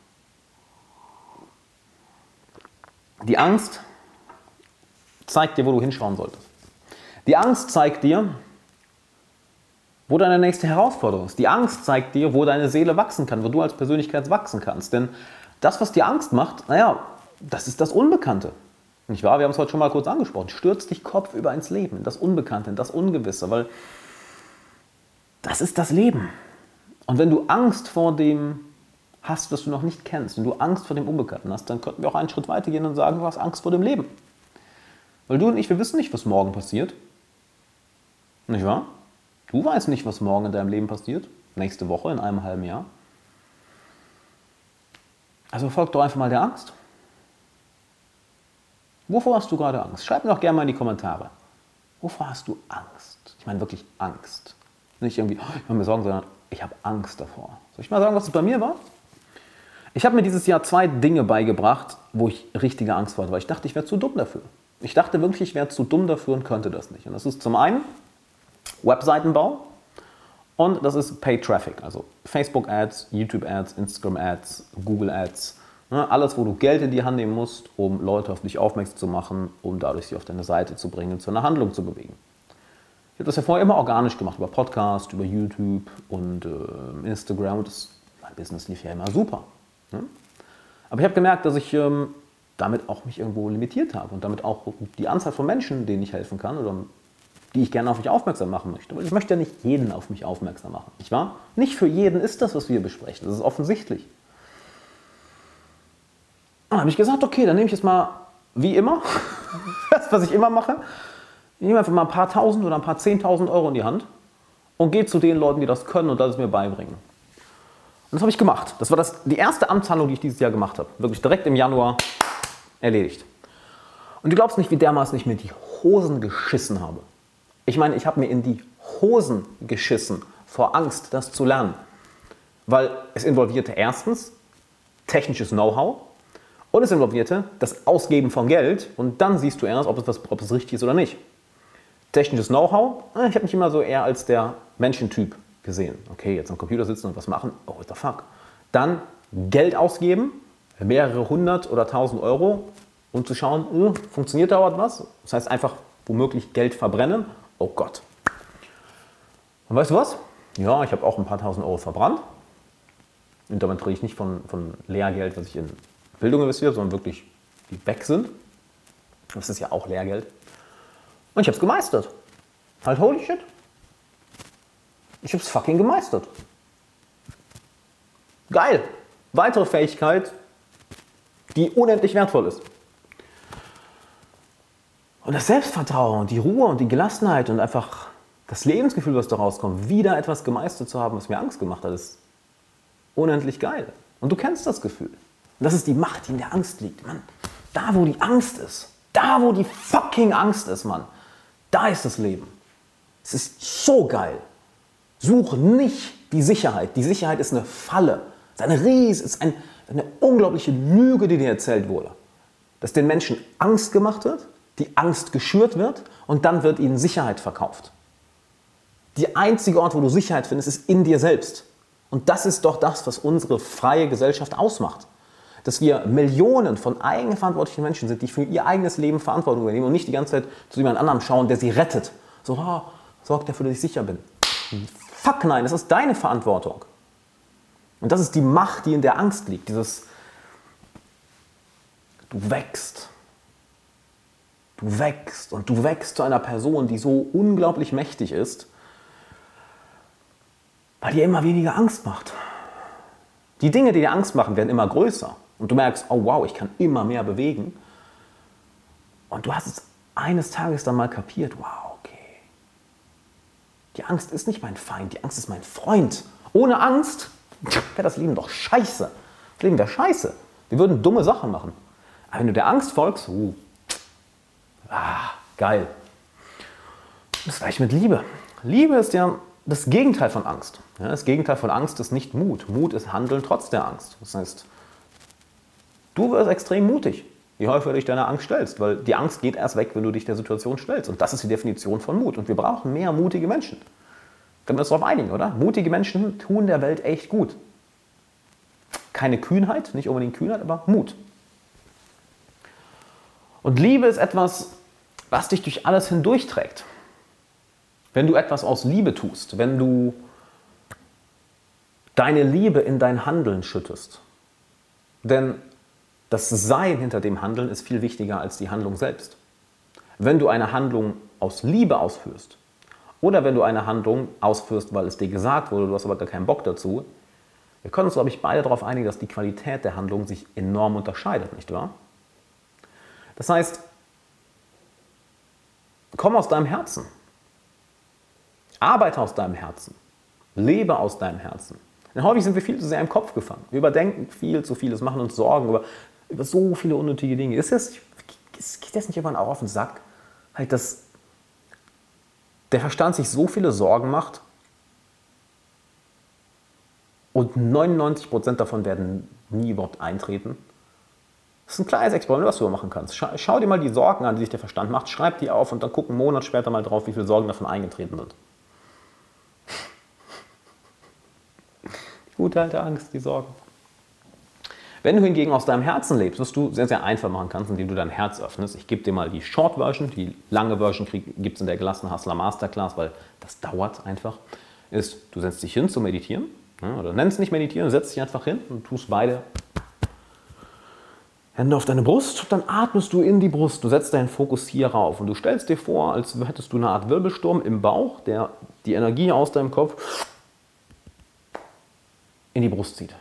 Die Angst zeigt dir, wo du hinschauen solltest. Die Angst zeigt dir, wo deine nächste Herausforderung ist. Die Angst zeigt dir, wo deine Seele wachsen kann, wo du als Persönlichkeit wachsen kannst. Denn das, was dir Angst macht, naja, das ist das Unbekannte. Nicht wahr? Wir haben es heute schon mal kurz angesprochen. Stürzt dich kopfüber ins Leben, in das Unbekannte, in das Ungewisse, weil das ist das Leben. Und wenn du Angst vor dem hast, was du noch nicht kennst, wenn du Angst vor dem Unbekannten hast, dann könnten wir auch einen Schritt weiter gehen und sagen, du hast Angst vor dem Leben. Weil du und ich, wir wissen nicht, was morgen passiert. Nicht wahr? Du weißt nicht, was morgen in deinem Leben passiert. Nächste Woche, in einem halben Jahr. Also folg doch einfach mal der Angst. Wovor hast du gerade Angst? Schreib mir doch gerne mal in die Kommentare. Wovor hast du Angst? Ich meine wirklich Angst. Nicht irgendwie, oh, ich mache mir Sorgen, sondern ich habe Angst davor. Soll ich mal sagen, was es bei mir war? Ich habe mir dieses Jahr zwei Dinge beigebracht, wo ich richtige Angst vor hatte, weil ich dachte, ich wäre zu dumm dafür. Ich dachte wirklich, ich wäre zu dumm dafür und könnte das nicht. Und das ist zum einen Webseitenbau und das ist Paid Traffic, also Facebook Ads, YouTube Ads, Instagram Ads, Google Ads. Ne, alles, wo du Geld in die Hand nehmen musst, um Leute auf dich aufmerksam zu machen, um dadurch sie auf deine Seite zu bringen, zu einer Handlung zu bewegen. Ich habe das ja vorher immer organisch gemacht, über Podcast, über YouTube und äh, Instagram. Das, mein Business lief ja immer super. Ne? Aber ich habe gemerkt, dass ich ähm, damit auch mich irgendwo limitiert habe und damit auch die Anzahl von Menschen, denen ich helfen kann oder die ich gerne auf mich aufmerksam machen möchte. Aber ich möchte ja nicht jeden auf mich aufmerksam machen, nicht wahr? Nicht für jeden ist das, was wir besprechen. Das ist offensichtlich. Dann habe ich gesagt, okay, dann nehme ich jetzt mal wie immer, das, was ich immer mache, ich nehme einfach mal ein paar tausend oder ein paar zehntausend Euro in die Hand und gehe zu den Leuten, die das können und das mir beibringen. Und das habe ich gemacht. Das war das, die erste Amtshandlung, die ich dieses Jahr gemacht habe. Wirklich direkt im Januar erledigt. Und du glaubst nicht, wie dermaßen ich mir die Hosen geschissen habe. Ich meine, ich habe mir in die Hosen geschissen vor Angst, das zu lernen. Weil es involvierte erstens technisches Know-how und es involvierte das Ausgeben von Geld und dann siehst du erst, ob es, was, ob es richtig ist oder nicht. Technisches Know-how, äh, ich habe mich immer so eher als der Menschentyp gesehen. Okay, jetzt am Computer sitzen und was machen, oh, what the fuck. Dann Geld ausgeben, mehrere hundert oder tausend Euro um zu schauen, äh, funktioniert da was? Das heißt einfach womöglich Geld verbrennen. Oh Gott. Und weißt du was? Ja, ich habe auch ein paar tausend Euro verbrannt. Und damit rede ich nicht von, von Lehrgeld, was ich in Bildung investiere, sondern wirklich, die weg sind. Das ist ja auch Lehrgeld. Und ich habe es gemeistert. Halt, holy shit. Ich habe es fucking gemeistert. Geil. Weitere Fähigkeit, die unendlich wertvoll ist. Und das Selbstvertrauen und die Ruhe und die Gelassenheit und einfach das Lebensgefühl, was daraus kommt, wieder etwas gemeistert zu haben, was mir Angst gemacht hat, ist unendlich geil. Und du kennst das Gefühl. Und das ist die Macht, die in der Angst liegt. Mann, da wo die Angst ist, da wo die fucking Angst ist, Mann, da ist das Leben. Es ist so geil. Suche nicht die Sicherheit. Die Sicherheit ist eine Falle. Es ist eine Ries, ist ein, eine unglaubliche Lüge, die dir erzählt wurde. Dass den Menschen Angst gemacht wird die Angst geschürt wird und dann wird ihnen Sicherheit verkauft. Der einzige Ort, wo du Sicherheit findest, ist in dir selbst. Und das ist doch das, was unsere freie Gesellschaft ausmacht. Dass wir Millionen von eigenverantwortlichen Menschen sind, die für ihr eigenes Leben Verantwortung übernehmen und nicht die ganze Zeit zu jemand anderem schauen, der sie rettet. So, oh, sorgt dafür, dass ich sicher bin. Fuck nein, das ist deine Verantwortung. Und das ist die Macht, die in der Angst liegt. Dieses, du wächst Du wächst und du wächst zu einer Person, die so unglaublich mächtig ist, weil dir immer weniger Angst macht. Die Dinge, die dir Angst machen, werden immer größer. Und du merkst, oh wow, ich kann immer mehr bewegen. Und du hast es eines Tages dann mal kapiert, wow, okay. Die Angst ist nicht mein Feind, die Angst ist mein Freund. Ohne Angst wäre das Leben doch scheiße. Das Leben wäre scheiße. Wir würden dumme Sachen machen. Aber wenn du der Angst folgst, uh, Ah, geil. Das gleiche mit Liebe. Liebe ist ja das Gegenteil von Angst. Das Gegenteil von Angst ist nicht Mut. Mut ist Handeln trotz der Angst. Das heißt, du wirst extrem mutig, je häufiger du dich deiner Angst stellst, weil die Angst geht erst weg, wenn du dich der Situation stellst. Und das ist die Definition von Mut. Und wir brauchen mehr mutige Menschen. Können wir uns darauf einigen, oder? Mutige Menschen tun der Welt echt gut. Keine Kühnheit, nicht unbedingt Kühnheit, aber Mut. Und Liebe ist etwas, was dich durch alles hindurchträgt. Wenn du etwas aus Liebe tust, wenn du deine Liebe in dein Handeln schüttest. Denn das Sein hinter dem Handeln ist viel wichtiger als die Handlung selbst. Wenn du eine Handlung aus Liebe ausführst oder wenn du eine Handlung ausführst, weil es dir gesagt wurde, du hast aber gar keinen Bock dazu, wir können uns, glaube ich, beide darauf einigen, dass die Qualität der Handlung sich enorm unterscheidet, nicht wahr? Das heißt, komm aus deinem Herzen. Arbeite aus deinem Herzen. Lebe aus deinem Herzen. Denn häufig sind wir viel zu sehr im Kopf gefangen. Wir überdenken viel zu vieles, machen uns Sorgen über, über so viele unnötige Dinge. Ist das, geht das nicht irgendwann auch auf den Sack? Halt, dass der Verstand sich so viele Sorgen macht und 99% davon werden nie überhaupt eintreten. Das ist ein kleines Experiment, was du machen kannst. Schau, schau, dir mal die Sorgen an, die sich der Verstand macht, schreib die auf und dann guck einen Monat später mal drauf, wie viele Sorgen davon eingetreten sind. Die gute alte Angst, die Sorgen. Wenn du hingegen aus deinem Herzen lebst, was du sehr, sehr einfach machen kannst, indem du dein Herz öffnest. Ich gebe dir mal die Short Version, die lange Version gibt es in der gelassenen Hustler Masterclass, weil das dauert einfach. Ist, du setzt dich hin zu meditieren ja, oder nennst nicht meditieren, setzt dich einfach hin und tust beide Hände auf deine Brust, dann atmest du in die Brust. Du setzt deinen Fokus hier rauf und du stellst dir vor, als hättest du eine Art Wirbelsturm im Bauch, der die Energie aus deinem Kopf in die Brust zieht.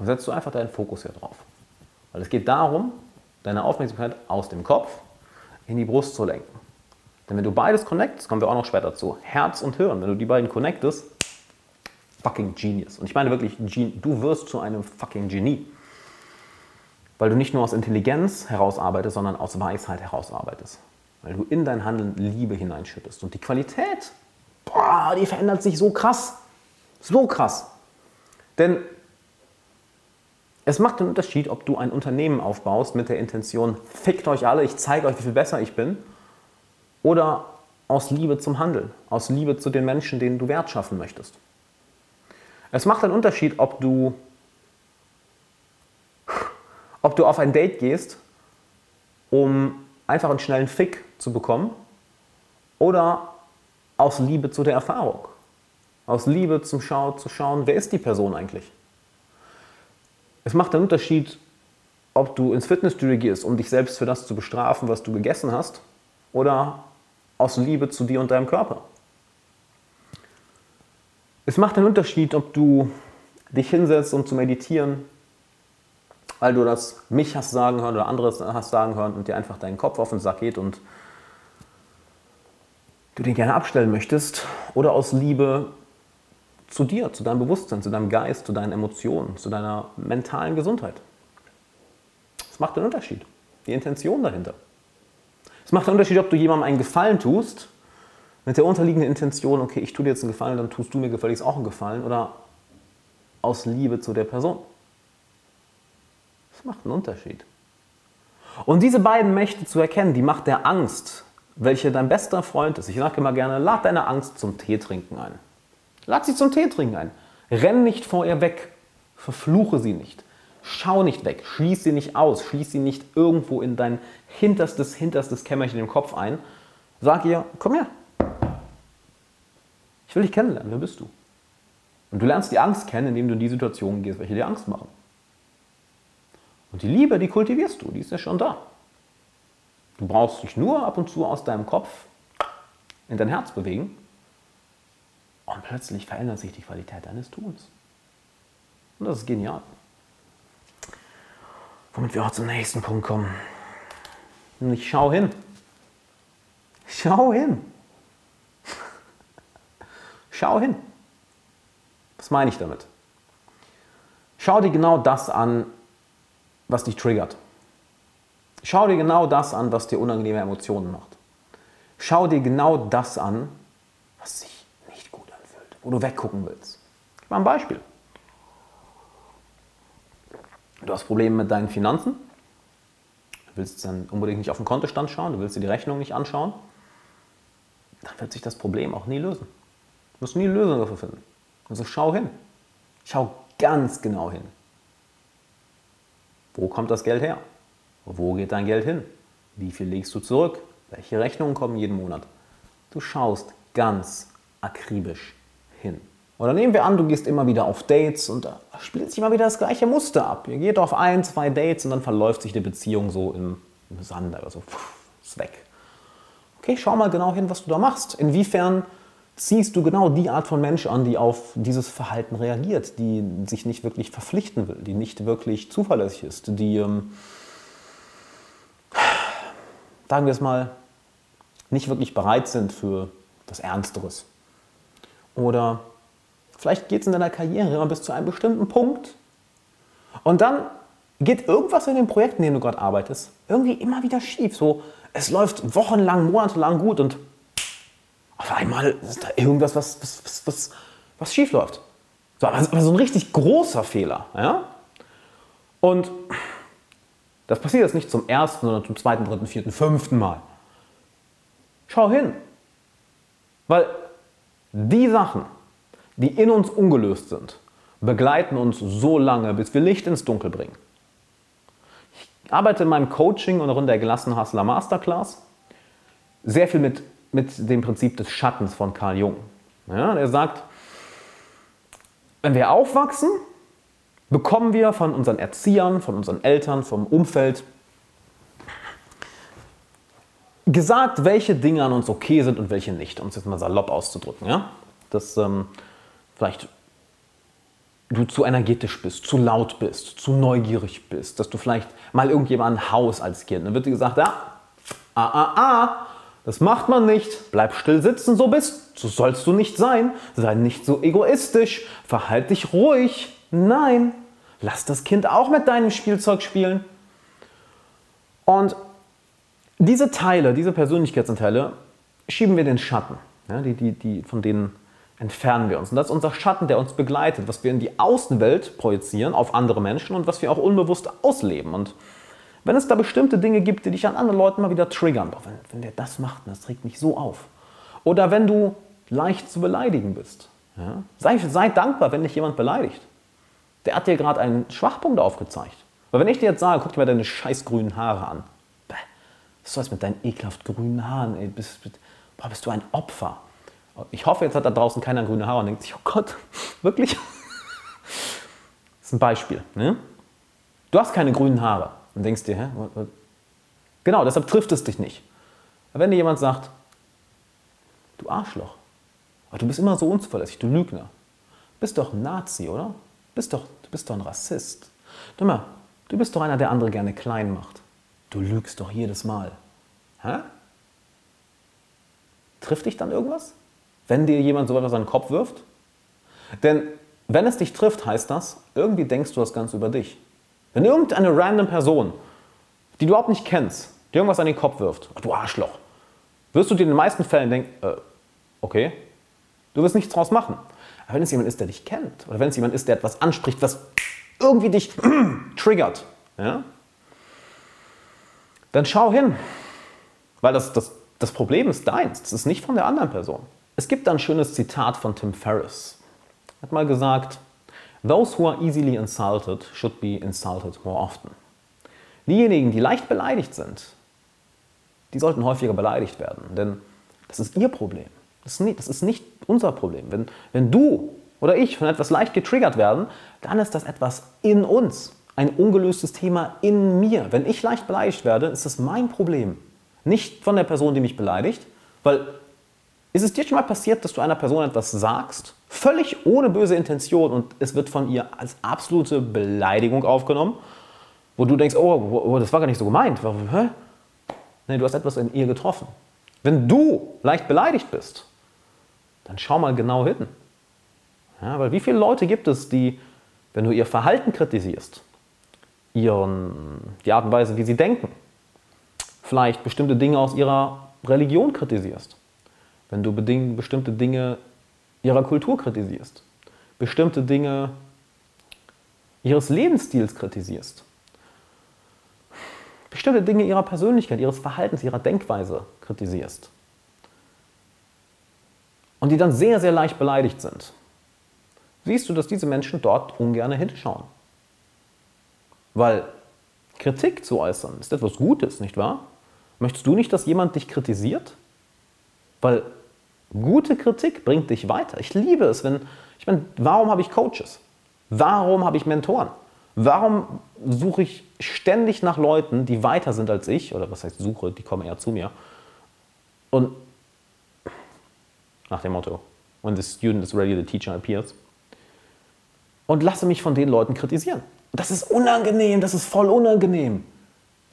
Dann setzt du einfach deinen Fokus hier drauf. Weil es geht darum, deine Aufmerksamkeit aus dem Kopf in die Brust zu lenken. Denn wenn du beides connectest, kommen wir auch noch später zu, Herz und Hirn, wenn du die beiden connectest, fucking Genius. Und ich meine wirklich, du wirst zu einem fucking Genie. Weil du nicht nur aus Intelligenz herausarbeitest, sondern aus Weisheit herausarbeitest. Weil du in dein Handeln Liebe hineinschüttest. Und die Qualität, boah, die verändert sich so krass. So krass. Denn es macht einen Unterschied, ob du ein Unternehmen aufbaust mit der Intention, fickt euch alle, ich zeige euch, wie viel besser ich bin, oder aus Liebe zum Handeln, aus Liebe zu den Menschen, denen du Wert schaffen möchtest. Es macht einen Unterschied, ob du, ob du auf ein Date gehst, um einfach einen schnellen Fick zu bekommen, oder aus Liebe zu der Erfahrung. Aus Liebe zum Schau, zu schauen, wer ist die Person eigentlich? Es macht einen Unterschied, ob du ins Fitnessstudio gehst, um dich selbst für das zu bestrafen, was du gegessen hast, oder aus Liebe zu dir und deinem Körper. Es macht einen Unterschied, ob du dich hinsetzt, um zu meditieren, weil du das mich hast sagen hören oder anderes hast sagen hören und dir einfach deinen Kopf auf den Sack geht und du den gerne abstellen möchtest, oder aus Liebe zu dir, zu deinem Bewusstsein, zu deinem Geist, zu deinen Emotionen, zu deiner mentalen Gesundheit. Es macht einen Unterschied, die Intention dahinter. Es macht einen Unterschied, ob du jemandem einen Gefallen tust mit der unterliegenden Intention, okay, ich tue dir jetzt einen Gefallen, dann tust du mir gefälligst auch einen Gefallen oder aus Liebe zu der Person. Das macht einen Unterschied. Und diese beiden Mächte zu erkennen, die Macht der Angst, welche dein bester Freund ist. Ich sage immer gerne, lad deine Angst zum Tee trinken ein. Lad sie zum Tee trinken ein. Renn nicht vor ihr weg. Verfluche sie nicht. Schau nicht weg. Schließ sie nicht aus. Schließ sie nicht irgendwo in dein hinterstes, hinterstes Kämmerchen im Kopf ein. Sag ihr, komm her, ich will dich kennenlernen. Wer bist du? Und du lernst die Angst kennen, indem du in die Situationen gehst, welche dir Angst machen. Und die Liebe, die kultivierst du, die ist ja schon da. Du brauchst dich nur ab und zu aus deinem Kopf in dein Herz bewegen und plötzlich verändert sich die Qualität deines Tuns. Und das ist genial. Womit wir auch zum nächsten Punkt kommen. Ich schau hin. Schau hin. Schau hin. Was meine ich damit? Schau dir genau das an, was dich triggert. Schau dir genau das an, was dir unangenehme Emotionen macht. Schau dir genau das an, was anfühlt, wo du weggucken willst. Ich mal ein Beispiel. Du hast Probleme mit deinen Finanzen. Du willst dann unbedingt nicht auf den Kontostand schauen, du willst dir die Rechnung nicht anschauen. Dann wird sich das Problem auch nie lösen. Du musst nie eine Lösung dafür finden. Also schau hin. Schau ganz genau hin. Wo kommt das Geld her? Wo geht dein Geld hin? Wie viel legst du zurück? Welche Rechnungen kommen jeden Monat? Du schaust ganz akribisch hin. Oder nehmen wir an, du gehst immer wieder auf Dates und da spielt sich immer wieder das gleiche Muster ab. Ihr geht auf ein, zwei Dates und dann verläuft sich die Beziehung so im, im Sand, also ist weg. Okay, schau mal genau hin, was du da machst. Inwiefern ziehst du genau die Art von Mensch an, die auf dieses Verhalten reagiert, die sich nicht wirklich verpflichten will, die nicht wirklich zuverlässig ist, die, ähm, sagen wir es mal, nicht wirklich bereit sind für das Ernsteres. Oder vielleicht geht es in deiner Karriere immer bis zu einem bestimmten Punkt und dann geht irgendwas in dem Projekt, in dem du gerade arbeitest, irgendwie immer wieder schief. So, es läuft wochenlang, monatelang gut und auf einmal ist da irgendwas, was, was, was, was, was schief läuft. So, aber so ein richtig großer Fehler. Ja? Und das passiert jetzt nicht zum ersten, sondern zum zweiten, dritten, vierten, fünften Mal. Schau hin. Weil die Sachen, die in uns ungelöst sind, begleiten uns so lange, bis wir Licht ins Dunkel bringen. Ich arbeite in meinem Coaching und auch in der Gelassenhassler Masterclass sehr viel mit mit dem Prinzip des Schattens von Carl Jung. Ja, er sagt, wenn wir aufwachsen, bekommen wir von unseren Erziehern, von unseren Eltern, vom Umfeld gesagt, welche Dinge an uns okay sind und welche nicht, um es jetzt mal salopp auszudrücken. Ja? Dass ähm, vielleicht du zu energetisch bist, zu laut bist, zu neugierig bist, dass du vielleicht mal irgendjemanden haust als Kind. Dann wird dir gesagt, ja, ah, ah, ah, das macht man nicht. Bleib still sitzen, so bist. So sollst du nicht sein. Sei nicht so egoistisch. Verhalt dich ruhig. Nein. Lass das Kind auch mit deinem Spielzeug spielen. Und diese Teile, diese Persönlichkeitsanteile, schieben wir den Schatten. Ja, die, die, die, von denen entfernen wir uns. Und das ist unser Schatten, der uns begleitet, was wir in die Außenwelt projizieren auf andere Menschen und was wir auch unbewusst ausleben. Und wenn es da bestimmte Dinge gibt, die dich an anderen Leuten mal wieder triggern, wenn, wenn der das macht, das regt mich so auf. Oder wenn du leicht zu beleidigen bist. Ja? Sei, sei dankbar, wenn dich jemand beleidigt. Der hat dir gerade einen Schwachpunkt aufgezeigt. Weil wenn ich dir jetzt sage, guck dir mal deine scheiß grünen Haare an. Was soll's mit deinen ekelhaft grünen Haaren? Ey, bist, bist, boah, bist du ein Opfer. Ich hoffe, jetzt hat da draußen keiner grüne Haare und denkt sich, oh Gott, wirklich? Das ist ein Beispiel. Ne? Du hast keine grünen Haare und denkst dir, hä? Genau, deshalb trifft es dich nicht. Aber wenn dir jemand sagt, du Arschloch, du bist immer so unzuverlässig, du Lügner, bist doch ein Nazi, oder? Bist doch, du bist doch ein Rassist. Du, du bist doch einer, der andere gerne klein macht. Du lügst doch jedes Mal. Hä? Trifft dich dann irgendwas? Wenn dir jemand so etwas an den Kopf wirft? Denn wenn es dich trifft, heißt das, irgendwie denkst du das Ganze über dich. Wenn irgendeine random Person, die du überhaupt nicht kennst, dir irgendwas an den Kopf wirft, du Arschloch, wirst du dir in den meisten Fällen denken, äh, okay, du wirst nichts draus machen. Aber wenn es jemand ist, der dich kennt, oder wenn es jemand ist, der etwas anspricht, was irgendwie dich triggert, ja, dann schau hin. Weil das, das, das Problem ist deins, das ist nicht von der anderen Person. Es gibt ein schönes Zitat von Tim Ferriss. Er hat mal gesagt, Those who are easily insulted should be insulted more often. Diejenigen, die leicht beleidigt sind, die sollten häufiger beleidigt werden, denn das ist ihr Problem. Das ist nicht, das ist nicht unser Problem. Wenn, wenn du oder ich von etwas leicht getriggert werden, dann ist das etwas in uns, ein ungelöstes Thema in mir. Wenn ich leicht beleidigt werde, ist das mein Problem, nicht von der Person, die mich beleidigt, weil ist es dir schon mal passiert, dass du einer Person etwas sagst, völlig ohne böse Intention und es wird von ihr als absolute Beleidigung aufgenommen, wo du denkst, oh, oh das war gar nicht so gemeint. Hä? Nee, du hast etwas in ihr getroffen. Wenn du leicht beleidigt bist, dann schau mal genau hin. Ja, weil wie viele Leute gibt es, die, wenn du ihr Verhalten kritisierst, ihren, die Art und Weise, wie sie denken, vielleicht bestimmte Dinge aus ihrer Religion kritisierst, wenn du bestimmte Dinge ihrer Kultur kritisierst, bestimmte Dinge ihres Lebensstils kritisierst, bestimmte Dinge ihrer Persönlichkeit, ihres Verhaltens, ihrer Denkweise kritisierst. Und die dann sehr, sehr leicht beleidigt sind, siehst du, dass diese Menschen dort ungern hinschauen. Weil Kritik zu äußern ist etwas Gutes, nicht wahr? Möchtest du nicht, dass jemand dich kritisiert? Weil gute Kritik bringt dich weiter. Ich liebe es, wenn, ich meine, warum habe ich Coaches? Warum habe ich Mentoren? Warum suche ich ständig nach Leuten, die weiter sind als ich? Oder was heißt suche, die kommen eher zu mir. Und nach dem Motto, when the student is ready, the teacher appears. Und lasse mich von den Leuten kritisieren. Das ist unangenehm, das ist voll unangenehm.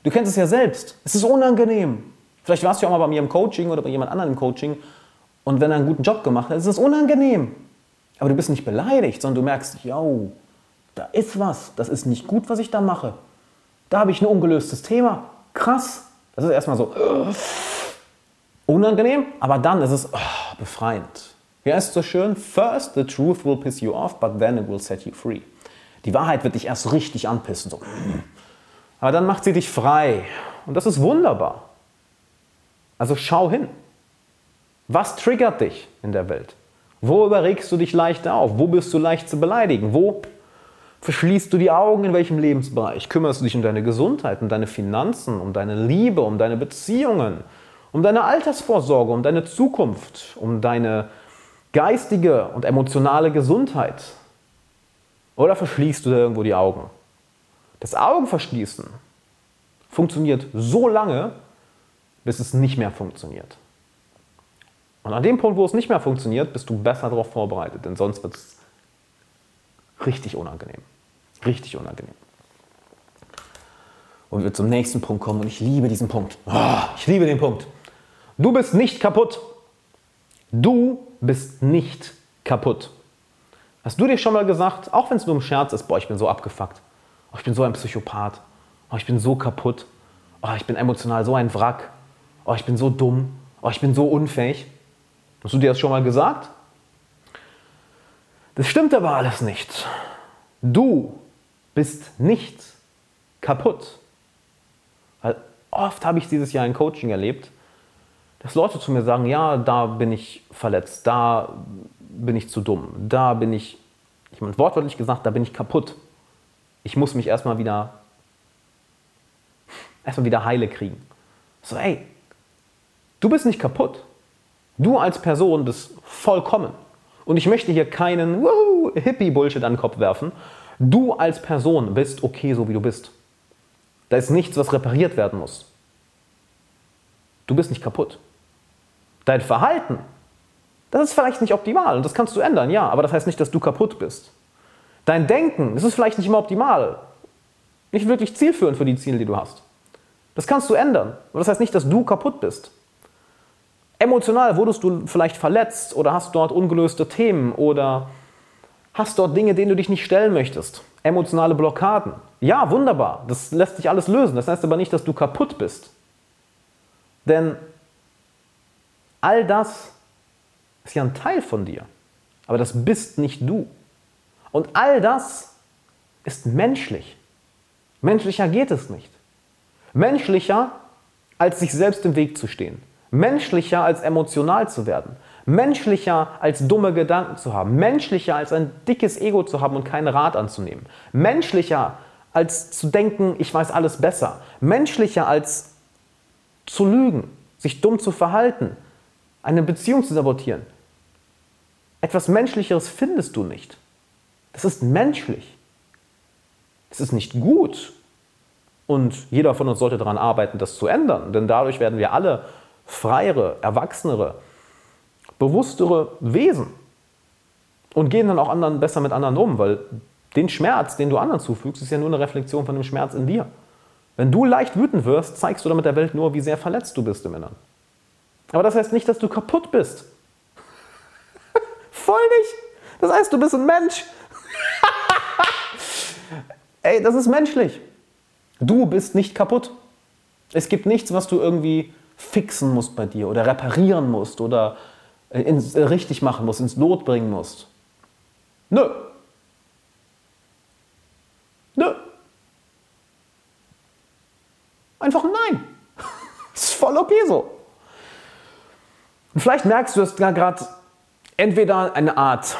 Du kennst es ja selbst. Es ist unangenehm. Vielleicht warst du ja auch mal bei mir im Coaching oder bei jemand anderem im Coaching und wenn er einen guten Job gemacht hat, ist es unangenehm. Aber du bist nicht beleidigt, sondern du merkst, yo, da ist was. Das ist nicht gut, was ich da mache. Da habe ich ein ungelöstes Thema. Krass. Das ist erstmal so uh, unangenehm, aber dann ist es uh, befreiend. Wie heißt es so schön? First, the truth will piss you off, but then it will set you free. Die Wahrheit wird dich erst richtig anpissen. So. Aber dann macht sie dich frei. Und das ist wunderbar. Also schau hin. Was triggert dich in der Welt? Wo überregst du dich leicht auf? Wo bist du leicht zu beleidigen? Wo verschließt du die Augen? In welchem Lebensbereich? Kümmerst du dich um deine Gesundheit, um deine Finanzen, um deine Liebe, um deine Beziehungen, um deine Altersvorsorge, um deine Zukunft, um deine geistige und emotionale Gesundheit? Oder verschließt du irgendwo die Augen? Das Augenverschließen funktioniert so lange, bis es nicht mehr funktioniert. Und an dem Punkt, wo es nicht mehr funktioniert, bist du besser darauf vorbereitet, denn sonst wird es richtig unangenehm. Richtig unangenehm. Und wir zum nächsten Punkt kommen und ich liebe diesen Punkt. Oh, ich liebe den Punkt. Du bist nicht kaputt. Du bist nicht kaputt. Hast du dir schon mal gesagt, auch wenn es nur im Scherz ist, boah, ich bin so abgefuckt. Oh, ich bin so ein Psychopath. Oh, ich bin so kaputt. Oh, ich bin emotional so ein Wrack. Oh, ich bin so dumm. Oh, ich bin so unfähig. Hast du dir das schon mal gesagt? Das stimmt aber alles nicht. Du bist nicht kaputt. Weil oft habe ich dieses Jahr ein Coaching erlebt, dass Leute zu mir sagen, ja, da bin ich verletzt, da bin ich zu dumm, da bin ich, ich meine wortwörtlich gesagt, da bin ich kaputt. Ich muss mich erstmal wieder, erstmal wieder heile kriegen. So, ey, du bist nicht kaputt. Du als Person bist vollkommen. Und ich möchte hier keinen Hippie-Bullshit an den Kopf werfen. Du als Person bist okay, so wie du bist. Da ist nichts, was repariert werden muss. Du bist nicht kaputt. Dein Verhalten, das ist vielleicht nicht optimal und das kannst du ändern, ja, aber das heißt nicht, dass du kaputt bist. Dein Denken, das ist vielleicht nicht immer optimal, nicht wirklich zielführend für die Ziele, die du hast. Das kannst du ändern, aber das heißt nicht, dass du kaputt bist. Emotional wurdest du vielleicht verletzt oder hast dort ungelöste Themen oder hast dort Dinge, denen du dich nicht stellen möchtest. Emotionale Blockaden. Ja, wunderbar, das lässt sich alles lösen. Das heißt aber nicht, dass du kaputt bist. Denn all das ist ja ein Teil von dir, aber das bist nicht du. Und all das ist menschlich. Menschlicher geht es nicht. Menschlicher, als sich selbst im Weg zu stehen. Menschlicher als emotional zu werden. Menschlicher als dumme Gedanken zu haben. Menschlicher als ein dickes Ego zu haben und keinen Rat anzunehmen. Menschlicher als zu denken, ich weiß alles besser. Menschlicher als zu lügen, sich dumm zu verhalten, eine Beziehung zu sabotieren. Etwas Menschlicheres findest du nicht. Das ist menschlich. Das ist nicht gut. Und jeder von uns sollte daran arbeiten, das zu ändern. Denn dadurch werden wir alle freiere, erwachsenere, bewusstere Wesen und gehen dann auch anderen besser mit anderen um, weil den Schmerz, den du anderen zufügst, ist ja nur eine Reflexion von dem Schmerz in dir. Wenn du leicht wütend wirst, zeigst du damit der Welt nur, wie sehr verletzt du bist im Inneren. Aber das heißt nicht, dass du kaputt bist. Voll nicht. Das heißt, du bist ein Mensch. Ey, das ist menschlich. Du bist nicht kaputt. Es gibt nichts, was du irgendwie fixen musst bei dir oder reparieren musst oder ins, äh, richtig machen musst, ins Lot bringen musst. Nö. Nö. Einfach nein. ist voll okay so. Und vielleicht merkst du, dass da gerade entweder eine Art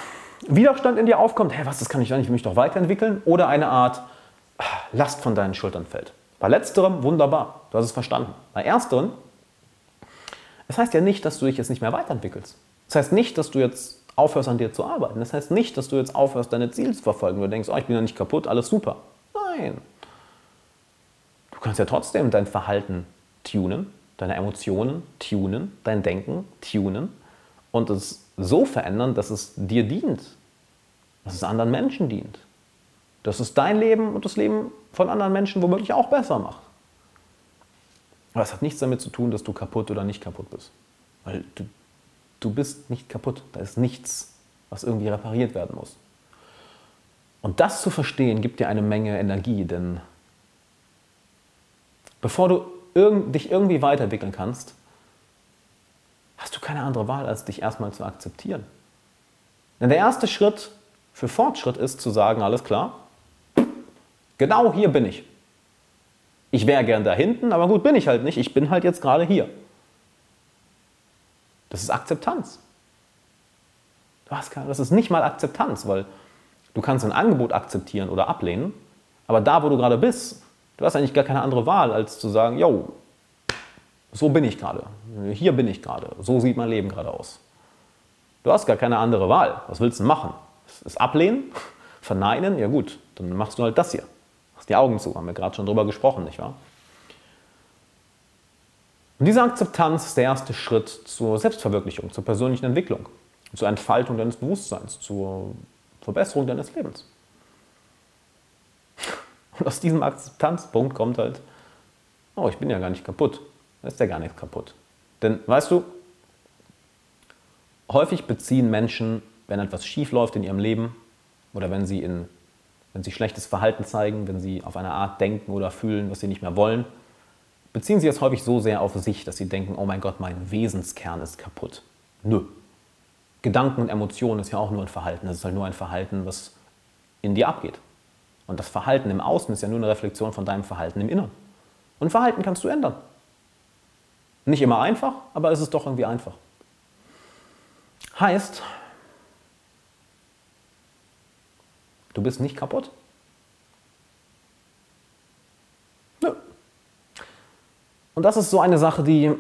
Widerstand in dir aufkommt, hey, was, das kann ich doch nicht, ich will mich doch weiterentwickeln, oder eine Art ah, Last von deinen Schultern fällt. Bei letzterem wunderbar, du hast es verstanden. Bei ersteren, das heißt ja nicht, dass du dich jetzt nicht mehr weiterentwickelst. Das heißt nicht, dass du jetzt aufhörst an dir zu arbeiten. Das heißt nicht, dass du jetzt aufhörst, deine Ziele zu verfolgen. Du denkst, oh, ich bin ja nicht kaputt, alles super. Nein. Du kannst ja trotzdem dein Verhalten tunen, deine Emotionen tunen, dein Denken tunen und es so verändern, dass es dir dient, dass es anderen Menschen dient, dass es dein Leben und das Leben von anderen Menschen womöglich auch besser macht. Aber es hat nichts damit zu tun, dass du kaputt oder nicht kaputt bist. Weil du, du bist nicht kaputt. Da ist nichts, was irgendwie repariert werden muss. Und das zu verstehen, gibt dir eine Menge Energie, denn bevor du dich irgendwie weiterentwickeln kannst, hast du keine andere Wahl, als dich erstmal zu akzeptieren. Denn der erste Schritt für Fortschritt ist zu sagen, alles klar, genau hier bin ich. Ich wäre gern da hinten, aber gut, bin ich halt nicht. Ich bin halt jetzt gerade hier. Das ist Akzeptanz. das ist nicht mal Akzeptanz, weil du kannst ein Angebot akzeptieren oder ablehnen, aber da, wo du gerade bist, Du hast eigentlich gar keine andere Wahl, als zu sagen, yo, so bin ich gerade, hier bin ich gerade, so sieht mein Leben gerade aus. Du hast gar keine andere Wahl. Was willst du machen? Das ablehnen? Verneinen? Ja gut, dann machst du halt das hier. Machst die Augen zu, haben wir gerade schon drüber gesprochen, nicht wahr? Und diese Akzeptanz ist der erste Schritt zur Selbstverwirklichung, zur persönlichen Entwicklung, zur Entfaltung deines Bewusstseins, zur Verbesserung deines Lebens. Und aus diesem Akzeptanzpunkt kommt halt, oh, ich bin ja gar nicht kaputt. Da ist ja gar nichts kaputt. Denn weißt du, häufig beziehen Menschen, wenn etwas schief läuft in ihrem Leben oder wenn sie, in, wenn sie schlechtes Verhalten zeigen, wenn sie auf eine Art denken oder fühlen, was sie nicht mehr wollen, beziehen sie es häufig so sehr auf sich, dass sie denken, oh mein Gott, mein Wesenskern ist kaputt. Nö. Gedanken und Emotionen ist ja auch nur ein Verhalten. Das ist halt nur ein Verhalten, was in dir abgeht. Und das Verhalten im Außen ist ja nur eine Reflexion von deinem Verhalten im Inneren. Und Verhalten kannst du ändern. Nicht immer einfach, aber es ist doch irgendwie einfach. Heißt, du bist nicht kaputt. Nö. Und das ist so eine Sache, die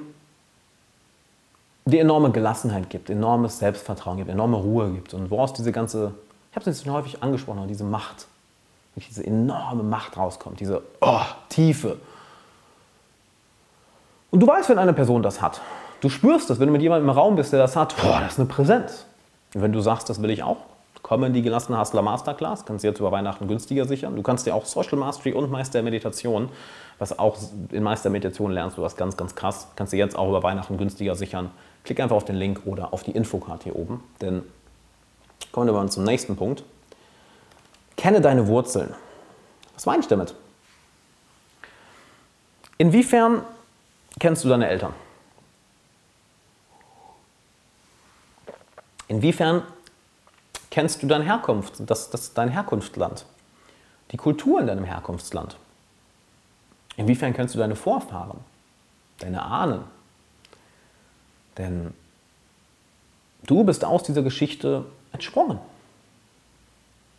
die enorme Gelassenheit gibt, enormes Selbstvertrauen gibt, enorme Ruhe gibt und woraus diese ganze, ich habe es jetzt schon häufig angesprochen, diese Macht diese enorme Macht rauskommt, diese oh, Tiefe. Und du weißt, wenn eine Person das hat. Du spürst das, wenn du mit jemandem im Raum bist, der das hat. Boah, das ist eine Präsenz. Und wenn du sagst, das will ich auch, komm in die gelassene Hustler Masterclass, kannst du jetzt über Weihnachten günstiger sichern. Du kannst dir auch Social Mastery und Meister Meditation, was auch in Meister Meditation lernst du was ganz, ganz krass, kannst du jetzt auch über Weihnachten günstiger sichern. Klick einfach auf den Link oder auf die Infocard hier oben, denn kommen wir mal zum nächsten Punkt. Kenne deine Wurzeln. Was meine ich damit? Inwiefern kennst du deine Eltern? Inwiefern kennst du deine Herkunft, das, das dein Herkunftsland, die Kultur in deinem Herkunftsland? Inwiefern kennst du deine Vorfahren, deine Ahnen? Denn du bist aus dieser Geschichte entsprungen.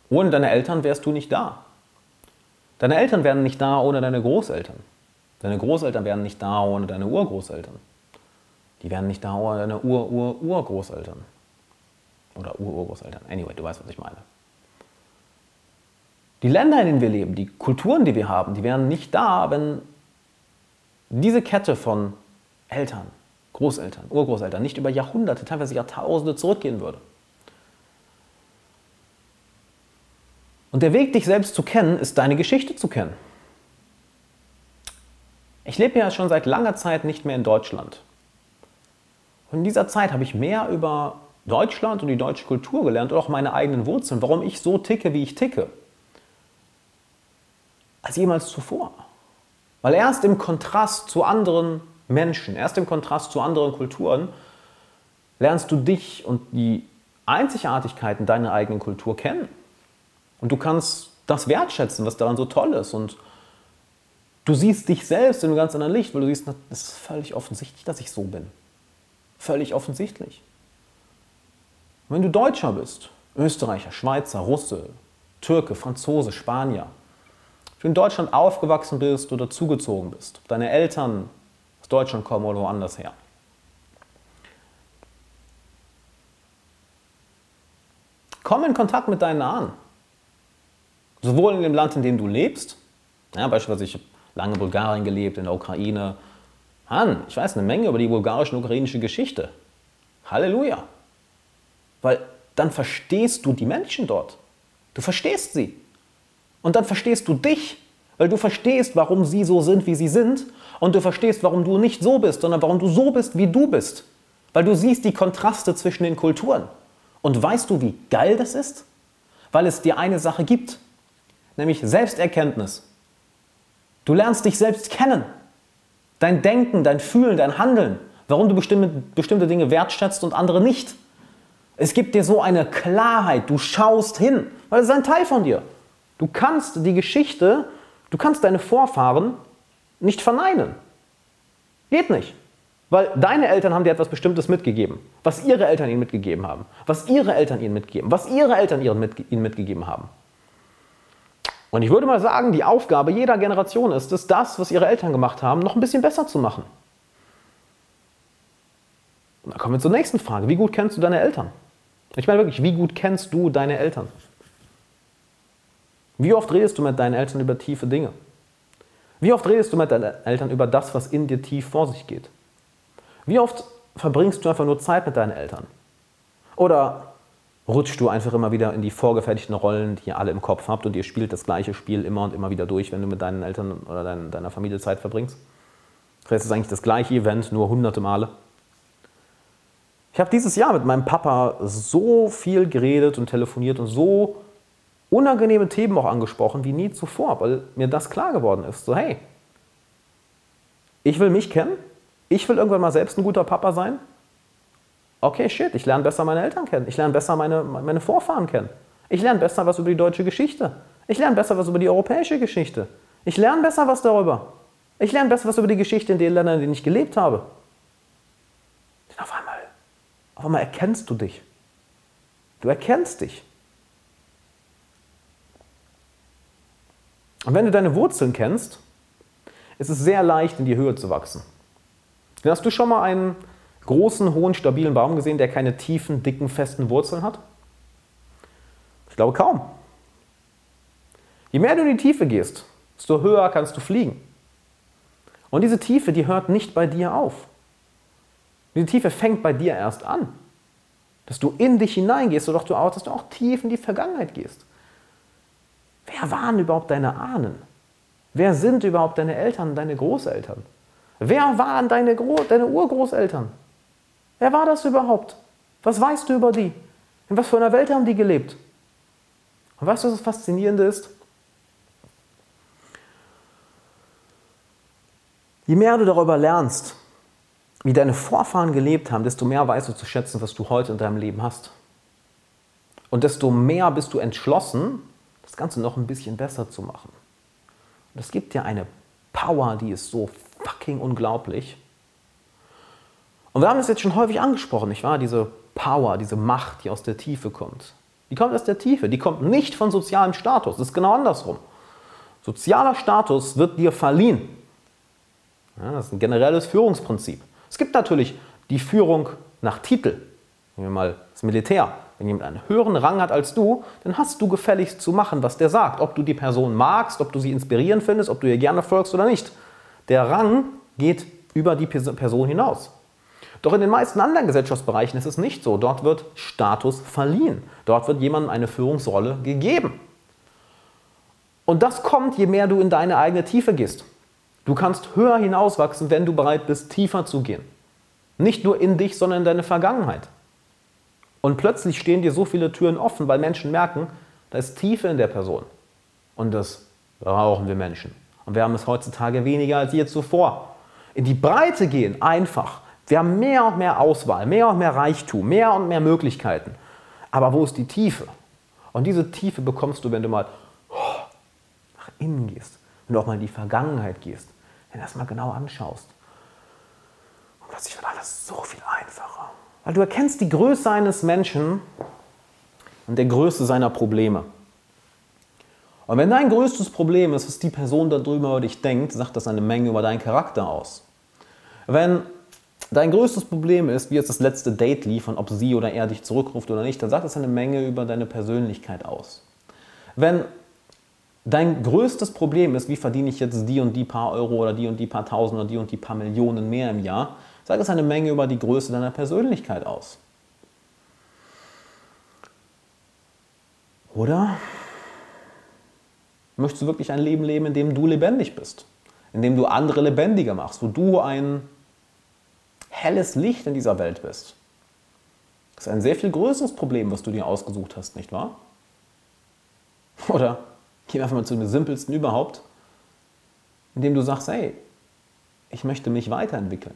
Ohne deine Eltern wärst du nicht da. Deine Eltern wären nicht da ohne deine Großeltern. Deine Großeltern wären nicht da ohne deine Urgroßeltern. Die wären nicht da ohne deine Ur-Ur-Urgroßeltern. Oder Ur-Urgroßeltern. Anyway, du weißt, was ich meine. Die Länder, in denen wir leben, die Kulturen, die wir haben, die wären nicht da, wenn diese Kette von Eltern, Großeltern, Urgroßeltern nicht über Jahrhunderte, teilweise Jahrtausende zurückgehen würde. Und der Weg, dich selbst zu kennen, ist deine Geschichte zu kennen. Ich lebe ja schon seit langer Zeit nicht mehr in Deutschland. Und in dieser Zeit habe ich mehr über Deutschland und die deutsche Kultur gelernt und auch meine eigenen Wurzeln, warum ich so ticke, wie ich ticke, als jemals zuvor. Weil erst im Kontrast zu anderen Menschen, erst im Kontrast zu anderen Kulturen, lernst du dich und die Einzigartigkeiten deiner eigenen Kultur kennen. Und du kannst das wertschätzen, was daran so toll ist. Und du siehst dich selbst in einem ganz anderen Licht, weil du siehst, es ist völlig offensichtlich, dass ich so bin. Völlig offensichtlich. Und wenn du Deutscher bist, Österreicher, Schweizer, Russe, Türke, Franzose, Spanier, wenn du in Deutschland aufgewachsen bist oder zugezogen bist, ob deine Eltern aus Deutschland kommen oder woanders her, komm in Kontakt mit deinen Ahnen. Sowohl in dem Land, in dem du lebst, ja, beispielsweise ich habe lange in Bulgarien gelebt, in der Ukraine. Mann, ich weiß eine Menge über die bulgarische und ukrainische Geschichte. Halleluja. Weil dann verstehst du die Menschen dort. Du verstehst sie. Und dann verstehst du dich, weil du verstehst, warum sie so sind, wie sie sind. Und du verstehst, warum du nicht so bist, sondern warum du so bist, wie du bist. Weil du siehst die Kontraste zwischen den Kulturen. Und weißt du, wie geil das ist? Weil es dir eine Sache gibt, nämlich Selbsterkenntnis. Du lernst dich selbst kennen. Dein Denken, dein Fühlen, dein Handeln. Warum du bestimmte, bestimmte Dinge wertschätzt und andere nicht. Es gibt dir so eine Klarheit. Du schaust hin, weil es ist ein Teil von dir. Du kannst die Geschichte, du kannst deine Vorfahren nicht verneinen. Geht nicht. Weil deine Eltern haben dir etwas Bestimmtes mitgegeben, was ihre Eltern ihnen mitgegeben haben, was ihre Eltern ihnen mitgeben, was ihre Eltern ihnen mitgegeben haben. Und ich würde mal sagen, die Aufgabe jeder Generation ist es, das, was ihre Eltern gemacht haben, noch ein bisschen besser zu machen. Und dann kommen wir zur nächsten Frage. Wie gut kennst du deine Eltern? Ich meine wirklich, wie gut kennst du deine Eltern? Wie oft redest du mit deinen Eltern über tiefe Dinge? Wie oft redest du mit deinen Eltern über das, was in dir tief vor sich geht? Wie oft verbringst du einfach nur Zeit mit deinen Eltern? Oder rutschst du einfach immer wieder in die vorgefertigten Rollen, die ihr alle im Kopf habt und ihr spielt das gleiche Spiel immer und immer wieder durch, wenn du mit deinen Eltern oder dein, deiner Familie Zeit verbringst? Das heißt, es ist eigentlich das gleiche Event, nur hunderte Male. Ich habe dieses Jahr mit meinem Papa so viel geredet und telefoniert und so unangenehme Themen auch angesprochen wie nie zuvor, weil mir das klar geworden ist. So, hey, ich will mich kennen, ich will irgendwann mal selbst ein guter Papa sein. Okay, shit, ich lerne besser meine Eltern kennen. Ich lerne besser meine, meine Vorfahren kennen. Ich lerne besser was über die deutsche Geschichte. Ich lerne besser was über die europäische Geschichte. Ich lerne besser was darüber. Ich lerne besser was über die Geschichte in den Ländern, in denen ich gelebt habe. Und auf einmal, auf einmal erkennst du dich. Du erkennst dich. Und wenn du deine Wurzeln kennst, ist es sehr leicht, in die Höhe zu wachsen. Hast du schon mal einen großen, hohen, stabilen Baum gesehen, der keine tiefen, dicken, festen Wurzeln hat? Ich glaube kaum. Je mehr du in die Tiefe gehst, desto höher kannst du fliegen. Und diese Tiefe, die hört nicht bei dir auf. Diese Tiefe fängt bei dir erst an. Dass du in dich hineingehst, doch du auch, dass du auch tief in die Vergangenheit gehst. Wer waren überhaupt deine Ahnen? Wer sind überhaupt deine Eltern, deine Großeltern? Wer waren deine, Gro deine Urgroßeltern? Wer war das überhaupt? Was weißt du über die? In was für einer Welt haben die gelebt? Und weißt du, was das Faszinierende ist? Je mehr du darüber lernst, wie deine Vorfahren gelebt haben, desto mehr weißt du zu schätzen, was du heute in deinem Leben hast. Und desto mehr bist du entschlossen, das Ganze noch ein bisschen besser zu machen. Und es gibt dir eine Power, die ist so fucking unglaublich. Und wir haben es jetzt schon häufig angesprochen, nicht wahr? Diese Power, diese Macht, die aus der Tiefe kommt. Die kommt aus der Tiefe, die kommt nicht von sozialem Status, das ist genau andersrum. Sozialer Status wird dir verliehen. Ja, das ist ein generelles Führungsprinzip. Es gibt natürlich die Führung nach Titel. Nehmen wir mal das Militär. Wenn jemand einen höheren Rang hat als du, dann hast du gefälligst zu machen, was der sagt. Ob du die Person magst, ob du sie inspirieren findest, ob du ihr gerne folgst oder nicht. Der Rang geht über die Person hinaus. Doch in den meisten anderen Gesellschaftsbereichen ist es nicht so. Dort wird Status verliehen. Dort wird jemandem eine Führungsrolle gegeben. Und das kommt, je mehr du in deine eigene Tiefe gehst. Du kannst höher hinauswachsen, wenn du bereit bist, tiefer zu gehen. Nicht nur in dich, sondern in deine Vergangenheit. Und plötzlich stehen dir so viele Türen offen, weil Menschen merken, da ist Tiefe in der Person. Und das brauchen wir Menschen. Und wir haben es heutzutage weniger als je zuvor. In die Breite gehen, einfach. Wir haben mehr und mehr Auswahl, mehr und mehr Reichtum, mehr und mehr Möglichkeiten. Aber wo ist die Tiefe? Und diese Tiefe bekommst du, wenn du mal nach innen gehst, wenn du auch mal in die Vergangenheit gehst, wenn du das mal genau anschaust. Und plötzlich wird alles so viel einfacher. Weil du erkennst die Größe eines Menschen und der Größe seiner Probleme. Und wenn dein größtes Problem ist, was die Person da drüben über dich denkt, sagt das eine Menge über deinen Charakter aus. Wenn dein größtes Problem ist, wie jetzt das letzte Date lief und ob sie oder er dich zurückruft oder nicht, dann sagt das eine Menge über deine Persönlichkeit aus. Wenn dein größtes Problem ist, wie verdiene ich jetzt die und die paar Euro oder die und die paar Tausend oder die und die paar Millionen mehr im Jahr, sagt das eine Menge über die Größe deiner Persönlichkeit aus. Oder Möchtest du wirklich ein Leben leben, in dem du lebendig bist? In dem du andere lebendiger machst, wo du ein helles Licht in dieser Welt bist? Das ist ein sehr viel größeres Problem, was du dir ausgesucht hast, nicht wahr? Oder gehen wir einfach mal zu dem simpelsten überhaupt, indem du sagst, hey, ich möchte mich weiterentwickeln.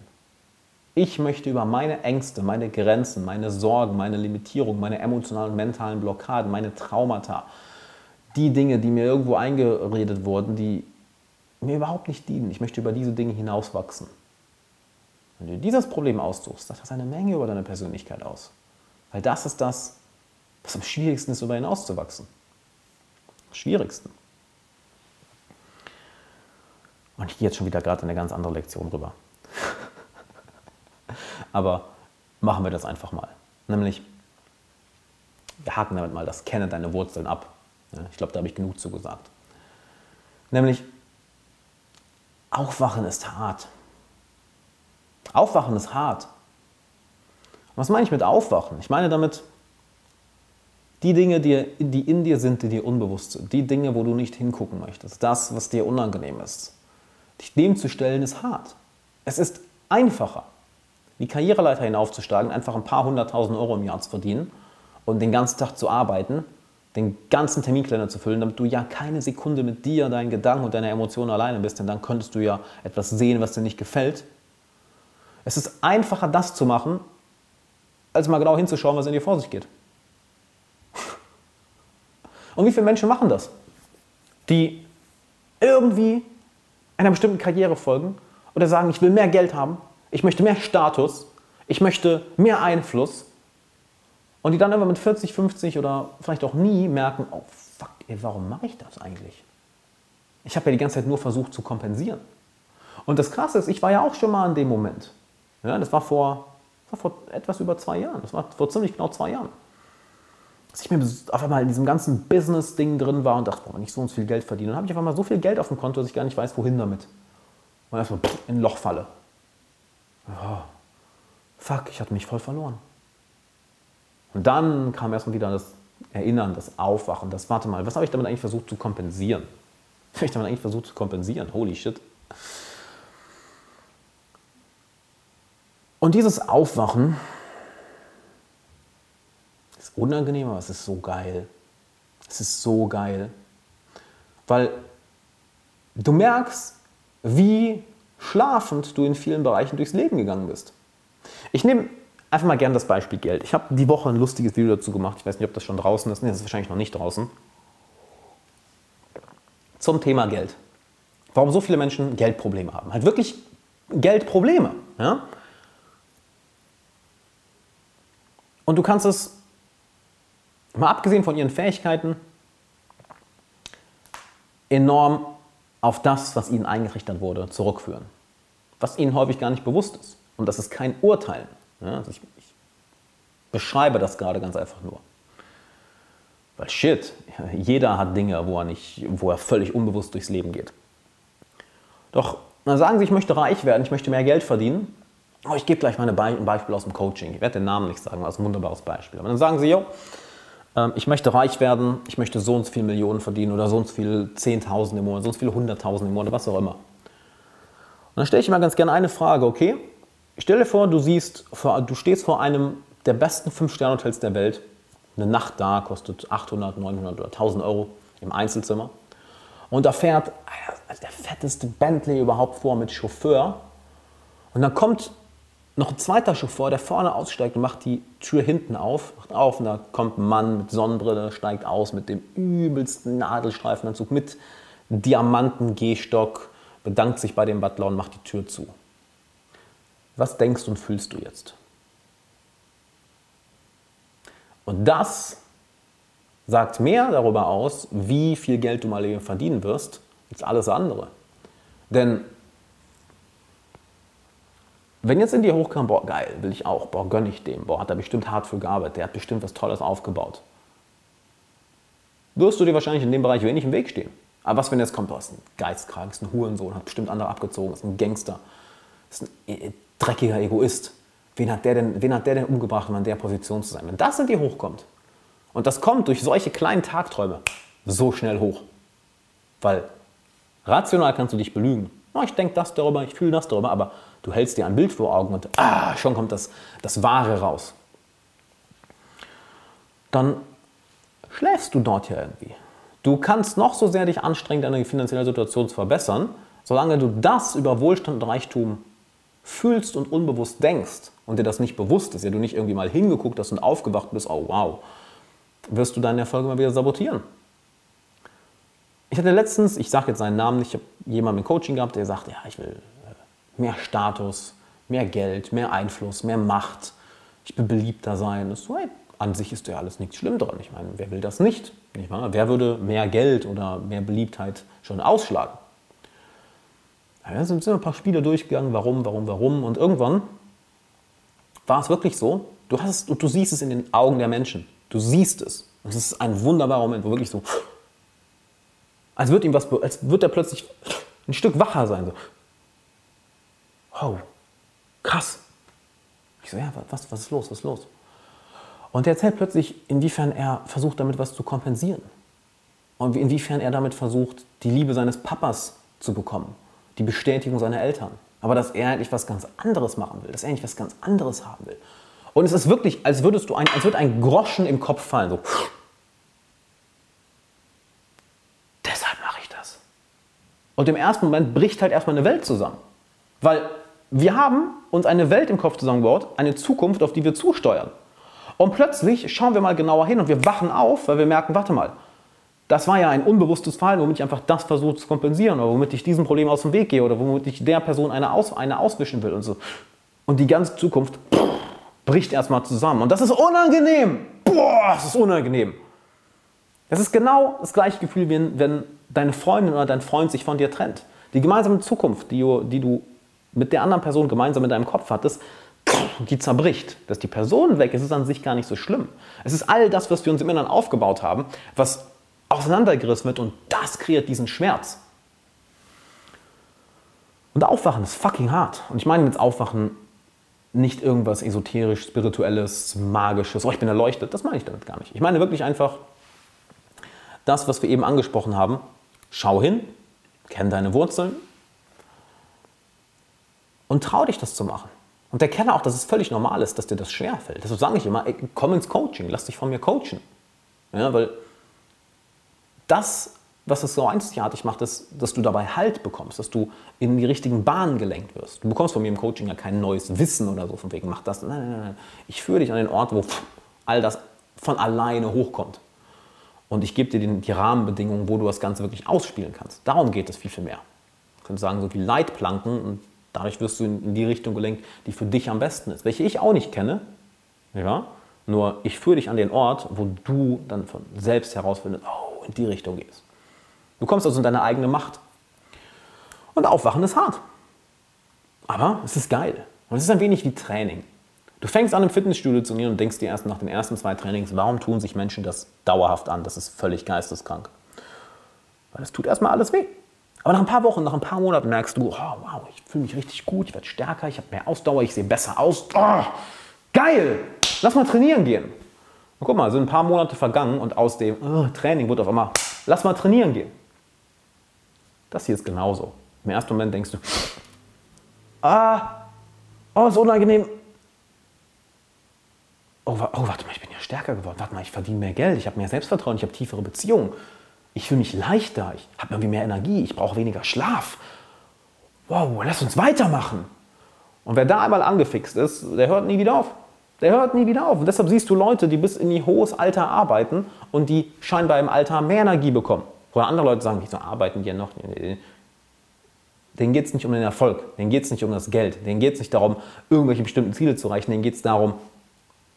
Ich möchte über meine Ängste, meine Grenzen, meine Sorgen, meine Limitierungen, meine emotionalen und mentalen Blockaden, meine Traumata, die Dinge, die mir irgendwo eingeredet wurden, die mir überhaupt nicht dienen. Ich möchte über diese Dinge hinauswachsen. Wenn du dieses Problem aussuchst, sagt das eine Menge über deine Persönlichkeit aus. Weil das ist das, was am schwierigsten ist, darüber hinauszuwachsen. Am schwierigsten. Und ich gehe jetzt schon wieder gerade in eine ganz andere Lektion rüber. Aber machen wir das einfach mal. Nämlich, wir haken damit mal das Kenne deine Wurzeln ab. Ich glaube, da habe ich genug zu gesagt. Nämlich, Aufwachen ist hart. Aufwachen ist hart. Was meine ich mit Aufwachen? Ich meine damit die Dinge, die, die in dir sind, die dir unbewusst sind. Die Dinge, wo du nicht hingucken möchtest. Das, was dir unangenehm ist. Dich dem zu stellen, ist hart. Es ist einfacher, die Karriereleiter hinaufzusteigen, einfach ein paar hunderttausend Euro im Jahr zu verdienen und den ganzen Tag zu arbeiten, den ganzen Terminkalender zu füllen, damit du ja keine Sekunde mit dir, deinen Gedanken und deiner Emotionen alleine bist, denn dann könntest du ja etwas sehen, was dir nicht gefällt. Es ist einfacher, das zu machen, als mal genau hinzuschauen, was in dir vor sich geht. Und wie viele Menschen machen das? Die irgendwie einer bestimmten Karriere folgen oder sagen, ich will mehr Geld haben, ich möchte mehr Status, ich möchte mehr Einfluss und die dann irgendwann mit 40, 50 oder vielleicht auch nie merken, oh fuck, ey, warum mache ich das eigentlich? Ich habe ja die ganze Zeit nur versucht zu kompensieren. Und das Krasse ist, ich war ja auch schon mal in dem Moment. Ja, das war vor, war vor etwas über zwei Jahren. Das war vor ziemlich genau zwei Jahren. Dass ich mir auf einmal in diesem ganzen Business-Ding drin war und dachte, boah, wenn ich so und so viel Geld verdiene, dann habe ich auf einmal so viel Geld auf dem Konto, dass ich gar nicht weiß, wohin damit. Und erstmal in ein Loch falle. Oh, fuck, ich hatte mich voll verloren. Und dann kam erstmal wieder das Erinnern, das Aufwachen, das, warte mal, was habe ich damit eigentlich versucht zu kompensieren? Was habe ich damit eigentlich versucht zu kompensieren? Holy shit. Und dieses Aufwachen ist unangenehm, aber es ist so geil. Es ist so geil. Weil du merkst, wie schlafend du in vielen Bereichen durchs Leben gegangen bist. Ich nehme Einfach mal gerne das Beispiel Geld. Ich habe die Woche ein lustiges Video dazu gemacht. Ich weiß nicht, ob das schon draußen ist. Nee, das ist wahrscheinlich noch nicht draußen. Zum Thema Geld. Warum so viele Menschen Geldprobleme haben. Halt wirklich Geldprobleme. Ja? Und du kannst es, mal abgesehen von ihren Fähigkeiten, enorm auf das, was ihnen eingerichtet wurde, zurückführen. Was ihnen häufig gar nicht bewusst ist. Und das ist kein Urteilen. Ja, also ich, ich beschreibe das gerade ganz einfach nur. Weil shit, jeder hat Dinge, wo er, nicht, wo er völlig unbewusst durchs Leben geht. Doch dann sagen sie, ich möchte reich werden, ich möchte mehr Geld verdienen. Oh, ich gebe gleich mal ein Beispiel aus dem Coaching. Ich werde den Namen nicht sagen, aber es ist ein wunderbares Beispiel. Aber dann sagen sie, jo, ähm, ich möchte reich werden, ich möchte so und so viele Millionen verdienen oder so und so viele Zehntausende im Monat, so und so viele Hunderttausende im Monat, was auch immer. Und dann stelle ich mir ganz gerne eine Frage, okay, Stell dir vor, du, siehst, du stehst vor einem der besten 5-Sterne-Hotels der Welt. Eine Nacht da kostet 800, 900 oder 1000 Euro im Einzelzimmer. Und da fährt der fetteste Bentley überhaupt vor mit Chauffeur. Und dann kommt noch ein zweiter Chauffeur, der vorne aussteigt und macht die Tür hinten auf. Macht auf und da kommt ein Mann mit Sonnenbrille, steigt aus mit dem übelsten Nadelstreifenanzug, mit Diamanten-Gehstock, bedankt sich bei dem Butler und macht die Tür zu. Was denkst und fühlst du jetzt? Und das sagt mehr darüber aus, wie viel Geld du mal verdienen wirst, als alles andere. Denn wenn jetzt in dir hochkam, boah, geil, will ich auch, boah, gönn ich dem, boah, hat er bestimmt hart für gearbeitet, der hat bestimmt was Tolles aufgebaut, wirst du dir wahrscheinlich in dem Bereich wenig im Weg stehen. Aber was, wenn jetzt kommt, du hast einen Geistkrank, ist ein Hurensohn, hat bestimmt andere abgezogen, ist ein Gangster, ist ein e-, dreckiger Egoist. Wen hat, der denn, wen hat der denn umgebracht, um an der Position zu sein? Wenn das in dir hochkommt, und das kommt durch solche kleinen Tagträume so schnell hoch, weil rational kannst du dich belügen. Oh, ich denke das darüber, ich fühle das darüber, aber du hältst dir ein Bild vor Augen und ah, schon kommt das, das Wahre raus. Dann schläfst du dort ja irgendwie. Du kannst noch so sehr dich anstrengen, deine finanzielle Situation zu verbessern, solange du das über Wohlstand und Reichtum fühlst und unbewusst denkst und dir das nicht bewusst ist, ja du nicht irgendwie mal hingeguckt hast und aufgewacht bist, oh wow, wirst du deine Erfolge mal wieder sabotieren. Ich hatte letztens, ich sage jetzt seinen Namen nicht, ich habe jemanden im Coaching gehabt, der sagt, ja, ich will mehr Status, mehr Geld, mehr Einfluss, mehr Macht, ich will beliebter sein. Das ist so, hey, an sich ist ja alles nichts schlimm dran. Ich meine, wer will das nicht? nicht wahr? Wer würde mehr Geld oder mehr Beliebtheit schon ausschlagen? Da sind ein paar Spiele durchgegangen, warum, warum, warum. Und irgendwann war es wirklich so, du, hast, du siehst es in den Augen der Menschen. Du siehst es. Es ist ein wunderbarer Moment, wo wirklich so, als wird ihm was, als wird er plötzlich ein Stück wacher sein. So. Wow, krass. Ich so, ja, was, was ist los, was ist los? Und er erzählt plötzlich, inwiefern er versucht, damit was zu kompensieren. Und inwiefern er damit versucht, die Liebe seines Papas zu bekommen, die Bestätigung seiner Eltern. Aber dass er eigentlich was ganz anderes machen will, dass er eigentlich was ganz anderes haben will. Und es ist wirklich, als, würdest du ein, als würde ein Groschen im Kopf fallen. So. Deshalb mache ich das. Und im ersten Moment bricht halt erstmal eine Welt zusammen. Weil wir haben uns eine Welt im Kopf zusammengebaut, eine Zukunft, auf die wir zusteuern. Und plötzlich schauen wir mal genauer hin und wir wachen auf, weil wir merken, warte mal, das war ja ein unbewusstes Verhalten, womit ich einfach das versuche zu kompensieren oder womit ich diesem Problem aus dem Weg gehe oder womit ich der Person eine, aus, eine auswischen will und so. Und die ganze Zukunft bricht erstmal zusammen. Und das ist unangenehm. Boah, das ist unangenehm. Das ist genau das gleiche Gefühl, wie wenn deine Freundin oder dein Freund sich von dir trennt. Die gemeinsame Zukunft, die die du mit der anderen Person gemeinsam in deinem Kopf hattest, die zerbricht. Dass die Person weg ist, ist an sich gar nicht so schlimm. Es ist all das, was wir uns im Inneren aufgebaut haben, was auseinandergerissen wird und das kreiert diesen Schmerz. Und Aufwachen ist fucking hart. Und ich meine jetzt Aufwachen nicht irgendwas esoterisch, spirituelles, magisches, oh, ich bin erleuchtet. Das meine ich damit gar nicht. Ich meine wirklich einfach das, was wir eben angesprochen haben. Schau hin, kenn deine Wurzeln und trau dich, das zu machen. Und erkenne auch, dass es völlig normal ist, dass dir das schwerfällt. Deshalb sage ich immer, ey, komm ins Coaching, lass dich von mir coachen. Ja, weil das, was es so einzigartig macht, ist, dass du dabei Halt bekommst, dass du in die richtigen Bahnen gelenkt wirst. Du bekommst von mir im Coaching ja kein neues Wissen oder so, von wegen, mach das. Nein, nein, nein. Ich führe dich an den Ort, wo all das von alleine hochkommt. Und ich gebe dir die Rahmenbedingungen, wo du das Ganze wirklich ausspielen kannst. Darum geht es viel, viel mehr. Ich könnte sagen, so wie Leitplanken und Dadurch wirst du in die Richtung gelenkt, die für dich am besten ist, welche ich auch nicht kenne. Ja? Nur ich führe dich an den Ort, wo du dann von selbst herausfindest, oh, in die Richtung gehst. Du kommst also in deine eigene Macht. Und Aufwachen ist hart. Aber es ist geil. Und es ist ein wenig wie Training. Du fängst an im Fitnessstudio zu gehen und denkst dir erst nach den ersten zwei Trainings, warum tun sich Menschen das dauerhaft an? Das ist völlig geisteskrank. Weil es tut erstmal alles weh. Aber nach ein paar Wochen, nach ein paar Monaten merkst du, oh, wow, ich fühle mich richtig gut, ich werde stärker, ich habe mehr Ausdauer, ich sehe besser aus. Oh, geil! Lass mal trainieren gehen. Und guck mal, sind ein paar Monate vergangen und aus dem oh, Training wurde auf einmal, lass mal trainieren gehen. Das hier ist genauso. Im ersten Moment denkst du, ah, oh, ist unangenehm. Oh, oh, warte mal, ich bin ja stärker geworden. Warte mal, ich verdiene mehr Geld, ich habe mehr Selbstvertrauen, ich habe tiefere Beziehungen. Ich fühle mich leichter, ich habe irgendwie mehr Energie, ich brauche weniger Schlaf. Wow, lass uns weitermachen. Und wer da einmal angefixt ist, der hört nie wieder auf. Der hört nie wieder auf. Und deshalb siehst du Leute, die bis in ihr hohes Alter arbeiten und die scheinbar im Alter mehr Energie bekommen. Oder andere Leute sagen, wieso arbeiten die ja noch? Denen geht es nicht um den Erfolg, denen geht es nicht um das Geld, denen geht es nicht darum, irgendwelche bestimmten Ziele zu erreichen, denen geht es darum,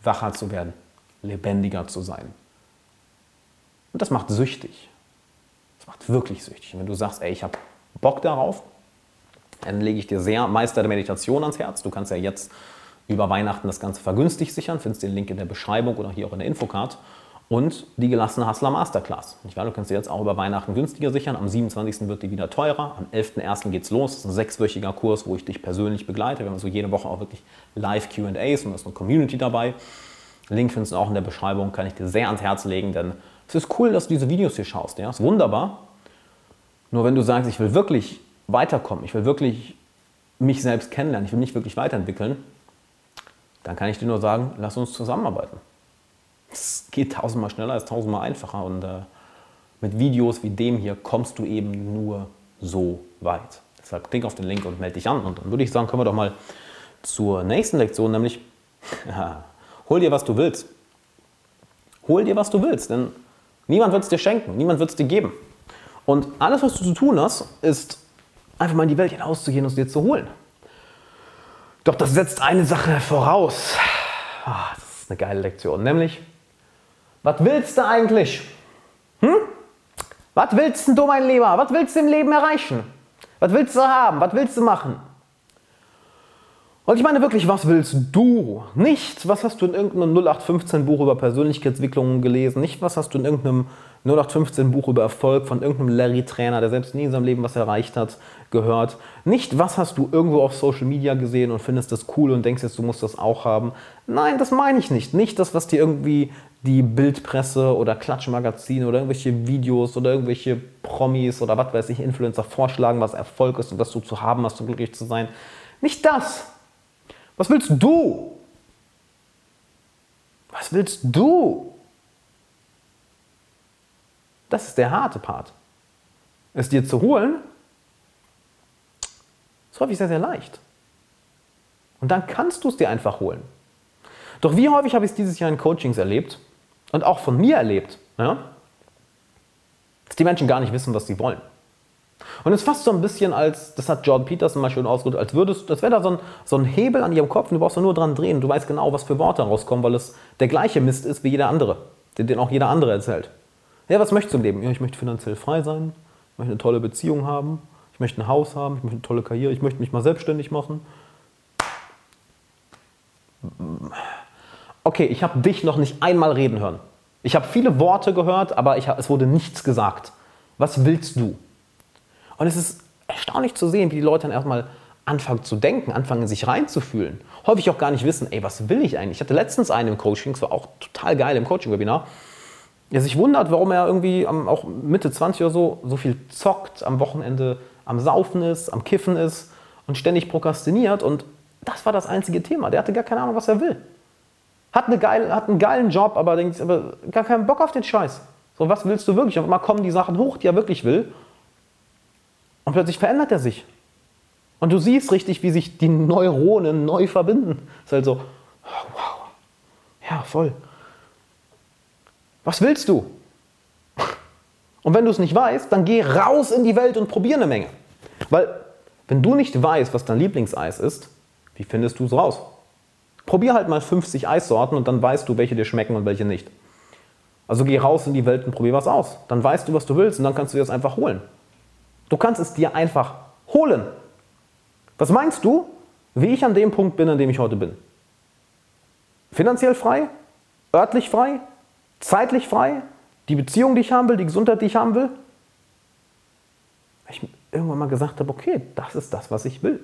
wacher zu werden, lebendiger zu sein. Und das macht süchtig. Macht wirklich süchtig. Und wenn du sagst, ey, ich habe Bock darauf, dann lege ich dir sehr Meister der Meditation ans Herz. Du kannst ja jetzt über Weihnachten das Ganze vergünstigt sichern. Findest den Link in der Beschreibung oder hier auch in der Infocard. Und die gelassene Hustler Masterclass. Ich weiß, du kannst dir jetzt auch über Weihnachten günstiger sichern. Am 27. wird die wieder teurer. Am 11.01. geht es los. Das ist ein sechswöchiger Kurs, wo ich dich persönlich begleite. Wir haben so jede Woche auch wirklich Live-QAs und da ist eine Community dabei. Link findest du auch in der Beschreibung. Kann ich dir sehr ans Herz legen, denn es ist cool, dass du diese Videos hier schaust. Ja? ist wunderbar. Nur wenn du sagst, ich will wirklich weiterkommen, ich will wirklich mich selbst kennenlernen, ich will mich wirklich weiterentwickeln, dann kann ich dir nur sagen, lass uns zusammenarbeiten. Es geht tausendmal schneller, ist tausendmal einfacher und äh, mit Videos wie dem hier kommst du eben nur so weit. Deshalb klick auf den Link und melde dich an. Und dann würde ich sagen, kommen wir doch mal zur nächsten Lektion, nämlich hol dir, was du willst. Hol dir, was du willst, denn niemand wird es dir schenken, niemand wird es dir geben. Und alles, was du zu tun hast, ist einfach mal in die Welt hinauszugehen und es dir zu holen. Doch das setzt eine Sache voraus. Ah, das ist eine geile Lektion, nämlich, was willst du eigentlich? Hm? Was willst du, mein Lieber? Was willst du im Leben erreichen? Was willst du haben? Was willst du machen? Und ich meine wirklich, was willst du? Nicht, was hast du in irgendeinem 0815 Buch über Persönlichkeitsentwicklung gelesen? Nicht, was hast du in irgendeinem 0815 Buch über Erfolg von irgendeinem Larry-Trainer, der selbst nie in seinem Leben was erreicht hat, gehört. Nicht, was hast du irgendwo auf Social Media gesehen und findest das cool und denkst jetzt, du musst das auch haben. Nein, das meine ich nicht. Nicht das, was dir irgendwie die Bildpresse oder Klatschmagazine oder irgendwelche Videos oder irgendwelche Promis oder was weiß ich, Influencer vorschlagen, was Erfolg ist und was du zu haben hast, um glücklich zu sein. Nicht das. Was willst du? Was willst du? Das ist der harte Part. Es dir zu holen, ist häufig sehr, sehr leicht. Und dann kannst du es dir einfach holen. Doch wie häufig habe ich es dieses Jahr in Coachings erlebt und auch von mir erlebt, ja, dass die Menschen gar nicht wissen, was sie wollen. Und es ist fast so ein bisschen als, das hat Jordan Peterson mal schön ausgedrückt, als würdest, das wäre da so ein, so ein Hebel an ihrem Kopf und du brauchst nur dran drehen. Du weißt genau, was für Worte rauskommen, weil es der gleiche Mist ist wie jeder andere, den, den auch jeder andere erzählt. Ja, was möchtest du im Leben? Ja, ich möchte finanziell frei sein, ich möchte eine tolle Beziehung haben, ich möchte ein Haus haben, ich möchte eine tolle Karriere, ich möchte mich mal selbstständig machen. Okay, ich habe dich noch nicht einmal reden hören. Ich habe viele Worte gehört, aber ich es wurde nichts gesagt. Was willst du? Und es ist erstaunlich zu sehen, wie die Leute dann erstmal anfangen zu denken, anfangen sich reinzufühlen. Häufig auch gar nicht wissen, ey, was will ich eigentlich? Ich hatte letztens einen im Coaching, das war auch total geil im Coaching-Webinar, der sich wundert, warum er irgendwie am, auch Mitte 20 oder so so viel zockt, am Wochenende am Saufen ist, am Kiffen ist und ständig prokrastiniert. Und das war das einzige Thema. Der hatte gar keine Ahnung, was er will. Hat, eine geile, hat einen geilen Job, aber, denkt, aber gar keinen Bock auf den Scheiß. So, was willst du wirklich? Auf einmal kommen die Sachen hoch, die er wirklich will. Und plötzlich verändert er sich. Und du siehst richtig, wie sich die Neuronen neu verbinden. Das ist halt so, oh, wow, ja, voll. Was willst du? Und wenn du es nicht weißt, dann geh raus in die Welt und probier eine Menge. Weil, wenn du nicht weißt, was dein Lieblingseis ist, wie findest du es raus? Probier halt mal 50 Eissorten und dann weißt du, welche dir schmecken und welche nicht. Also geh raus in die Welt und probier was aus. Dann weißt du, was du willst und dann kannst du dir das einfach holen. Du kannst es dir einfach holen. Was meinst du, wie ich an dem Punkt bin, an dem ich heute bin? Finanziell frei? Örtlich frei? Zeitlich frei? Die Beziehung, die ich haben will? Die Gesundheit, die ich haben will? Weil ich irgendwann mal gesagt habe, okay, das ist das, was ich will.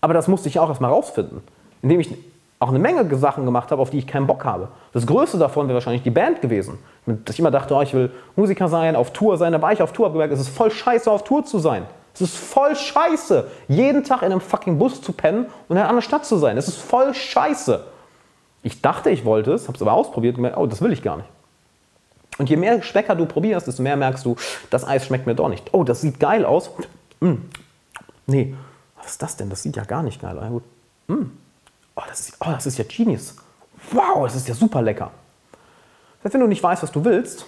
Aber das musste ich auch erstmal rausfinden, indem ich auch eine Menge Sachen gemacht habe, auf die ich keinen Bock habe. Das größte davon wäre wahrscheinlich die Band gewesen. Dass ich immer dachte, oh, ich will Musiker sein, auf Tour sein. Da war ich auf Tour, habe gemerkt, es ist voll scheiße, auf Tour zu sein. Es ist voll scheiße, jeden Tag in einem fucking Bus zu pennen und in einer anderen Stadt zu sein. Es ist voll scheiße. Ich dachte, ich wollte es, habe es aber ausprobiert und gemerkt, oh, das will ich gar nicht. Und je mehr Geschmäcker du probierst, desto mehr merkst du, das Eis schmeckt mir doch nicht. Oh, das sieht geil aus. Mm. Nee, was ist das denn? Das sieht ja gar nicht geil aus. Mm. Oh, das ist, oh, das ist ja Genius. Wow, das ist ja super lecker. Heißt, wenn du nicht weißt, was du willst,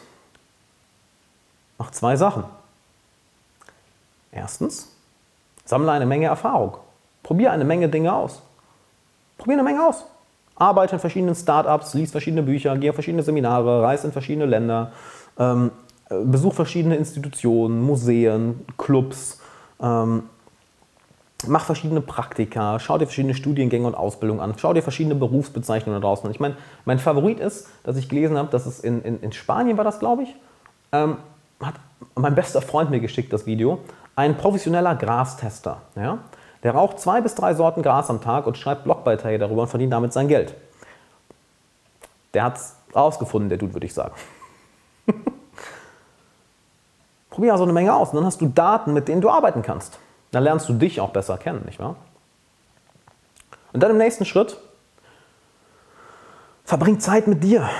mach zwei Sachen. Erstens, sammle eine Menge Erfahrung. Probier eine Menge Dinge aus. Probier eine Menge aus. Arbeite in verschiedenen Startups, lies verschiedene Bücher, geh auf verschiedene Seminare, reise in verschiedene Länder, ähm, besuch verschiedene Institutionen, Museen, Clubs, ähm, mach verschiedene Praktika, schau dir verschiedene Studiengänge und Ausbildungen an, schau dir verschiedene Berufsbezeichnungen da draußen an. Ich meine, mein Favorit ist, dass ich gelesen habe, dass es in, in, in Spanien war das, glaube ich, ähm, hat mein bester Freund mir geschickt, das Video, ein professioneller Grastester. Ja? Der raucht zwei bis drei Sorten Gras am Tag und schreibt Blogbeiträge darüber und verdient damit sein Geld. Der hat es rausgefunden, der Dude, würde ich sagen. Probier also eine Menge aus und dann hast du Daten, mit denen du arbeiten kannst. Dann lernst du dich auch besser kennen, nicht wahr? Und dann im nächsten Schritt, verbring Zeit mit dir.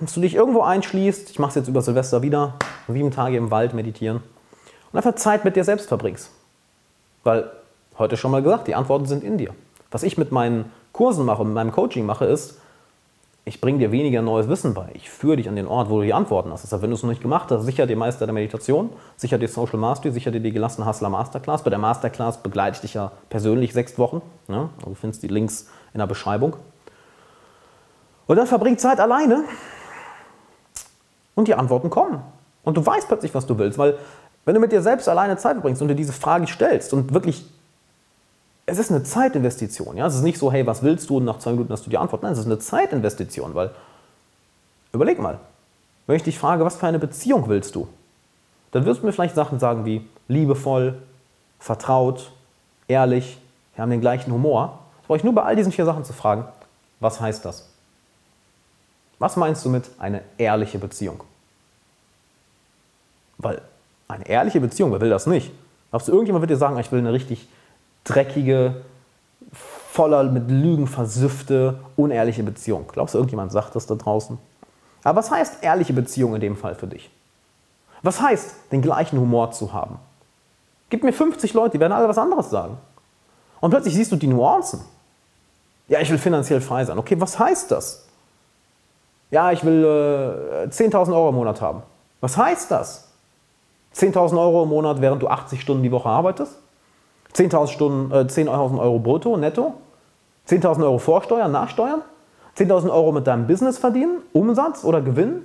Dass du dich irgendwo einschließt, ich mache es jetzt über Silvester wieder, sieben Tage im Wald meditieren und einfach Zeit mit dir selbst verbringst. Weil Heute schon mal gesagt, die Antworten sind in dir. Was ich mit meinen Kursen mache, mit meinem Coaching mache, ist, ich bringe dir weniger neues Wissen bei. Ich führe dich an den Ort, wo du die Antworten hast. Heißt, wenn du es noch nicht gemacht hast, sicher dir Meister der Meditation, sicher dir Social Mastery, sicher dir die gelassene Hustler Masterclass. Bei der Masterclass begleite ich dich ja persönlich sechs Wochen. Ja? Also du findest die Links in der Beschreibung. Und dann verbring Zeit alleine und die Antworten kommen. Und du weißt plötzlich, was du willst. Weil wenn du mit dir selbst alleine Zeit verbringst und dir diese Frage stellst und wirklich es ist eine Zeitinvestition. Ja? Es ist nicht so, hey, was willst du und nach zwei Minuten hast du die Antwort. Nein, es ist eine Zeitinvestition, weil überleg mal, wenn ich dich frage, was für eine Beziehung willst du, dann wirst du mir vielleicht Sachen sagen wie liebevoll, vertraut, ehrlich, wir haben den gleichen Humor. Das brauche ich nur bei all diesen vier Sachen zu fragen, was heißt das? Was meinst du mit eine ehrliche Beziehung? Weil eine ehrliche Beziehung, wer will das nicht? Glaubst du, irgendjemand wird dir sagen, ich will eine richtig dreckige, voller mit Lügen versüffte, unehrliche Beziehung. Glaubst du, irgendjemand sagt das da draußen? Aber was heißt ehrliche Beziehung in dem Fall für dich? Was heißt, den gleichen Humor zu haben? Gib mir 50 Leute, die werden alle was anderes sagen. Und plötzlich siehst du die Nuancen. Ja, ich will finanziell frei sein. Okay, was heißt das? Ja, ich will äh, 10.000 Euro im Monat haben. Was heißt das? 10.000 Euro im Monat, während du 80 Stunden die Woche arbeitest? 10.000 Stunden, äh, 10.000 Euro brutto, netto, 10.000 Euro Vorsteuern, Nachsteuern, 10.000 Euro mit deinem Business verdienen, Umsatz oder Gewinn,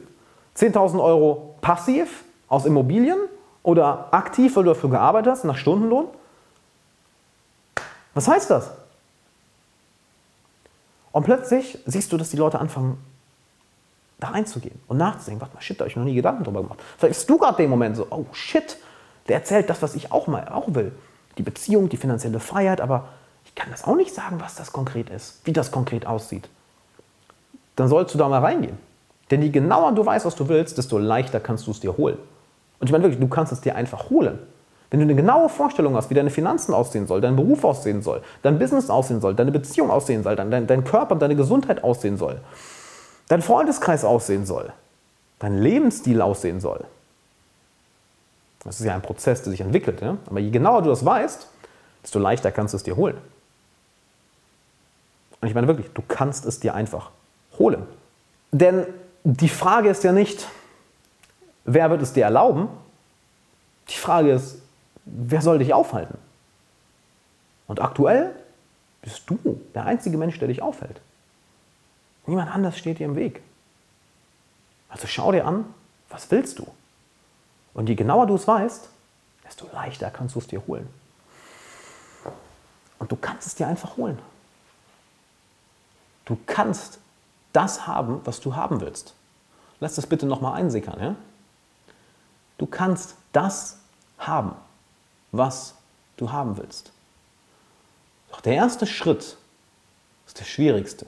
10.000 Euro passiv aus Immobilien oder aktiv, weil du dafür gearbeitet hast, nach Stundenlohn. Was heißt das? Und plötzlich siehst du, dass die Leute anfangen, da reinzugehen und nachzudenken. Warte mal, shit, da habe ich noch nie Gedanken drüber gemacht. Vielleicht bist du gerade den Moment so, oh shit, der erzählt das, was ich auch mal auch will die Beziehung, die finanzielle Freiheit, aber ich kann das auch nicht sagen, was das konkret ist, wie das konkret aussieht. Dann sollst du da mal reingehen. Denn je genauer du weißt, was du willst, desto leichter kannst du es dir holen. Und ich meine wirklich, du kannst es dir einfach holen. Wenn du eine genaue Vorstellung hast, wie deine Finanzen aussehen soll, dein Beruf aussehen soll, dein Business aussehen soll, deine Beziehung aussehen soll, dein, dein Körper, deine Gesundheit aussehen soll, dein Freundeskreis aussehen soll, dein Lebensstil aussehen soll, das ist ja ein Prozess, der sich entwickelt. Ja? Aber je genauer du das weißt, desto leichter kannst du es dir holen. Und ich meine wirklich, du kannst es dir einfach holen. Denn die Frage ist ja nicht, wer wird es dir erlauben? Die Frage ist, wer soll dich aufhalten? Und aktuell bist du der einzige Mensch, der dich aufhält. Niemand anders steht dir im Weg. Also schau dir an, was willst du? Und je genauer du es weißt, desto leichter kannst du es dir holen. Und du kannst es dir einfach holen. Du kannst das haben, was du haben willst. Lass das bitte nochmal einsickern. Ja? Du kannst das haben, was du haben willst. Doch der erste Schritt ist der schwierigste.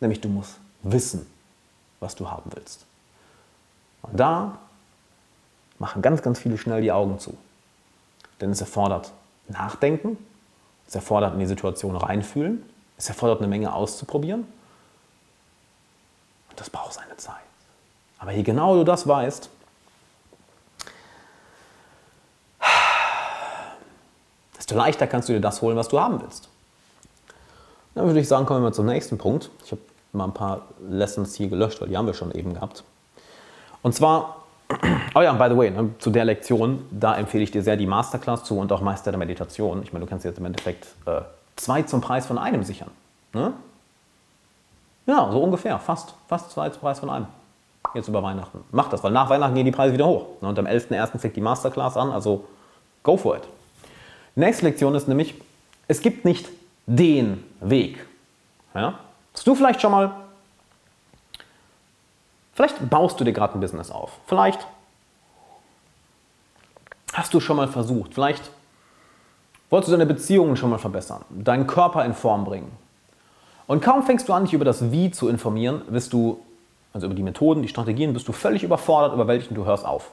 Nämlich du musst wissen, was du haben willst. Und da machen ganz, ganz viele schnell die Augen zu. Denn es erfordert Nachdenken, es erfordert in die Situation reinfühlen, es erfordert eine Menge auszuprobieren. Und das braucht seine Zeit. Aber je genau du das weißt, desto leichter kannst du dir das holen, was du haben willst. Dann würde ich sagen, kommen wir mal zum nächsten Punkt. Ich habe mal ein paar Lessons hier gelöscht, weil die haben wir schon eben gehabt. Und zwar, oh ja, by the way, ne, zu der Lektion, da empfehle ich dir sehr die Masterclass zu und auch Meister der Meditation. Ich meine, du kannst jetzt im Endeffekt äh, zwei zum Preis von einem sichern. Ne? Ja, so ungefähr, fast, fast zwei zum Preis von einem. Jetzt über Weihnachten. Mach das, weil nach Weihnachten gehen die Preise wieder hoch. Ne? Und am 11.01. fängt die Masterclass an, also go for it. Nächste Lektion ist nämlich, es gibt nicht den Weg. Ja? Hast du vielleicht schon mal, vielleicht baust du dir gerade ein Business auf. Vielleicht hast du schon mal versucht. Vielleicht wolltest du deine Beziehungen schon mal verbessern, deinen Körper in Form bringen. Und kaum fängst du an, dich über das Wie zu informieren, bist du, also über die Methoden, die Strategien, bist du völlig überfordert, überwältigt und du hörst auf.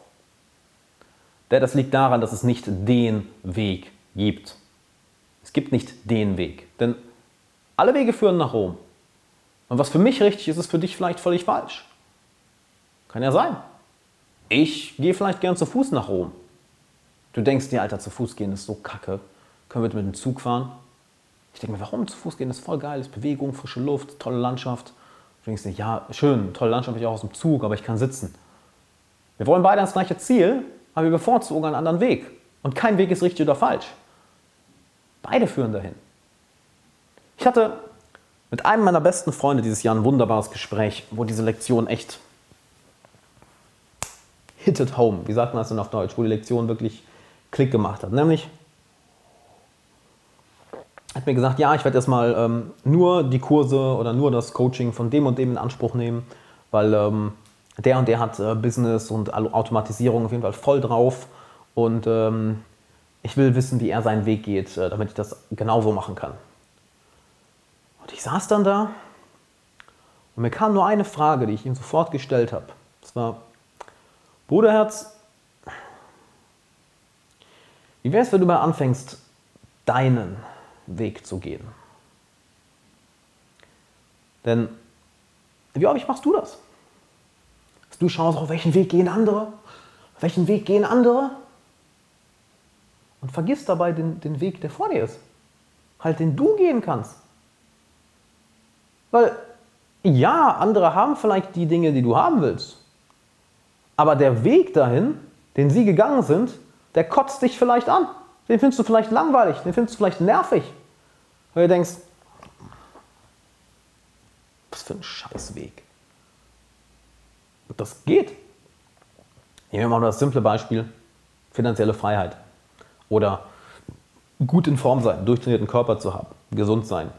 Das liegt daran, dass es nicht den Weg gibt. Es gibt nicht den Weg. Denn alle Wege führen nach Rom. Und was für mich richtig ist, ist für dich vielleicht völlig falsch. Kann ja sein. Ich gehe vielleicht gern zu Fuß nach Rom. Du denkst dir, Alter, zu Fuß gehen ist so kacke. Können wir mit dem Zug fahren? Ich denke mir, warum zu Fuß gehen ist voll geil, ist Bewegung, frische Luft, tolle Landschaft. Du denkst dir, ja, schön, tolle Landschaft, ich auch aus dem Zug, aber ich kann sitzen. Wir wollen beide ans gleiche Ziel, aber wir bevorzugen einen anderen Weg. Und kein Weg ist richtig oder falsch. Beide führen dahin. Ich hatte mit einem meiner besten Freunde dieses Jahr ein wunderbares Gespräch, wo diese Lektion echt hit it home, wie sagt man das denn auf Deutsch, wo die Lektion wirklich Klick gemacht hat. Nämlich hat mir gesagt, ja, ich werde erstmal ähm, nur die Kurse oder nur das Coaching von dem und dem in Anspruch nehmen, weil ähm, der und der hat äh, Business und Automatisierung auf jeden Fall voll drauf und ähm, ich will wissen, wie er seinen Weg geht, äh, damit ich das genauso machen kann. Und ich saß dann da und mir kam nur eine Frage, die ich ihm sofort gestellt habe. Das war, Bruderherz, wie wäre es, wenn du mal anfängst, deinen Weg zu gehen? Denn wie häufig machst du das? Dass du schaust, auf welchen Weg gehen andere? Auf welchen Weg gehen andere? Und vergisst dabei den, den Weg, der vor dir ist. Halt, den du gehen kannst. Weil, ja, andere haben vielleicht die Dinge, die du haben willst. Aber der Weg dahin, den sie gegangen sind, der kotzt dich vielleicht an. Den findest du vielleicht langweilig, den findest du vielleicht nervig. Weil du denkst, was für ein Scheißweg. Und das geht. Nehmen wir mal das simple Beispiel, finanzielle Freiheit. Oder gut in Form sein, durchtrainierten Körper zu haben, gesund sein,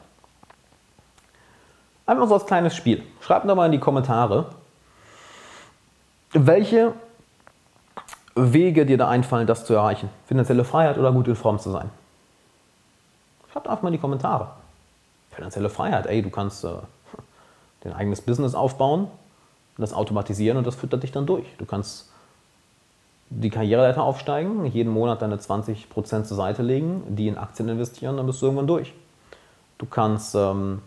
Einfach so als kleines Spiel. Schreibt doch mal in die Kommentare, welche Wege dir da einfallen, das zu erreichen. Finanzielle Freiheit oder gut in Form zu sein. Schreibt einfach mal in die Kommentare. Finanzielle Freiheit, ey, du kannst äh, dein eigenes Business aufbauen, das automatisieren und das füttert dich dann durch. Du kannst die Karriereleiter aufsteigen, jeden Monat deine 20% zur Seite legen, die in Aktien investieren, dann bist du irgendwann durch. Du kannst ähm,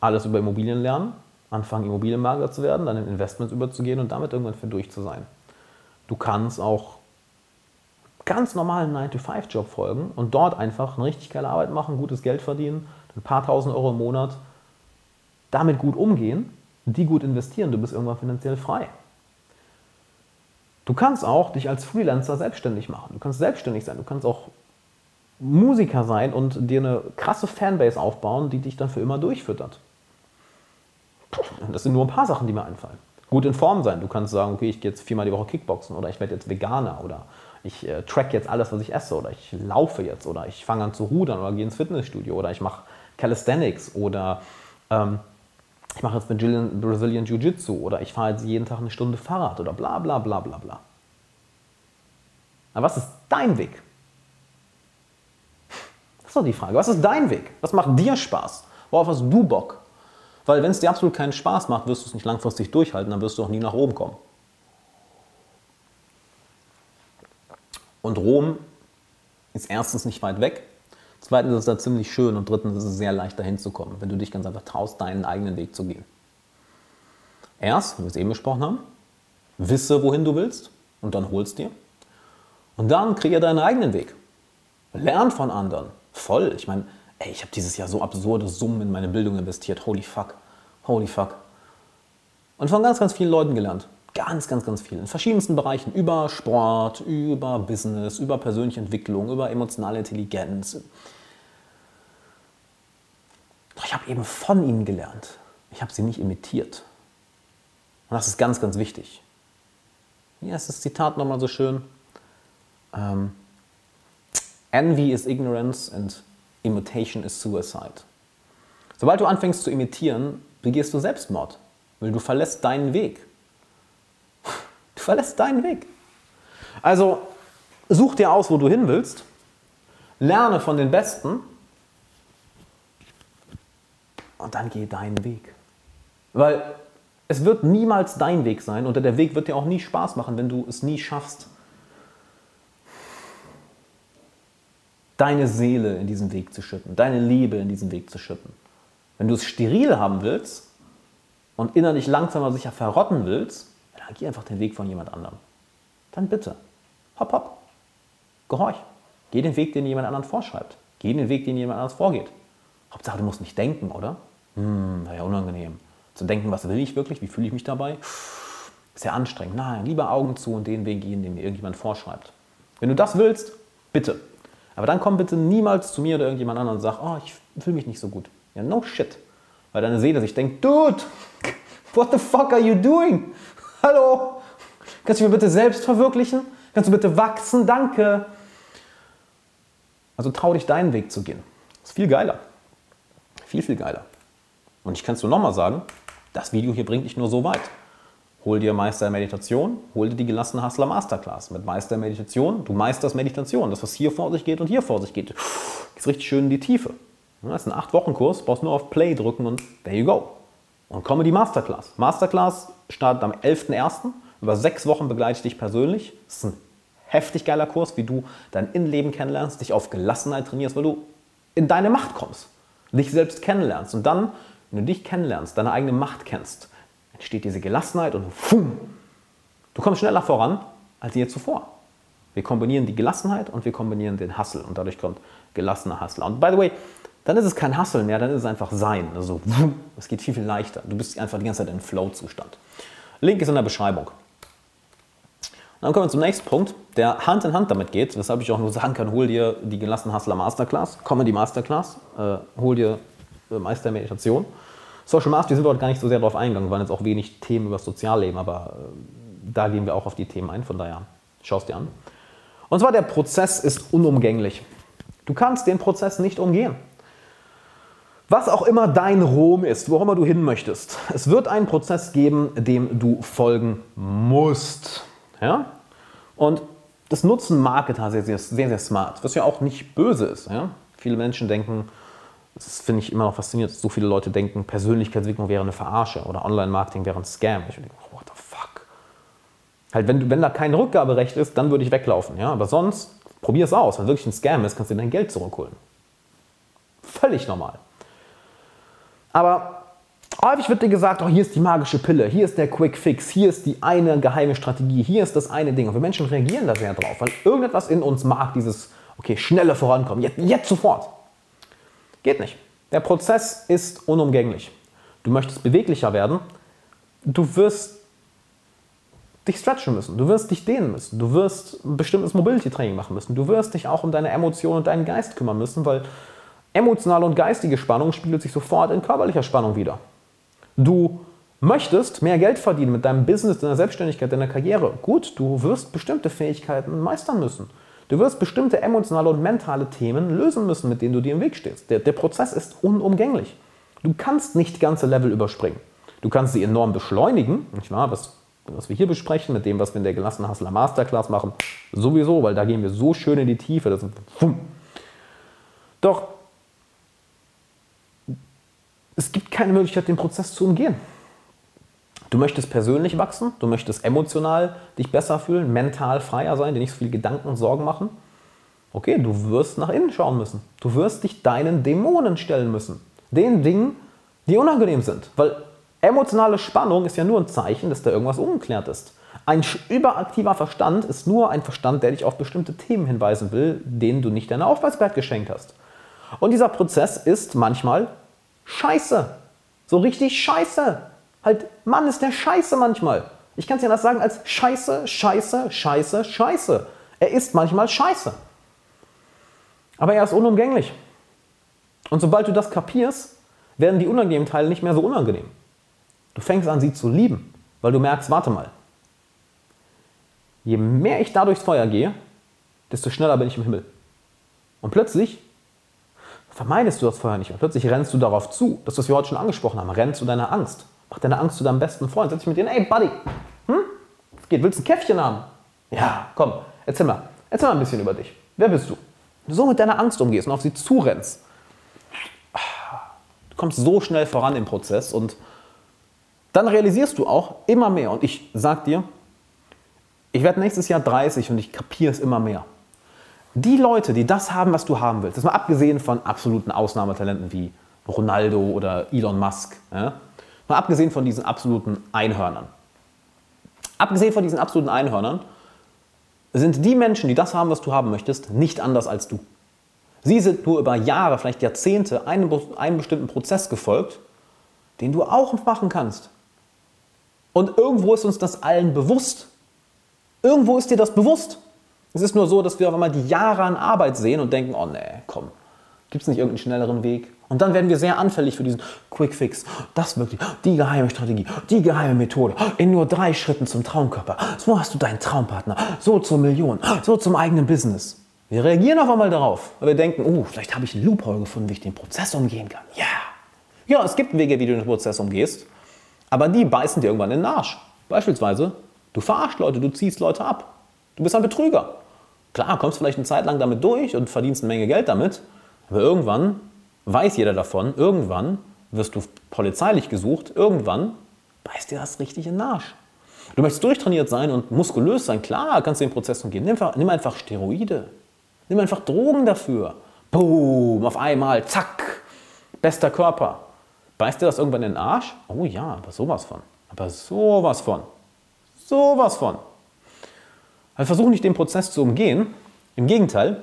alles über Immobilien lernen, anfangen Immobilienmakler zu werden, dann in Investments überzugehen und damit irgendwann für durch zu sein. Du kannst auch ganz normalen 9-to-5-Job folgen und dort einfach eine richtig geile Arbeit machen, gutes Geld verdienen, ein paar tausend Euro im Monat, damit gut umgehen, die gut investieren, du bist irgendwann finanziell frei. Du kannst auch dich als Freelancer selbstständig machen. Du kannst selbstständig sein. Du kannst auch Musiker sein und dir eine krasse Fanbase aufbauen, die dich dann für immer durchfüttert. Das sind nur ein paar Sachen, die mir einfallen. Gut in Form sein. Du kannst sagen, okay, ich gehe jetzt viermal die Woche Kickboxen oder ich werde jetzt Veganer oder ich äh, track jetzt alles, was ich esse oder ich laufe jetzt oder ich fange an zu rudern oder gehe ins Fitnessstudio oder ich mache Calisthenics oder ähm, ich mache jetzt Brazilian, Brazilian Jiu-Jitsu oder ich fahre jetzt jeden Tag eine Stunde Fahrrad oder bla bla bla bla bla. Aber was ist dein Weg? Das ist doch die Frage. Was ist dein Weg? Was macht dir Spaß? Worauf hast du Bock? Weil wenn es dir absolut keinen Spaß macht, wirst du es nicht langfristig durchhalten, dann wirst du auch nie nach Rom kommen. Und Rom ist erstens nicht weit weg, zweitens ist es da ziemlich schön und drittens ist es sehr leicht dahin zu kommen, wenn du dich ganz einfach traust, deinen eigenen Weg zu gehen. Erst, wie wir es eben besprochen haben, wisse, wohin du willst und dann holst dir. Und dann kreier deinen eigenen Weg. Lern von anderen. Voll. Ich meine, ey, ich habe dieses Jahr so absurde Summen in meine Bildung investiert. Holy fuck. Holy fuck. Und von ganz, ganz vielen Leuten gelernt. Ganz, ganz, ganz viel. In verschiedensten Bereichen. Über Sport, über Business, über persönliche Entwicklung, über emotionale Intelligenz. Doch ich habe eben von ihnen gelernt. Ich habe sie nicht imitiert. Und das ist ganz, ganz wichtig. Hier ist das Zitat nochmal so schön. Um, Envy is ignorance and imitation is suicide. Sobald du anfängst zu imitieren, begehst du Selbstmord, weil du verlässt deinen Weg. Du verlässt deinen Weg. Also such dir aus, wo du hin willst, lerne von den Besten und dann geh deinen Weg. Weil es wird niemals dein Weg sein und der Weg wird dir auch nie Spaß machen, wenn du es nie schaffst, deine Seele in diesen Weg zu schütten, deine Liebe in diesen Weg zu schütten. Wenn du es steril haben willst und innerlich langsam aber sicher verrotten willst, dann geh einfach den Weg von jemand anderem. Dann bitte, hopp, hopp, gehorch. Geh den Weg, den jemand anderen vorschreibt. Geh den Weg, den jemand anders vorgeht. Hauptsache, du musst nicht denken, oder? Hm, war ja unangenehm. Zu denken, was will ich wirklich, wie fühle ich mich dabei? Ist ja anstrengend. Nein, lieber Augen zu und den Weg gehen, den mir irgendjemand vorschreibt. Wenn du das willst, bitte. Aber dann komm bitte niemals zu mir oder irgendjemand anderen und sag, oh, ich fühle mich nicht so gut. Ja, no shit. Weil deine Seele sich denkt, Dude, what the fuck are you doing? Hallo? Kannst du mir bitte selbst verwirklichen? Kannst du bitte wachsen? Danke. Also trau dich, deinen Weg zu gehen. Ist viel geiler. Viel, viel geiler. Und ich kann es nur nochmal sagen, das Video hier bringt dich nur so weit. Hol dir Meister Meditation, hol dir die gelassene Hustler Masterclass. Mit Meister Meditation, du meisterst Meditation. Das, was hier vor sich geht und hier vor sich geht, ist richtig schön in die Tiefe. Das ist ein 8-Wochen-Kurs, brauchst nur auf Play drücken und there you go. Und komme die Masterclass. Masterclass startet am 11.01. Über sechs Wochen begleite ich dich persönlich. Das ist ein heftig geiler Kurs, wie du dein Innenleben kennenlernst, dich auf Gelassenheit trainierst, weil du in deine Macht kommst, dich selbst kennenlernst. Und dann, wenn du dich kennenlernst, deine eigene Macht kennst, entsteht diese Gelassenheit und fum, du kommst schneller voran als je zuvor. Wir kombinieren die Gelassenheit und wir kombinieren den Hustle und dadurch kommt gelassener Hustler. Und by the way, dann ist es kein Hustle mehr, dann ist es einfach Sein. Also es geht viel, viel leichter. Du bist einfach die ganze Zeit in Flow-Zustand. Link ist in der Beschreibung. dann kommen wir zum nächsten Punkt, der Hand in Hand damit geht, weshalb ich auch nur sagen kann, hol dir die gelassene Hustler Masterclass, komme die Masterclass, äh, hol dir äh, Meister Meditation. Social Mastery sind wir dort gar nicht so sehr darauf eingegangen, waren jetzt auch wenig Themen über das Sozialleben, aber äh, da gehen wir auch auf die Themen ein, von daher schau es dir an. Und zwar der Prozess ist unumgänglich. Du kannst den Prozess nicht umgehen. Was auch immer dein Rom ist, wo immer du hin möchtest, es wird einen Prozess geben, dem du folgen musst. Ja? Und das nutzen Marketer sehr, sehr, sehr, sehr smart, was ja auch nicht böse ist. Ja? Viele Menschen denken, das finde ich immer noch faszinierend, dass so viele Leute denken, Persönlichkeitsentwicklung wäre eine Verarsche oder Online-Marketing wäre ein Scam. Ich denke, what the fuck? Halt, wenn, wenn da kein Rückgaberecht ist, dann würde ich weglaufen. Ja? Aber sonst, probier es aus. Wenn wirklich ein Scam ist, kannst du dein Geld zurückholen. Völlig normal. Aber häufig wird dir gesagt, oh, hier ist die magische Pille, hier ist der Quick Fix, hier ist die eine geheime Strategie, hier ist das eine Ding. Und wir Menschen reagieren da sehr drauf, weil irgendetwas in uns mag dieses, okay, schnelle Vorankommen, jetzt, jetzt sofort. Geht nicht. Der Prozess ist unumgänglich. Du möchtest beweglicher werden. Du wirst dich stretchen müssen. Du wirst dich dehnen müssen. Du wirst ein bestimmtes Mobility-Training machen müssen. Du wirst dich auch um deine Emotionen und deinen Geist kümmern müssen, weil emotionale und geistige Spannung spiegelt sich sofort in körperlicher Spannung wieder. Du möchtest mehr Geld verdienen mit deinem Business, deiner Selbstständigkeit, deiner Karriere. Gut, du wirst bestimmte Fähigkeiten meistern müssen. Du wirst bestimmte emotionale und mentale Themen lösen müssen, mit denen du dir im Weg stehst. Der, der Prozess ist unumgänglich. Du kannst nicht ganze Level überspringen. Du kannst sie enorm beschleunigen, nicht wahr? Was, was wir hier besprechen, mit dem, was wir in der gelassenen Hustler Masterclass machen, sowieso, weil da gehen wir so schön in die Tiefe. Das Doch es gibt keine Möglichkeit, den Prozess zu umgehen. Du möchtest persönlich wachsen, du möchtest emotional dich besser fühlen, mental freier sein, dir nicht so viel Gedanken und Sorgen machen. Okay, du wirst nach innen schauen müssen. Du wirst dich deinen Dämonen stellen müssen. Den Dingen, die unangenehm sind. Weil Emotionale Spannung ist ja nur ein Zeichen, dass da irgendwas ungeklärt ist. Ein überaktiver Verstand ist nur ein Verstand, der dich auf bestimmte Themen hinweisen will, denen du nicht deine Aufmerksamkeit geschenkt hast. Und dieser Prozess ist manchmal scheiße. So richtig scheiße. Halt, Mann, ist der scheiße manchmal. Ich kann es ja das sagen als scheiße, scheiße, scheiße, scheiße. Er ist manchmal scheiße. Aber er ist unumgänglich. Und sobald du das kapierst, werden die unangenehmen Teile nicht mehr so unangenehm. Du fängst an, sie zu lieben, weil du merkst, warte mal, je mehr ich da durchs Feuer gehe, desto schneller bin ich im Himmel. Und plötzlich vermeidest du das Feuer nicht mehr. Plötzlich rennst du darauf zu, das, was wir heute schon angesprochen haben, rennst du deiner Angst. Mach deine Angst zu deinem besten Freund. Setz dich mit dir, ey Buddy, hm? Was geht? Willst du ein Käffchen haben? Ja, komm, erzähl mal. Erzähl mal ein bisschen über dich. Wer bist du? Wenn du so mit deiner Angst umgehst und auf sie zurennst, du kommst so schnell voran im Prozess und dann realisierst du auch immer mehr. Und ich sag dir, ich werde nächstes Jahr 30 und ich kapiere es immer mehr. Die Leute, die das haben, was du haben willst, das mal abgesehen von absoluten Ausnahmetalenten wie Ronaldo oder Elon Musk, ja, mal abgesehen von diesen absoluten Einhörnern. Abgesehen von diesen absoluten Einhörnern sind die Menschen, die das haben, was du haben möchtest, nicht anders als du. Sie sind nur über Jahre, vielleicht Jahrzehnte einem, einem bestimmten Prozess gefolgt, den du auch machen kannst. Und irgendwo ist uns das allen bewusst. Irgendwo ist dir das bewusst. Es ist nur so, dass wir auf einmal die Jahre an Arbeit sehen und denken, oh nee, komm, gibt es nicht irgendeinen schnelleren Weg? Und dann werden wir sehr anfällig für diesen Quick Fix. Das wirklich, die geheime Strategie, die geheime Methode. In nur drei Schritten zum Traumkörper. So hast du deinen Traumpartner. So zur Million. So zum eigenen Business. Wir reagieren auf einmal darauf, weil wir denken, oh, vielleicht habe ich einen Loophole gefunden, wie ich den Prozess umgehen kann. Ja. Ja, es gibt Wege, wie du den Prozess umgehst, aber die beißen dir irgendwann in den Arsch. Beispielsweise, du verarschst Leute, du ziehst Leute ab. Du bist ein Betrüger. Klar, kommst vielleicht eine Zeit lang damit durch und verdienst eine Menge Geld damit, aber irgendwann weiß jeder davon, irgendwann wirst du polizeilich gesucht, irgendwann beißt dir das richtig in den Arsch. Du möchtest durchtrainiert sein und muskulös sein, klar, kannst du den Prozess umgehen. Nimm einfach, nimm einfach Steroide. Nimm einfach Drogen dafür. Boom, auf einmal, zack, bester Körper. Beißt dir das irgendwann in den Arsch? Oh ja, aber sowas von. Aber sowas von. Sowas von. Also versuche nicht den Prozess zu umgehen. Im Gegenteil,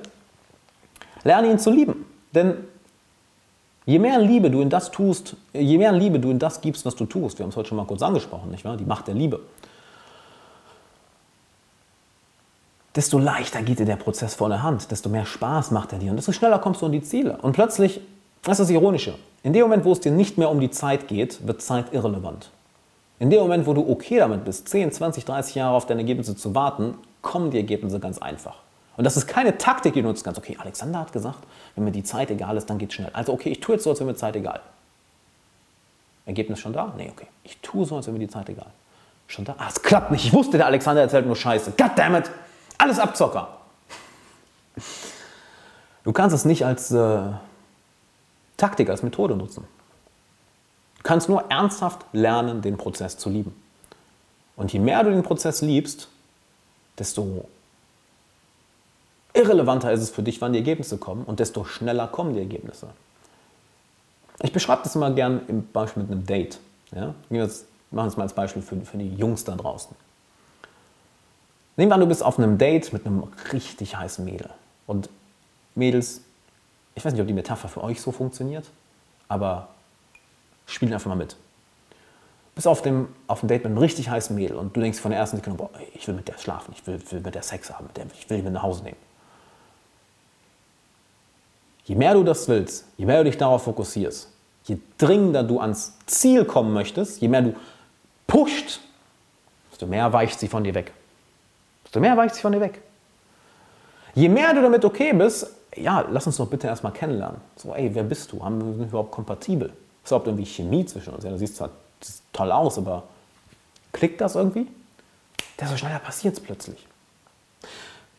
lerne ihn zu lieben. Denn je mehr Liebe du in das tust, je mehr Liebe du in das gibst, was du tust, wir haben es heute schon mal kurz angesprochen, nicht wahr? Die Macht der Liebe. Desto leichter geht dir der Prozess vor der Hand, desto mehr Spaß macht er dir und desto schneller kommst du an die Ziele. Und plötzlich, das ist das Ironische, in dem Moment, wo es dir nicht mehr um die Zeit geht, wird Zeit irrelevant. In dem Moment, wo du okay damit bist, 10, 20, 30 Jahre auf deine Ergebnisse zu warten, kommen die Ergebnisse ganz einfach. Und das ist keine Taktik, die du nutzen kannst. Okay, Alexander hat gesagt, wenn mir die Zeit egal ist, dann geht es schnell. Also okay, ich tue jetzt so, als wäre mir Zeit egal. Ergebnis schon da? Nee, okay. Ich tue so, als wäre mir die Zeit egal. Schon da? Ah, es klappt nicht. Ich wusste, der Alexander erzählt nur Scheiße. Goddammit! Alles Abzocker! Du kannst es nicht als äh, Taktik, als Methode nutzen. Du kannst nur ernsthaft lernen, den Prozess zu lieben. Und je mehr du den Prozess liebst, desto irrelevanter ist es für dich, wann die Ergebnisse kommen und desto schneller kommen die Ergebnisse. Ich beschreibe das immer gern im Beispiel mit einem Date. Ja? Wir machen es mal als Beispiel für, für die Jungs da draußen. Nehmen wir an, du bist auf einem Date mit einem richtig heißen Mädel. Und Mädels, ich weiß nicht, ob die Metapher für euch so funktioniert, aber spielen einfach mal mit bist auf dem, auf dem Date mit einem richtig heißen Mädel und du denkst von der ersten Sekunde, boah, ich will mit der schlafen, ich will, will mit der Sex haben, mit der, ich will die mit nach Hause nehmen. Je mehr du das willst, je mehr du dich darauf fokussierst, je dringender du ans Ziel kommen möchtest, je mehr du pusht, desto mehr weicht sie von dir weg. Desto mehr weicht sie von dir weg. Je mehr du damit okay bist, ja, lass uns doch bitte erstmal kennenlernen. So, ey, wer bist du? Haben wir überhaupt kompatibel? Ist überhaupt irgendwie Chemie zwischen uns? Ja, du siehst zwar toll aus, aber klickt das irgendwie? Desto schneller passiert es plötzlich.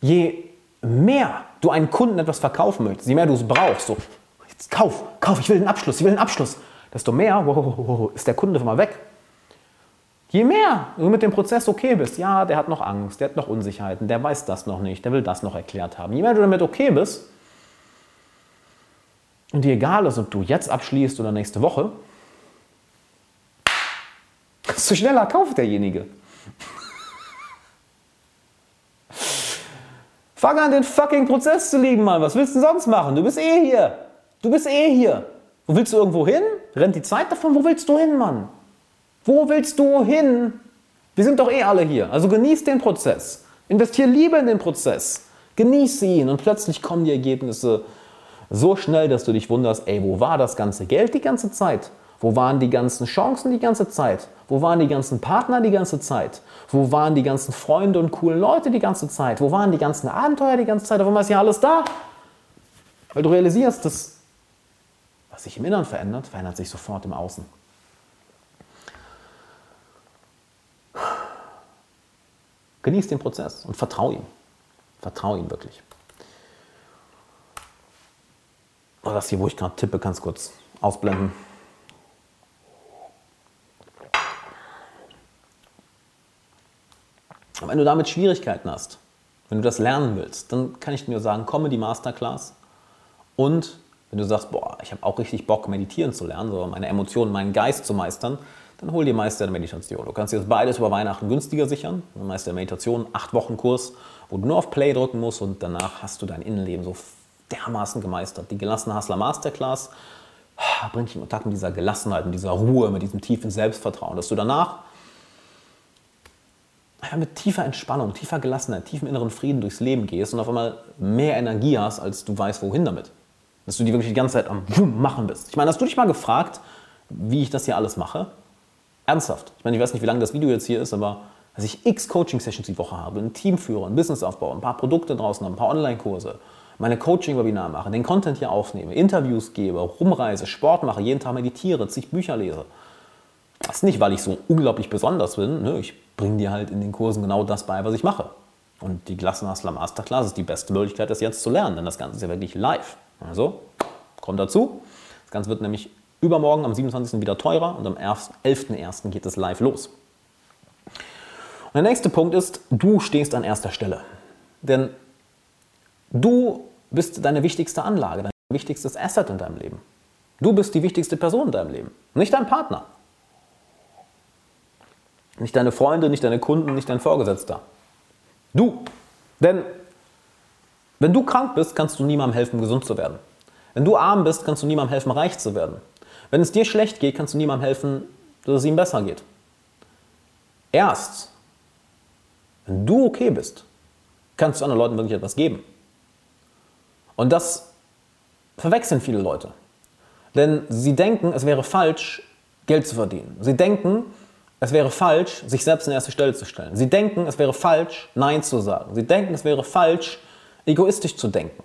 Je mehr du einen Kunden etwas verkaufen möchtest, je mehr du es brauchst, so, jetzt kauf, kauf, ich will den Abschluss, ich will den Abschluss, desto mehr wow, ist der Kunde mal weg. Je mehr du mit dem Prozess okay bist, ja, der hat noch Angst, der hat noch Unsicherheiten, der weiß das noch nicht, der will das noch erklärt haben. Je mehr du damit okay bist und dir egal ist, ob du jetzt abschließt oder nächste Woche, desto schneller kauft derjenige. Fang an, den fucking Prozess zu lieben, Mann. Was willst du sonst machen? Du bist eh hier. Du bist eh hier. Wo willst du irgendwo hin? Rennt die Zeit davon? Wo willst du hin, Mann? Wo willst du hin? Wir sind doch eh alle hier. Also genieß den Prozess. Investier Liebe in den Prozess. Genieß ihn und plötzlich kommen die Ergebnisse so schnell, dass du dich wunderst, ey, wo war das ganze Geld die ganze Zeit? Wo waren die ganzen Chancen die ganze Zeit? Wo waren die ganzen Partner die ganze Zeit? Wo waren die ganzen Freunde und coolen Leute die ganze Zeit? Wo waren die ganzen Abenteuer die ganze Zeit? Warum ist ja alles da? Weil du realisierst, dass was sich im Inneren verändert, verändert sich sofort im Außen. Genieß den Prozess und vertrau ihm. Vertrau ihm wirklich. Das hier, wo ich gerade tippe, du kurz ausblenden. Und wenn du damit Schwierigkeiten hast, wenn du das lernen willst, dann kann ich dir nur sagen, komme die Masterclass. Und wenn du sagst, boah, ich habe auch richtig Bock, meditieren zu lernen, so meine Emotionen, meinen Geist zu meistern, dann hol dir Meister der Meditation. Du kannst dir das beides über Weihnachten günstiger sichern. Meister der Meditation, 8 Wochen Kurs, wo du nur auf Play drücken musst und danach hast du dein Innenleben so dermaßen gemeistert. Die gelassene Hustler Masterclass bringt dich in Kontakt mit dieser Gelassenheit, mit dieser Ruhe, mit diesem tiefen Selbstvertrauen, dass du danach einfach mit tiefer Entspannung, tiefer Gelassenheit, tiefem inneren Frieden durchs Leben gehst und auf einmal mehr Energie hast, als du weißt, wohin damit. Dass du die wirklich die ganze Zeit am machen bist. Ich meine, hast du dich mal gefragt, wie ich das hier alles mache? Ernsthaft. Ich meine, ich weiß nicht, wie lange das Video jetzt hier ist, aber dass ich x Coaching-Sessions die Woche habe, ein Team führe, ein Business aufbaue, ein paar Produkte draußen habe, ein paar Online-Kurse, meine Coaching-Webinar mache, den Content hier aufnehme, Interviews gebe, rumreise, Sport mache, jeden Tag meditiere, zig Bücher lese. Das ist nicht, weil ich so unglaublich besonders bin. Ne? Ich bringe dir halt in den Kursen genau das bei, was ich mache. Und die Glassenhustler Masterclass ist die beste Möglichkeit, das jetzt zu lernen, denn das Ganze ist ja wirklich live. Also, kommt dazu. Das Ganze wird nämlich übermorgen am 27. wieder teurer und am 11.01. geht es live los. Und der nächste Punkt ist, du stehst an erster Stelle. Denn du bist deine wichtigste Anlage, dein wichtigstes Asset in deinem Leben. Du bist die wichtigste Person in deinem Leben, nicht dein Partner. Nicht deine Freunde, nicht deine Kunden, nicht dein Vorgesetzter. Du. Denn wenn du krank bist, kannst du niemandem helfen, gesund zu werden. Wenn du arm bist, kannst du niemandem helfen, reich zu werden. Wenn es dir schlecht geht, kannst du niemandem helfen, dass es ihm besser geht. Erst, wenn du okay bist, kannst du anderen Leuten wirklich etwas geben. Und das verwechseln viele Leute. Denn sie denken, es wäre falsch, Geld zu verdienen. Sie denken, es wäre falsch, sich selbst in erste Stelle zu stellen. Sie denken, es wäre falsch, Nein zu sagen. Sie denken, es wäre falsch, egoistisch zu denken.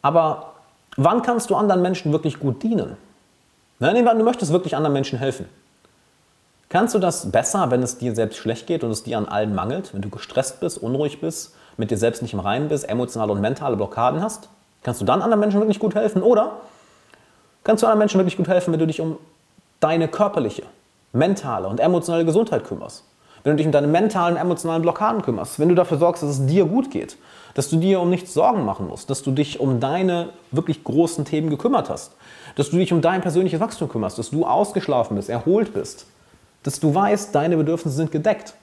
Aber wann kannst du anderen Menschen wirklich gut dienen? Nein, du möchtest wirklich anderen Menschen helfen. Kannst du das besser, wenn es dir selbst schlecht geht und es dir an allen mangelt, wenn du gestresst bist, unruhig bist, mit dir selbst nicht im Reinen bist, emotionale und mentale Blockaden hast? Kannst du dann anderen Menschen wirklich gut helfen? Oder kannst du anderen Menschen wirklich gut helfen, wenn du dich um deine körperliche, mentale und emotionale Gesundheit kümmerst? Wenn du dich um deine mentalen, emotionalen Blockaden kümmerst, wenn du dafür sorgst, dass es dir gut geht, dass du dir um nichts Sorgen machen musst, dass du dich um deine wirklich großen Themen gekümmert hast, dass du dich um dein persönliches Wachstum kümmerst, dass du ausgeschlafen bist, erholt bist, dass du weißt, deine Bedürfnisse sind gedeckt.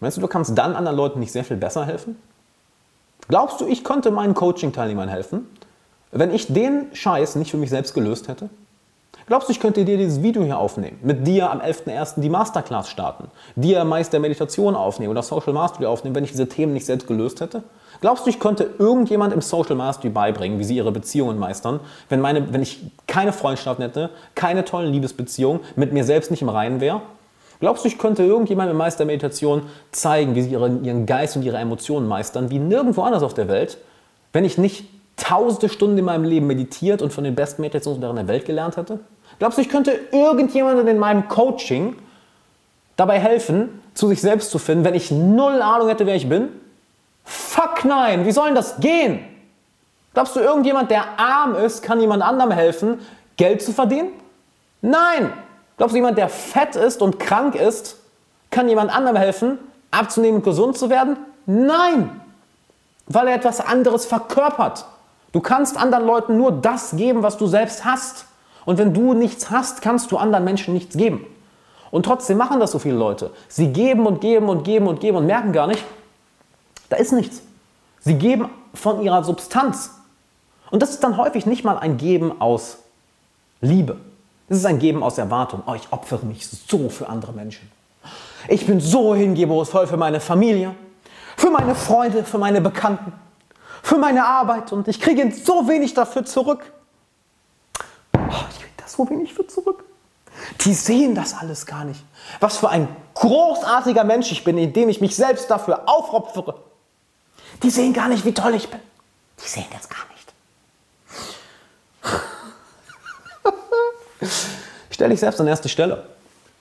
Meinst du, du kannst dann anderen Leuten nicht sehr viel besser helfen? Glaubst du, ich könnte meinen Coaching-Teilnehmern helfen, wenn ich den Scheiß nicht für mich selbst gelöst hätte? Glaubst du, ich könnte dir dieses Video hier aufnehmen, mit dir am 11.01. die Masterclass starten, dir Meister Meditation aufnehmen oder Social Mastery aufnehmen, wenn ich diese Themen nicht selbst gelöst hätte? Glaubst du, ich könnte irgendjemand im Social Mastery beibringen, wie sie ihre Beziehungen meistern, wenn, meine, wenn ich keine Freundschaften hätte, keine tollen Liebesbeziehungen, mit mir selbst nicht im Reinen wäre? Glaubst du, ich könnte irgendjemand im Meister Meditation zeigen, wie sie ihren, ihren Geist und ihre Emotionen meistern, wie nirgendwo anders auf der Welt, wenn ich nicht tausende Stunden in meinem Leben meditiert und von den besten Meditationslehrern der Welt gelernt hätte? Glaubst du, ich könnte irgendjemanden in meinem Coaching dabei helfen, zu sich selbst zu finden, wenn ich null Ahnung hätte, wer ich bin? Fuck nein, wie soll denn das gehen? Glaubst du, irgendjemand, der arm ist, kann jemand anderem helfen, Geld zu verdienen? Nein. Glaubst du, jemand, der fett ist und krank ist, kann jemand anderem helfen, abzunehmen und gesund zu werden? Nein. Weil er etwas anderes verkörpert. Du kannst anderen Leuten nur das geben, was du selbst hast. Und wenn du nichts hast, kannst du anderen Menschen nichts geben. Und trotzdem machen das so viele Leute. Sie geben und geben und geben und geben und merken gar nicht, da ist nichts. Sie geben von ihrer Substanz. Und das ist dann häufig nicht mal ein Geben aus Liebe. Es ist ein Geben aus Erwartung. Oh, ich opfere mich so für andere Menschen. Ich bin so hingebungsvoll für meine Familie, für meine Freunde, für meine Bekannten, für meine Arbeit und ich kriege so wenig dafür zurück. Oh, so wenig für zurück. Die sehen das alles gar nicht. Was für ein großartiger Mensch ich bin, indem ich mich selbst dafür aufopfere. Die sehen gar nicht, wie toll ich bin. Die sehen das gar nicht. Stell dich selbst an erste Stelle.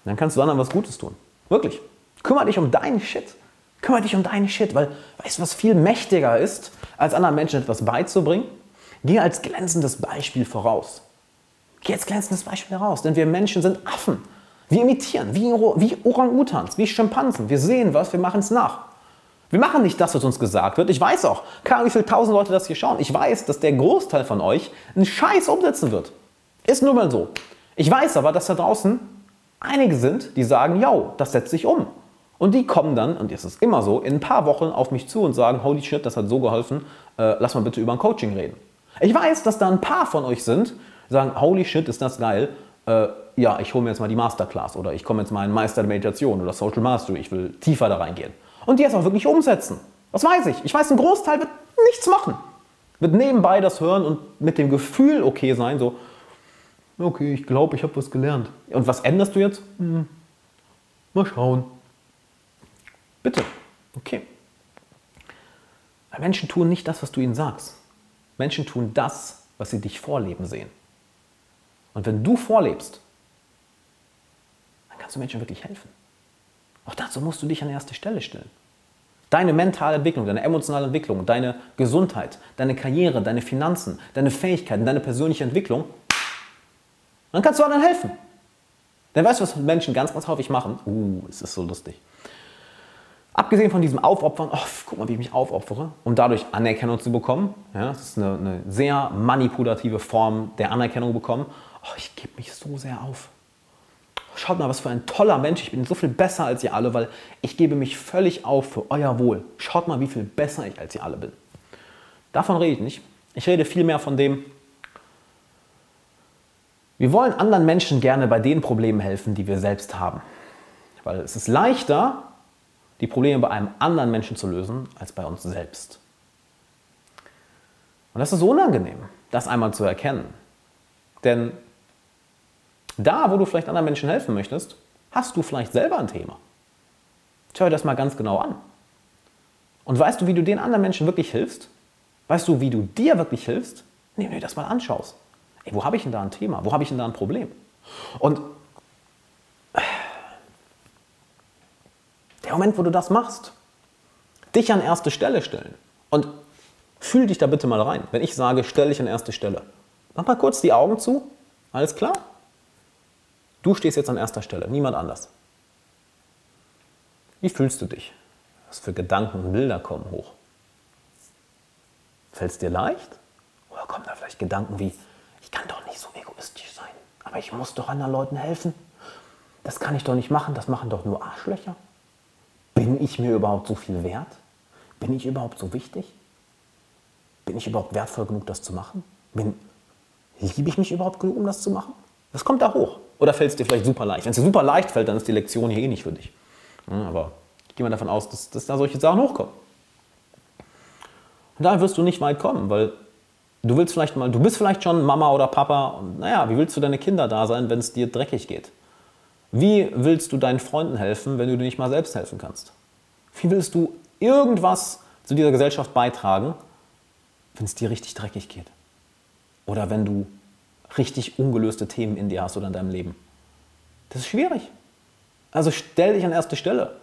Dann kannst du anderen was Gutes tun. Wirklich. Kümmere dich um deinen Shit. Kümmere dich um deinen Shit, weil weißt du, was viel mächtiger ist, als anderen Menschen etwas beizubringen? Geh als glänzendes Beispiel voraus. Als glänzendes Beispiel heraus, denn wir Menschen sind Affen. Wir imitieren, wie, wie Orang-Utans, wie Schimpansen. Wir sehen was, wir machen es nach. Wir machen nicht das, was uns gesagt wird. Ich weiß auch, keine wie viele tausend Leute das hier schauen. Ich weiß, dass der Großteil von euch einen Scheiß umsetzen wird. Ist nun mal so. Ich weiß aber, dass da draußen einige sind, die sagen, yo, das setzt sich um. Und die kommen dann, und das ist immer so, in ein paar Wochen auf mich zu und sagen, holy shit, das hat so geholfen, äh, lass mal bitte über ein Coaching reden. Ich weiß, dass da ein paar von euch sind, sagen, holy shit, ist das geil, äh, ja, ich hole mir jetzt mal die Masterclass oder ich komme jetzt mal in Meister der Meditation oder Social Mastery, ich will tiefer da reingehen. Und die es auch wirklich umsetzen. Das weiß ich. Ich weiß, ein Großteil wird nichts machen. Wird nebenbei das hören und mit dem Gefühl okay sein, so, okay, ich glaube, ich habe was gelernt. Und was änderst du jetzt? Hm, mal schauen. Bitte. Okay. Weil Menschen tun nicht das, was du ihnen sagst. Menschen tun das, was sie dich vorleben sehen. Und wenn du vorlebst, dann kannst du Menschen wirklich helfen. Auch dazu musst du dich an erste Stelle stellen. Deine mentale Entwicklung, deine emotionale Entwicklung, deine Gesundheit, deine Karriere, deine Finanzen, deine Fähigkeiten, deine persönliche Entwicklung dann kannst du anderen helfen. Denn weißt du, was Menschen ganz, ganz häufig machen? Uh, es ist so lustig. Abgesehen von diesem Aufopfern, oh, guck mal, wie ich mich aufopfere, um dadurch Anerkennung zu bekommen. Ja, das ist eine, eine sehr manipulative Form der Anerkennung bekommen. Oh, ich gebe mich so sehr auf. Schaut mal, was für ein toller Mensch. Ich bin so viel besser als ihr alle, weil ich gebe mich völlig auf für euer Wohl. Schaut mal, wie viel besser ich als ihr alle bin. Davon rede ich nicht. Ich rede vielmehr von dem, wir wollen anderen Menschen gerne bei den Problemen helfen, die wir selbst haben. Weil es ist leichter, die Probleme bei einem anderen Menschen zu lösen, als bei uns selbst. Und das ist unangenehm, das einmal zu erkennen. Denn da, wo du vielleicht anderen Menschen helfen möchtest, hast du vielleicht selber ein Thema. Schau dir das mal ganz genau an. Und weißt du, wie du den anderen Menschen wirklich hilfst? Weißt du, wie du dir wirklich hilfst? Nehmen wir das mal anschaust. Ey, wo habe ich denn da ein Thema? Wo habe ich denn da ein Problem? Und der Moment, wo du das machst, dich an erste Stelle stellen und fühl dich da bitte mal rein. Wenn ich sage, stell dich an erste Stelle, mach mal kurz die Augen zu. Alles klar? Du stehst jetzt an erster Stelle, niemand anders. Wie fühlst du dich? Was für Gedanken und Bilder kommen hoch? Fällt es dir leicht? Oder kommen da vielleicht Gedanken wie, ich kann doch nicht so egoistisch sein. Aber ich muss doch anderen Leuten helfen. Das kann ich doch nicht machen, das machen doch nur Arschlöcher. Bin ich mir überhaupt so viel wert? Bin ich überhaupt so wichtig? Bin ich überhaupt wertvoll genug, das zu machen? Bin, liebe ich mich überhaupt genug, um das zu machen? Was kommt da hoch? Oder fällt es dir vielleicht super leicht? Wenn es dir super leicht fällt, dann ist die Lektion hier eh nicht für dich. aber ich gehe mal davon aus, dass, dass da solche Sachen hochkommen. Und da wirst du nicht weit kommen, weil Du willst vielleicht mal, du bist vielleicht schon Mama oder Papa und naja, wie willst du deine Kinder da sein, wenn es dir dreckig geht? Wie willst du deinen Freunden helfen, wenn du dir nicht mal selbst helfen kannst? Wie willst du irgendwas zu dieser Gesellschaft beitragen, wenn es dir richtig dreckig geht? Oder wenn du richtig ungelöste Themen in dir hast oder in deinem Leben? Das ist schwierig. Also stell dich an erste Stelle.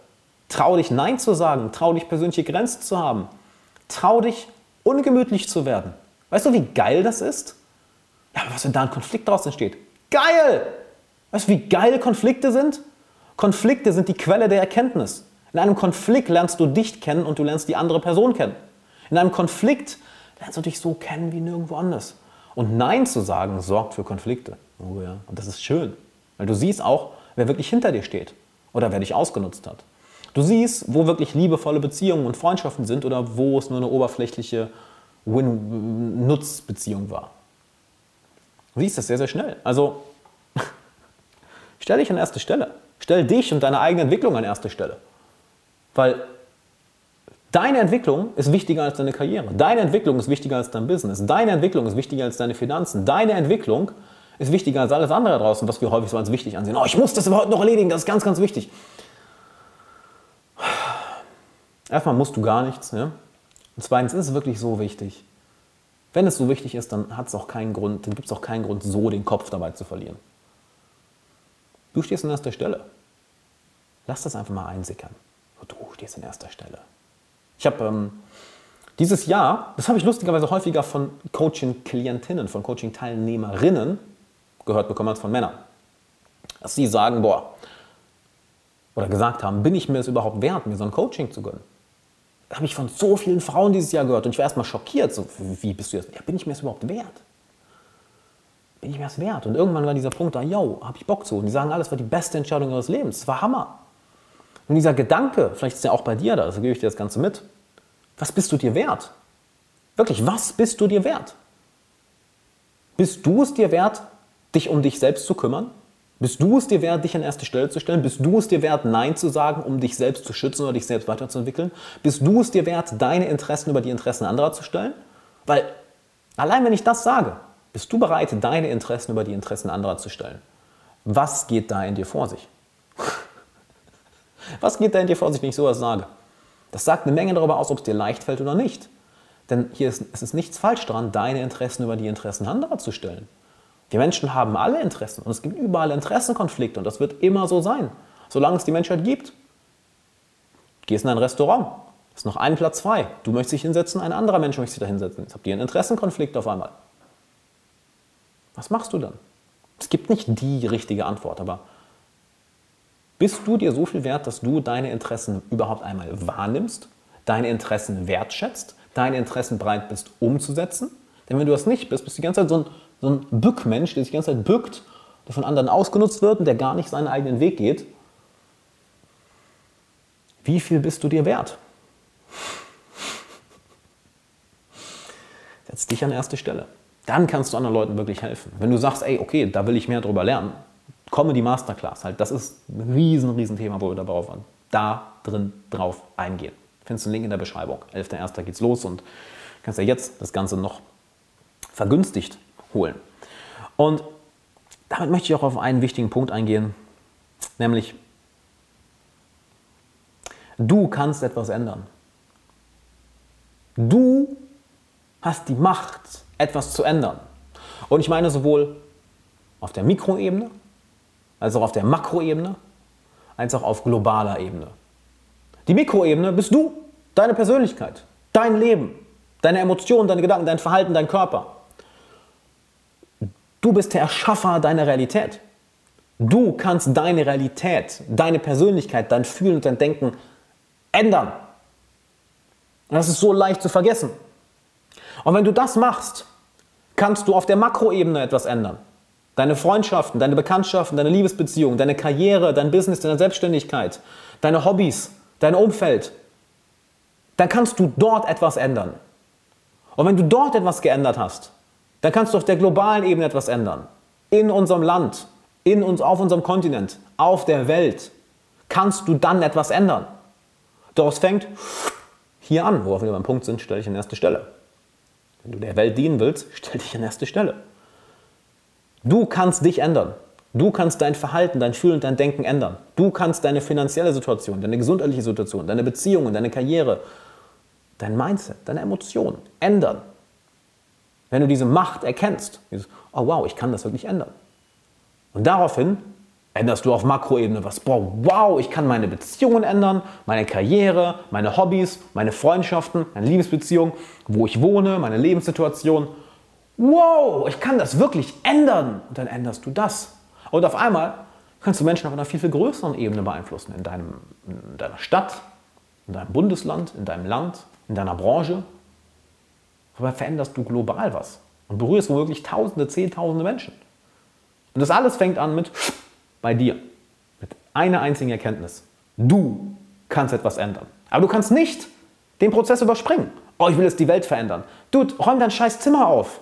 Trau dich Nein zu sagen, trau dich persönliche Grenzen zu haben. Trau dich ungemütlich zu werden. Weißt du, wie geil das ist? Ja, aber was, wenn da ein Konflikt draus entsteht? Geil! Weißt du, wie geil Konflikte sind? Konflikte sind die Quelle der Erkenntnis. In einem Konflikt lernst du dich kennen und du lernst die andere Person kennen. In einem Konflikt lernst du dich so kennen wie nirgendwo anders. Und Nein zu sagen sorgt für Konflikte. Oh ja, und das ist schön. Weil du siehst auch, wer wirklich hinter dir steht oder wer dich ausgenutzt hat. Du siehst, wo wirklich liebevolle Beziehungen und Freundschaften sind oder wo es nur eine oberflächliche Win-Nutz-Beziehung war. Du siehst das sehr, sehr schnell. Also stell dich an erste Stelle. Stell dich und deine eigene Entwicklung an erste Stelle. Weil deine Entwicklung ist wichtiger als deine Karriere. Deine Entwicklung ist wichtiger als dein Business. Deine Entwicklung ist wichtiger als deine Finanzen. Deine Entwicklung ist wichtiger als alles andere draußen, was wir häufig so als wichtig ansehen. Oh, ich muss das überhaupt noch erledigen, das ist ganz, ganz wichtig. Erstmal musst du gar nichts. Ja? Und zweitens ist es wirklich so wichtig. Wenn es so wichtig ist, dann hat es auch keinen Grund, dann gibt es auch keinen Grund, so den Kopf dabei zu verlieren. Du stehst an erster Stelle. Lass das einfach mal einsickern. Du stehst an erster Stelle. Ich habe ähm, dieses Jahr, das habe ich lustigerweise häufiger von Coaching-Klientinnen, von Coaching-Teilnehmerinnen gehört bekommen als von Männern. Dass sie sagen, boah, oder gesagt haben, bin ich mir es überhaupt wert, mir so ein Coaching zu gönnen? habe ich von so vielen Frauen dieses Jahr gehört und ich war erstmal schockiert. So, wie bist du jetzt? Ja, bin ich mir das überhaupt wert? Bin ich mir das wert? Und irgendwann war dieser Punkt da, yo, habe ich Bock zu. Und die sagen, alles war die beste Entscheidung ihres Lebens. Es war Hammer. Und dieser Gedanke, vielleicht ist er auch bei dir da, also gebe ich dir das Ganze mit. Was bist du dir wert? Wirklich, was bist du dir wert? Bist du es dir wert, dich um dich selbst zu kümmern? Bist du es dir wert, dich an erste Stelle zu stellen? Bist du es dir wert, Nein zu sagen, um dich selbst zu schützen oder dich selbst weiterzuentwickeln? Bist du es dir wert, deine Interessen über die Interessen anderer zu stellen? Weil allein wenn ich das sage, bist du bereit, deine Interessen über die Interessen anderer zu stellen? Was geht da in dir vor sich? Was geht da in dir vor sich, wenn ich sowas sage? Das sagt eine Menge darüber aus, ob es dir leicht fällt oder nicht. Denn hier ist, es ist nichts falsch daran, deine Interessen über die Interessen anderer zu stellen. Die Menschen haben alle Interessen und es gibt überall Interessenkonflikte und das wird immer so sein, solange es die Menschheit gibt. Gehst in ein Restaurant, ist noch ein Platz frei. Du möchtest dich hinsetzen, ein anderer Mensch möchte sich da hinsetzen. Jetzt habt ihr einen Interessenkonflikt auf einmal. Was machst du dann? Es gibt nicht die richtige Antwort, aber bist du dir so viel wert, dass du deine Interessen überhaupt einmal wahrnimmst, deine Interessen wertschätzt, deine Interessen bereit bist umzusetzen? Denn wenn du das nicht bist, bist du die ganze Zeit so ein so ein Bückmensch, der sich die ganze Zeit bückt, der von anderen ausgenutzt wird und der gar nicht seinen eigenen Weg geht. Wie viel bist du dir wert? Setz dich an erste Stelle. Dann kannst du anderen Leuten wirklich helfen. Wenn du sagst, ey, okay, da will ich mehr drüber lernen, komme die Masterclass halt. Das ist ein riesen, riesen Thema, wo wir darauf da drin drauf eingehen. Findest du einen Link in der Beschreibung. 11.01. geht's los und kannst ja jetzt das Ganze noch vergünstigt holen. Und damit möchte ich auch auf einen wichtigen Punkt eingehen, nämlich du kannst etwas ändern. Du hast die Macht, etwas zu ändern. Und ich meine sowohl auf der Mikroebene, als auch auf der Makroebene, als auch auf globaler Ebene. Die Mikroebene bist du, deine Persönlichkeit, dein Leben, deine Emotionen, deine Gedanken, dein Verhalten, dein Körper. Du bist der Erschaffer deiner Realität. Du kannst deine Realität, deine Persönlichkeit, dein Fühlen und dein Denken ändern. Das ist so leicht zu vergessen. Und wenn du das machst, kannst du auf der Makroebene etwas ändern. Deine Freundschaften, deine Bekanntschaften, deine Liebesbeziehungen, deine Karriere, dein Business, deine Selbstständigkeit, deine Hobbys, dein Umfeld. Dann kannst du dort etwas ändern. Und wenn du dort etwas geändert hast, dann kannst du auf der globalen Ebene etwas ändern. In unserem Land, in uns, auf unserem Kontinent, auf der Welt kannst du dann etwas ändern. Doch es fängt hier an, worauf wir beim Punkt sind, stell dich an erste Stelle. Wenn du der Welt dienen willst, stell dich an erste Stelle. Du kannst dich ändern. Du kannst dein Verhalten, dein Fühlen, dein Denken ändern. Du kannst deine finanzielle Situation, deine gesundheitliche Situation, deine Beziehungen, deine Karriere, dein Mindset, deine Emotionen ändern. Wenn du diese Macht erkennst, dieses, oh wow, ich kann das wirklich ändern. Und daraufhin änderst du auf Makroebene was. Boah, wow, ich kann meine Beziehungen ändern, meine Karriere, meine Hobbys, meine Freundschaften, meine Liebesbeziehung, wo ich wohne, meine Lebenssituation. Wow, ich kann das wirklich ändern. Und dann änderst du das. Und auf einmal kannst du Menschen auf einer viel, viel größeren Ebene beeinflussen. In, deinem, in deiner Stadt, in deinem Bundesland, in deinem Land, in deiner Branche, Dabei veränderst du global was und berührst womöglich Tausende, Zehntausende Menschen. Und das alles fängt an mit bei dir. eine einzige Erkenntnis. Du kannst etwas ändern. Aber du kannst nicht den Prozess überspringen. Oh, ich will jetzt die Welt verändern. Dude, räum dein scheiß Zimmer auf.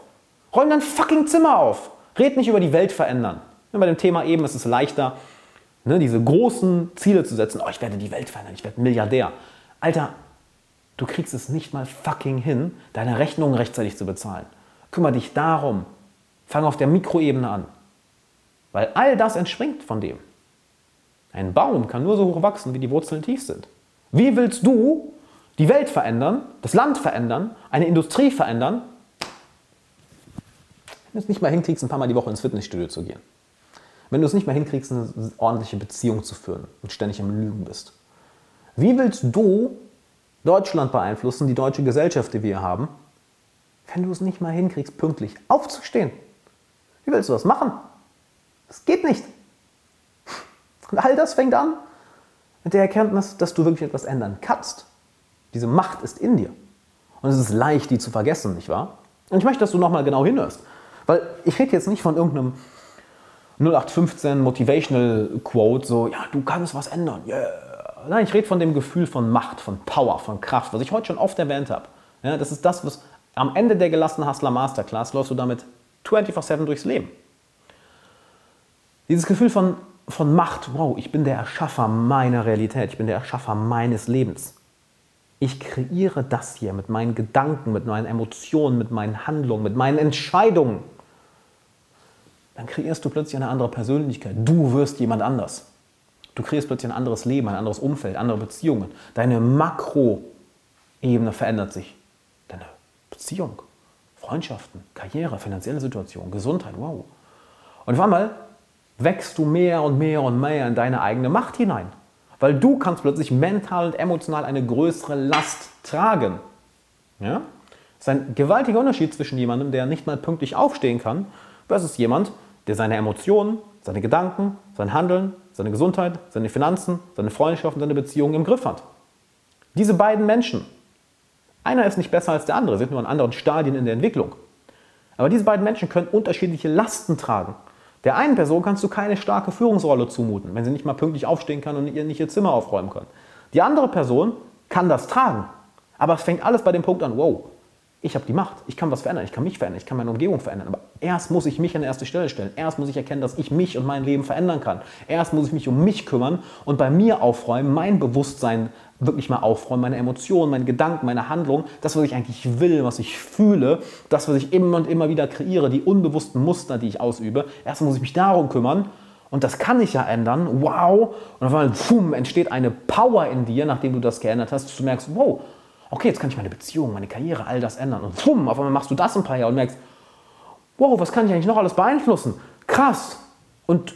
Räum dein fucking Zimmer auf. Red nicht über die Welt verändern. Ja, bei dem Thema eben ist es leichter, ne, diese großen Ziele zu setzen. Oh, ich werde die Welt verändern, ich werde Milliardär. Alter, du kriegst es nicht mal fucking hin, deine Rechnungen rechtzeitig zu bezahlen. Kümmer dich darum. Fang auf der Mikroebene an. Weil all das entspringt von dem. Ein Baum kann nur so hoch wachsen, wie die Wurzeln tief sind. Wie willst du die Welt verändern, das Land verändern, eine Industrie verändern, wenn du es nicht mal hinkriegst, ein paar Mal die Woche ins Fitnessstudio zu gehen? Wenn du es nicht mal hinkriegst, eine ordentliche Beziehung zu führen und ständig am Lügen bist? Wie willst du Deutschland beeinflussen, die deutsche Gesellschaft, die wir haben, wenn du es nicht mal hinkriegst, pünktlich aufzustehen? Wie willst du das machen? Das geht nicht. Und all das fängt an mit der Erkenntnis, dass du wirklich etwas ändern kannst. Diese Macht ist in dir. Und es ist leicht, die zu vergessen, nicht wahr? Und ich möchte, dass du nochmal genau hinhörst. Weil ich rede jetzt nicht von irgendeinem 0815 Motivational Quote, so, ja, du kannst was ändern. Yeah. Nein, ich rede von dem Gefühl von Macht, von Power, von Kraft, was ich heute schon oft erwähnt habe. Ja, das ist das, was am Ende der gelassenen Hustler Masterclass läufst du damit 24-7 durchs Leben. Dieses Gefühl von, von Macht, wow, ich bin der Erschaffer meiner Realität, ich bin der Erschaffer meines Lebens. Ich kreiere das hier mit meinen Gedanken, mit meinen Emotionen, mit meinen Handlungen, mit meinen Entscheidungen. Dann kreierst du plötzlich eine andere Persönlichkeit. Du wirst jemand anders. Du kreierst plötzlich ein anderes Leben, ein anderes Umfeld, andere Beziehungen. Deine Makroebene verändert sich. Deine Beziehung, Freundschaften, Karriere, finanzielle Situation, Gesundheit, wow. Und auf einmal wächst du mehr und mehr und mehr in deine eigene Macht hinein. Weil du kannst plötzlich mental und emotional eine größere Last tragen. Ja? Das ist ein gewaltiger Unterschied zwischen jemandem, der nicht mal pünktlich aufstehen kann, versus jemand, der seine Emotionen, seine Gedanken, sein Handeln, seine Gesundheit, seine Finanzen, seine Freundschaften, seine Beziehungen im Griff hat. Diese beiden Menschen, einer ist nicht besser als der andere, sind nur an anderen Stadien in der Entwicklung. Aber diese beiden Menschen können unterschiedliche Lasten tragen. Der einen Person kannst du keine starke Führungsrolle zumuten, wenn sie nicht mal pünktlich aufstehen kann und ihr nicht ihr Zimmer aufräumen kann. Die andere Person kann das tragen. Aber es fängt alles bei dem Punkt an, wow, ich habe die Macht, ich kann was verändern, ich kann mich verändern, ich kann meine Umgebung verändern. Aber erst muss ich mich an erste Stelle stellen. Erst muss ich erkennen, dass ich mich und mein Leben verändern kann. Erst muss ich mich um mich kümmern und bei mir aufräumen, mein Bewusstsein wirklich mal aufräumen, meine Emotionen, meine Gedanken, meine Handlungen, das, was ich eigentlich will, was ich fühle, das, was ich immer und immer wieder kreiere, die unbewussten Muster, die ich ausübe. Erst muss ich mich darum kümmern. Und das kann ich ja ändern. Wow. Und auf einmal, pfum, entsteht eine Power in dir, nachdem du das geändert hast, dass du merkst, wow, okay, jetzt kann ich meine Beziehung, meine Karriere, all das ändern. Und bumm, auf einmal machst du das ein paar Jahre und merkst, wow, was kann ich eigentlich noch alles beeinflussen? Krass. Und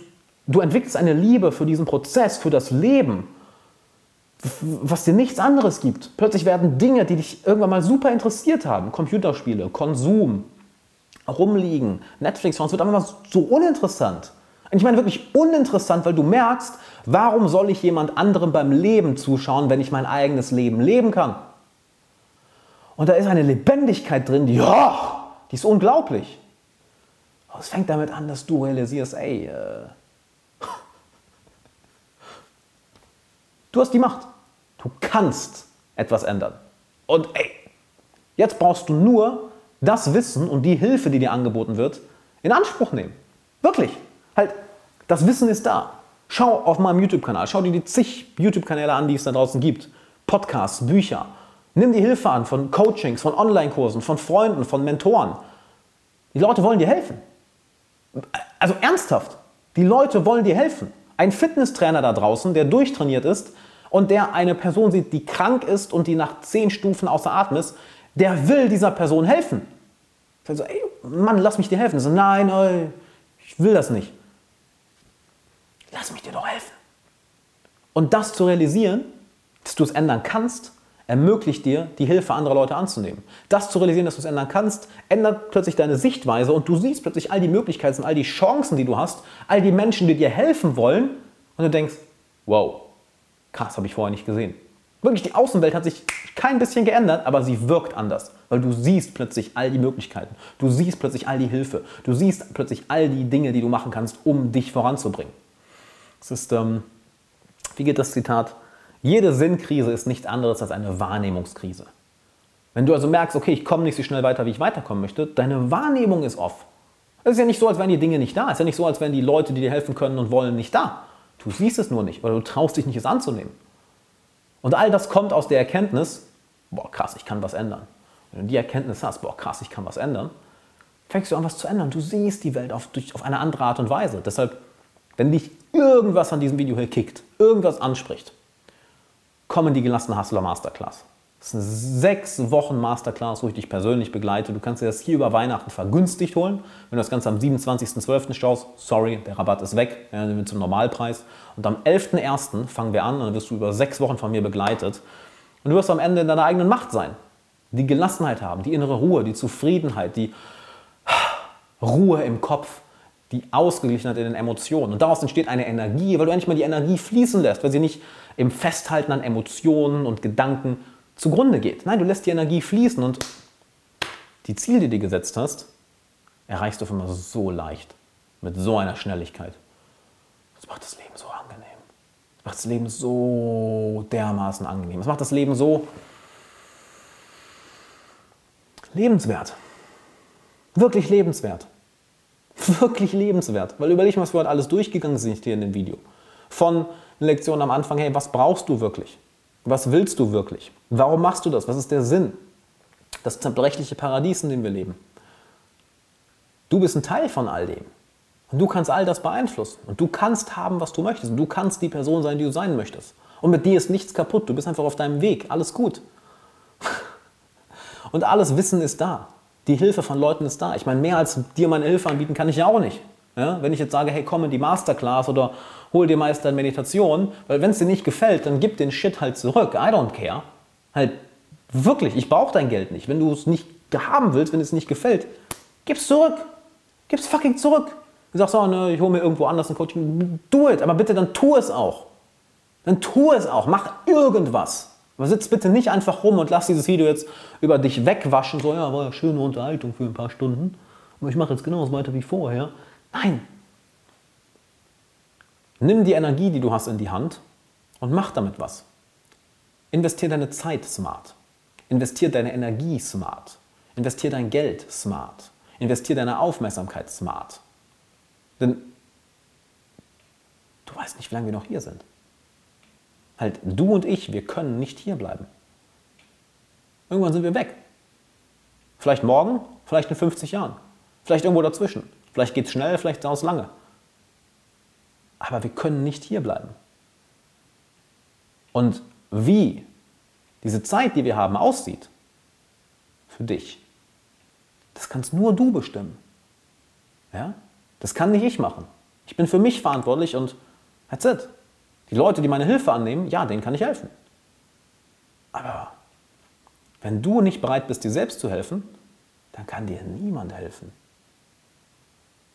du entwickelst eine Liebe für diesen Prozess, für das Leben, was dir nichts anderes gibt. Plötzlich werden Dinge, die dich irgendwann mal super interessiert haben, Computerspiele, Konsum, rumliegen, Netflix, es wird einfach so uninteressant. Ich meine wirklich uninteressant, weil du merkst, warum soll ich jemand anderem beim Leben zuschauen, wenn ich mein eigenes Leben leben kann? Und da ist eine Lebendigkeit drin, die, oh, die ist unglaublich. Aber es fängt damit an, dass du realisierst, ey, äh, du hast die Macht. Du kannst etwas ändern. Und ey, jetzt brauchst du nur das Wissen und die Hilfe, die dir angeboten wird, in Anspruch nehmen. Wirklich. Halt, das Wissen ist da. Schau auf meinem YouTube-Kanal, schau dir die zig YouTube-Kanäle an, die es da draußen gibt. Podcasts, Bücher, Nimm die Hilfe an von Coachings, von Online-Kursen, von Freunden, von Mentoren. Die Leute wollen dir helfen. Also ernsthaft, die Leute wollen dir helfen. Ein Fitnesstrainer da draußen, der durchtrainiert ist und der eine Person sieht, die krank ist und die nach zehn Stufen außer Atem ist, der will dieser Person helfen. Ich so, ey, Mann, lass mich dir helfen. So, nein, ey, ich will das nicht. Lass mich dir doch helfen. Und das zu realisieren, dass du es ändern kannst ermöglicht dir, die Hilfe anderer Leute anzunehmen. Das zu realisieren, dass du es ändern kannst, ändert plötzlich deine Sichtweise und du siehst plötzlich all die Möglichkeiten, all die Chancen, die du hast, all die Menschen, die dir helfen wollen und du denkst, wow, krass, habe ich vorher nicht gesehen. Wirklich, die Außenwelt hat sich kein bisschen geändert, aber sie wirkt anders, weil du siehst plötzlich all die Möglichkeiten, du siehst plötzlich all die Hilfe, du siehst plötzlich all die Dinge, die du machen kannst, um dich voranzubringen. Es ist ähm, Wie geht das Zitat? Jede Sinnkrise ist nichts anderes als eine Wahrnehmungskrise. Wenn du also merkst, okay, ich komme nicht so schnell weiter, wie ich weiterkommen möchte, deine Wahrnehmung ist off. Es ist ja nicht so, als wären die Dinge nicht da. Es ist ja nicht so, als wären die Leute, die dir helfen können und wollen, nicht da. Du siehst es nur nicht oder du traust dich nicht, es anzunehmen. Und all das kommt aus der Erkenntnis, boah, krass, ich kann was ändern. Wenn du die Erkenntnis hast, boah, krass, ich kann was ändern, fängst du an, was zu ändern. Du siehst die Welt auf, durch, auf eine andere Art und Weise. Deshalb, wenn dich irgendwas an diesem Video hier kickt, irgendwas anspricht, komm in die gelassene Hustler Masterclass. Das ist eine sechs Wochen Masterclass, wo ich dich persönlich begleite. Du kannst dir das hier über Weihnachten vergünstigt holen. Wenn du das Ganze am 27.12. schaust, sorry, der Rabatt ist weg, ja, wir zum Normalpreis. Und am 11.01. fangen wir an und dann wirst du über sechs Wochen von mir begleitet. Und du wirst am Ende in deiner eigenen Macht sein. Die Gelassenheit haben, die innere Ruhe, die Zufriedenheit, die Ruhe im Kopf, die Ausgeglichenheit in den Emotionen. Und daraus entsteht eine Energie, weil du endlich mal die Energie fließen lässt, weil sie nicht im Festhalten an Emotionen und Gedanken zugrunde geht. Nein, du lässt die Energie fließen und die Ziele, die du dir gesetzt hast, erreichst du auf einmal so leicht, mit so einer Schnelligkeit. Das macht das Leben so angenehm. Das macht das Leben so dermaßen angenehm. Das macht das Leben so lebenswert. Wirklich lebenswert. Wirklich lebenswert. Weil überleg mal, was wir heute alles durchgegangen sind hier in dem Video. Von Lektion am Anfang, hey, was brauchst du wirklich? Was willst du wirklich? Warum machst du das? Was ist der Sinn? Das zerbrechliche Paradies, in dem wir leben. Du bist ein Teil von all dem. Und du kannst all das beeinflussen. Und du kannst haben, was du möchtest. Und du kannst die Person sein, die du sein möchtest. Und mit dir ist nichts kaputt. Du bist einfach auf deinem Weg. Alles gut. Und alles Wissen ist da. Die Hilfe von Leuten ist da. Ich meine, mehr als dir meine Hilfe anbieten kann ich ja auch nicht. Ja? Wenn ich jetzt sage, hey, komm in die Masterclass oder hol dir Meister in Meditation, weil wenn es dir nicht gefällt, dann gib den Shit halt zurück. I don't care. Halt wirklich, ich brauche dein Geld nicht. Wenn du es nicht haben willst, wenn es nicht gefällt, gib's zurück. Gib's fucking zurück. Du sagst, oh, ne, ich hole mir irgendwo anders ein Coaching. Do it, aber bitte dann tu es auch. Dann tu es auch. Mach irgendwas. Aber sitz bitte nicht einfach rum und lass dieses Video jetzt über dich wegwaschen. So, ja, war ja schöne Unterhaltung für ein paar Stunden. Aber ich mache jetzt genauso weiter wie vorher. Nein. Nimm die Energie, die du hast, in die Hand und mach damit was. Investier deine Zeit smart. Investier deine Energie smart. Investier dein Geld smart. Investier deine Aufmerksamkeit smart. Denn du weißt nicht, wie lange wir noch hier sind. Halt, du und ich, wir können nicht hier bleiben. Irgendwann sind wir weg. Vielleicht morgen, vielleicht in 50 Jahren. Vielleicht irgendwo dazwischen. Vielleicht geht es schnell, vielleicht dauert es lange. Aber wir können nicht hier bleiben. Und wie diese Zeit, die wir haben, aussieht, für dich, das kannst nur du bestimmen. Ja? Das kann nicht ich machen. Ich bin für mich verantwortlich und that's it. Die Leute, die meine Hilfe annehmen, ja, denen kann ich helfen. Aber wenn du nicht bereit bist, dir selbst zu helfen, dann kann dir niemand helfen.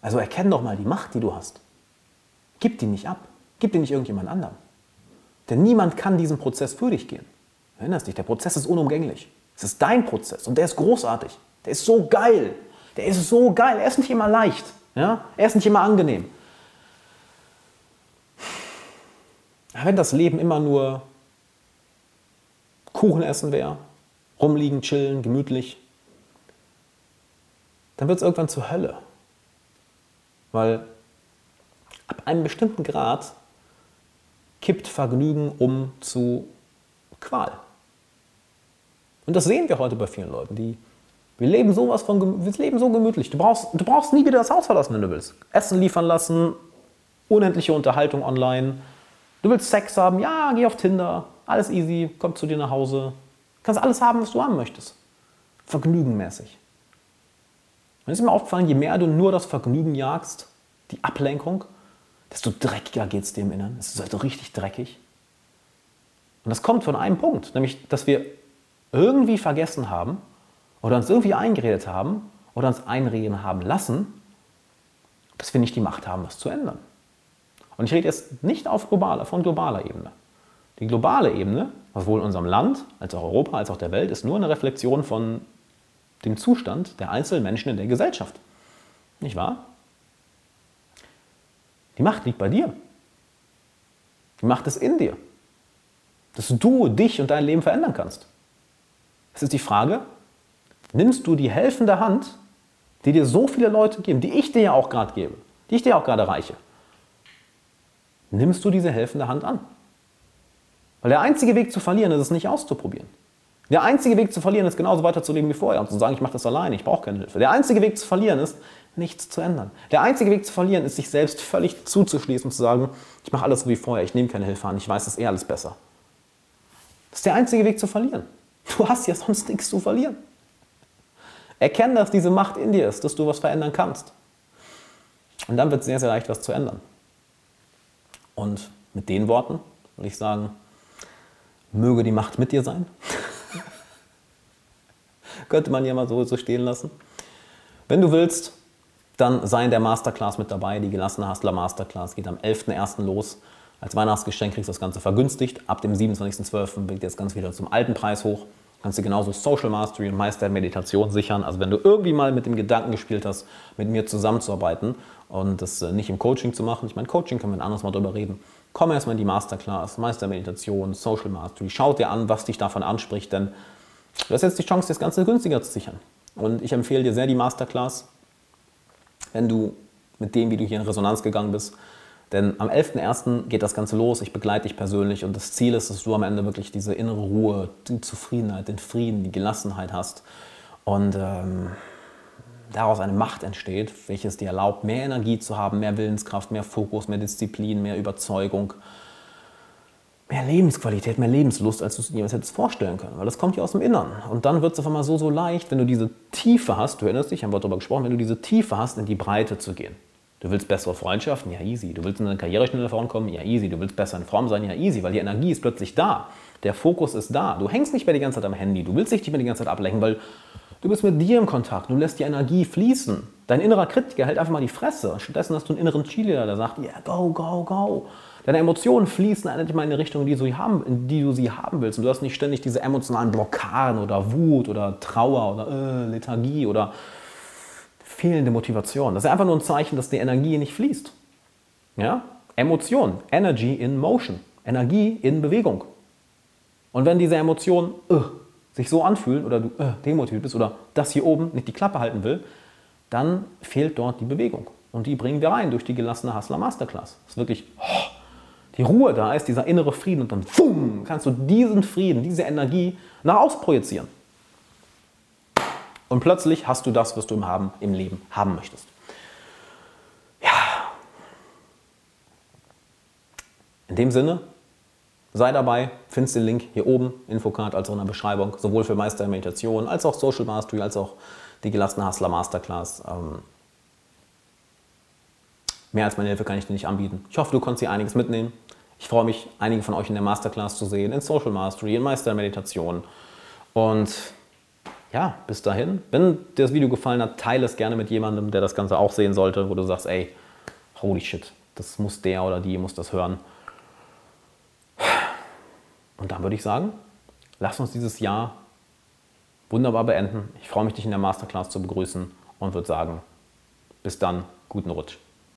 Also erkenn doch mal die Macht, die du hast. Gib die nicht ab. Gib die nicht irgendjemand anderem. Denn niemand kann diesen Prozess für dich gehen. Erinnerst dich, der Prozess ist unumgänglich. Es ist dein Prozess und der ist großartig. Der ist so geil. Der ist so geil. Er ist nicht immer leicht. Ja? Er ist nicht immer angenehm. Wenn das Leben immer nur Kuchen essen wäre, rumliegen, chillen, gemütlich, dann wird es irgendwann zur Hölle. Weil ab einem bestimmten Grad kippt Vergnügen um zu Qual. Und das sehen wir heute bei vielen Leuten. Die, wir, leben sowas von, wir leben so gemütlich. Du brauchst, du brauchst nie wieder das Haus verlassen, wenn du willst. Essen liefern lassen, unendliche Unterhaltung online. Du willst Sex haben, ja, geh auf Tinder, alles easy, komm zu dir nach Hause. Du kannst alles haben, was du haben möchtest. Vergnügenmäßig. Und es ist mir aufgefallen, je mehr du nur das Vergnügen jagst, die Ablenkung, desto dreckiger geht es dir im Inneren. Es ist halt richtig dreckig. Und das kommt von einem Punkt, nämlich, dass wir irgendwie vergessen haben oder uns irgendwie eingeredet haben oder uns einreden haben lassen, dass wir nicht die Macht haben, was zu ändern. Und ich rede jetzt nicht auf globaler, von globaler Ebene. Die globale Ebene, sowohl in unserem Land als auch Europa als auch der Welt, ist nur eine Reflexion von dem Zustand der einzelnen Menschen in der Gesellschaft. Nicht wahr? Die Macht liegt bei dir. Die Macht ist in dir. Dass du dich und dein Leben verändern kannst. Es ist die Frage, nimmst du die helfende Hand, die dir so viele Leute geben, die ich dir ja auch gerade gebe, die ich dir auch gerade reiche, nimmst du diese helfende Hand an? Weil der einzige Weg zu verlieren ist es nicht auszuprobieren. Der einzige Weg zu verlieren ist genauso weiterzuleben wie vorher und zu sagen, ich mache das alleine, ich brauche keine Hilfe. Der einzige Weg zu verlieren ist, nichts zu ändern. Der einzige Weg zu verlieren ist, sich selbst völlig zuzuschließen und zu sagen, ich mache alles so wie vorher, ich nehme keine Hilfe an, ich weiß es eh alles besser. Das ist der einzige Weg zu verlieren. Du hast ja sonst nichts zu verlieren. Erkenne, dass diese Macht in dir ist, dass du was verändern kannst. Und dann wird es sehr, sehr leicht, was zu ändern. Und mit den Worten will ich sagen, möge die Macht mit dir sein. Könnte man ja mal so, so stehen lassen. Wenn du willst, dann sei in der Masterclass mit dabei. Die gelassene Hustler Masterclass geht am 11.01. los. Als Weihnachtsgeschenk kriegst du das Ganze vergünstigt. Ab dem 27.12. bringt das Ganze wieder zum alten Preis hoch. Kannst du genauso Social Mastery und Meister Meditation sichern. Also wenn du irgendwie mal mit dem Gedanken gespielt hast, mit mir zusammenzuarbeiten und das äh, nicht im Coaching zu machen. Ich meine, Coaching können wir ein anderes Mal drüber reden. Komm erstmal in die Masterclass, Meister Meditation, Social Mastery. Schau dir an, was dich davon anspricht, denn du hast jetzt die Chance, das Ganze günstiger zu sichern. Und ich empfehle dir sehr die Masterclass, wenn du mit dem, wie du hier in Resonanz gegangen bist, denn am 11.01. geht das Ganze los, ich begleite dich persönlich und das Ziel ist, dass du am Ende wirklich diese innere Ruhe, die Zufriedenheit, den Frieden, die Gelassenheit hast und ähm, daraus eine Macht entsteht, welches dir erlaubt, mehr Energie zu haben, mehr Willenskraft, mehr Fokus, mehr Disziplin, mehr Überzeugung, mehr Lebensqualität, mehr Lebenslust, als du es jemals hättest vorstellen können, weil das kommt ja aus dem Innern. Und dann wird es auf einmal so, so leicht, wenn du diese Tiefe hast, du erinnerst dich, haben wir darüber gesprochen, wenn du diese Tiefe hast, in die Breite zu gehen. Du willst bessere Freundschaften? Ja, easy. Du willst in deiner Karriere schneller vorankommen? Ja, easy. Du willst besser in Form sein? Ja, easy, weil die Energie ist plötzlich da. Der Fokus ist da. Du hängst nicht mehr die ganze Zeit am Handy. Du willst dich nicht mehr die ganze Zeit ablenken, weil du bist mit dir im Kontakt. Du lässt die Energie fließen. Dein innerer Kritiker hält einfach mal die Fresse. Stattdessen hast du einen inneren Cheerleader, der sagt, yeah, go, go, go. Deine Emotionen fließen endlich mal in die Richtung, in die, du haben, in die du sie haben willst. Und du hast nicht ständig diese emotionalen Blockaden oder Wut oder Trauer oder äh, Lethargie oder fehlende Motivation. Das ist einfach nur ein Zeichen, dass die Energie nicht fließt. Ja? Emotion, Energy in Motion, Energie in Bewegung. Und wenn diese Emotionen uh, sich so anfühlen oder du uh, demotiviert bist oder das hier oben nicht die Klappe halten will, dann fehlt dort die Bewegung. Und die bringen wir rein durch die gelassene Hustler Masterclass. Es ist wirklich oh, die Ruhe da ist, dieser innere Frieden und dann boom, kannst du diesen Frieden, diese Energie nach außen projizieren. Und plötzlich hast du das, was du im, haben, im Leben haben möchtest. Ja. In dem Sinne, sei dabei, findest den Link hier oben, Infocard als auch in der Beschreibung, sowohl für Meister Meditation als auch Social Mastery, als auch die gelassene Hustler Masterclass. Ähm, mehr als meine Hilfe kann ich dir nicht anbieten. Ich hoffe, du konntest hier einiges mitnehmen. Ich freue mich, einige von euch in der Masterclass zu sehen, in Social Mastery, in Meister Meditation. Und ja, bis dahin, wenn dir das Video gefallen hat, teile es gerne mit jemandem, der das Ganze auch sehen sollte, wo du sagst, ey, holy shit, das muss der oder die muss das hören. Und dann würde ich sagen, lass uns dieses Jahr wunderbar beenden. Ich freue mich, dich in der Masterclass zu begrüßen und würde sagen, bis dann, guten Rutsch.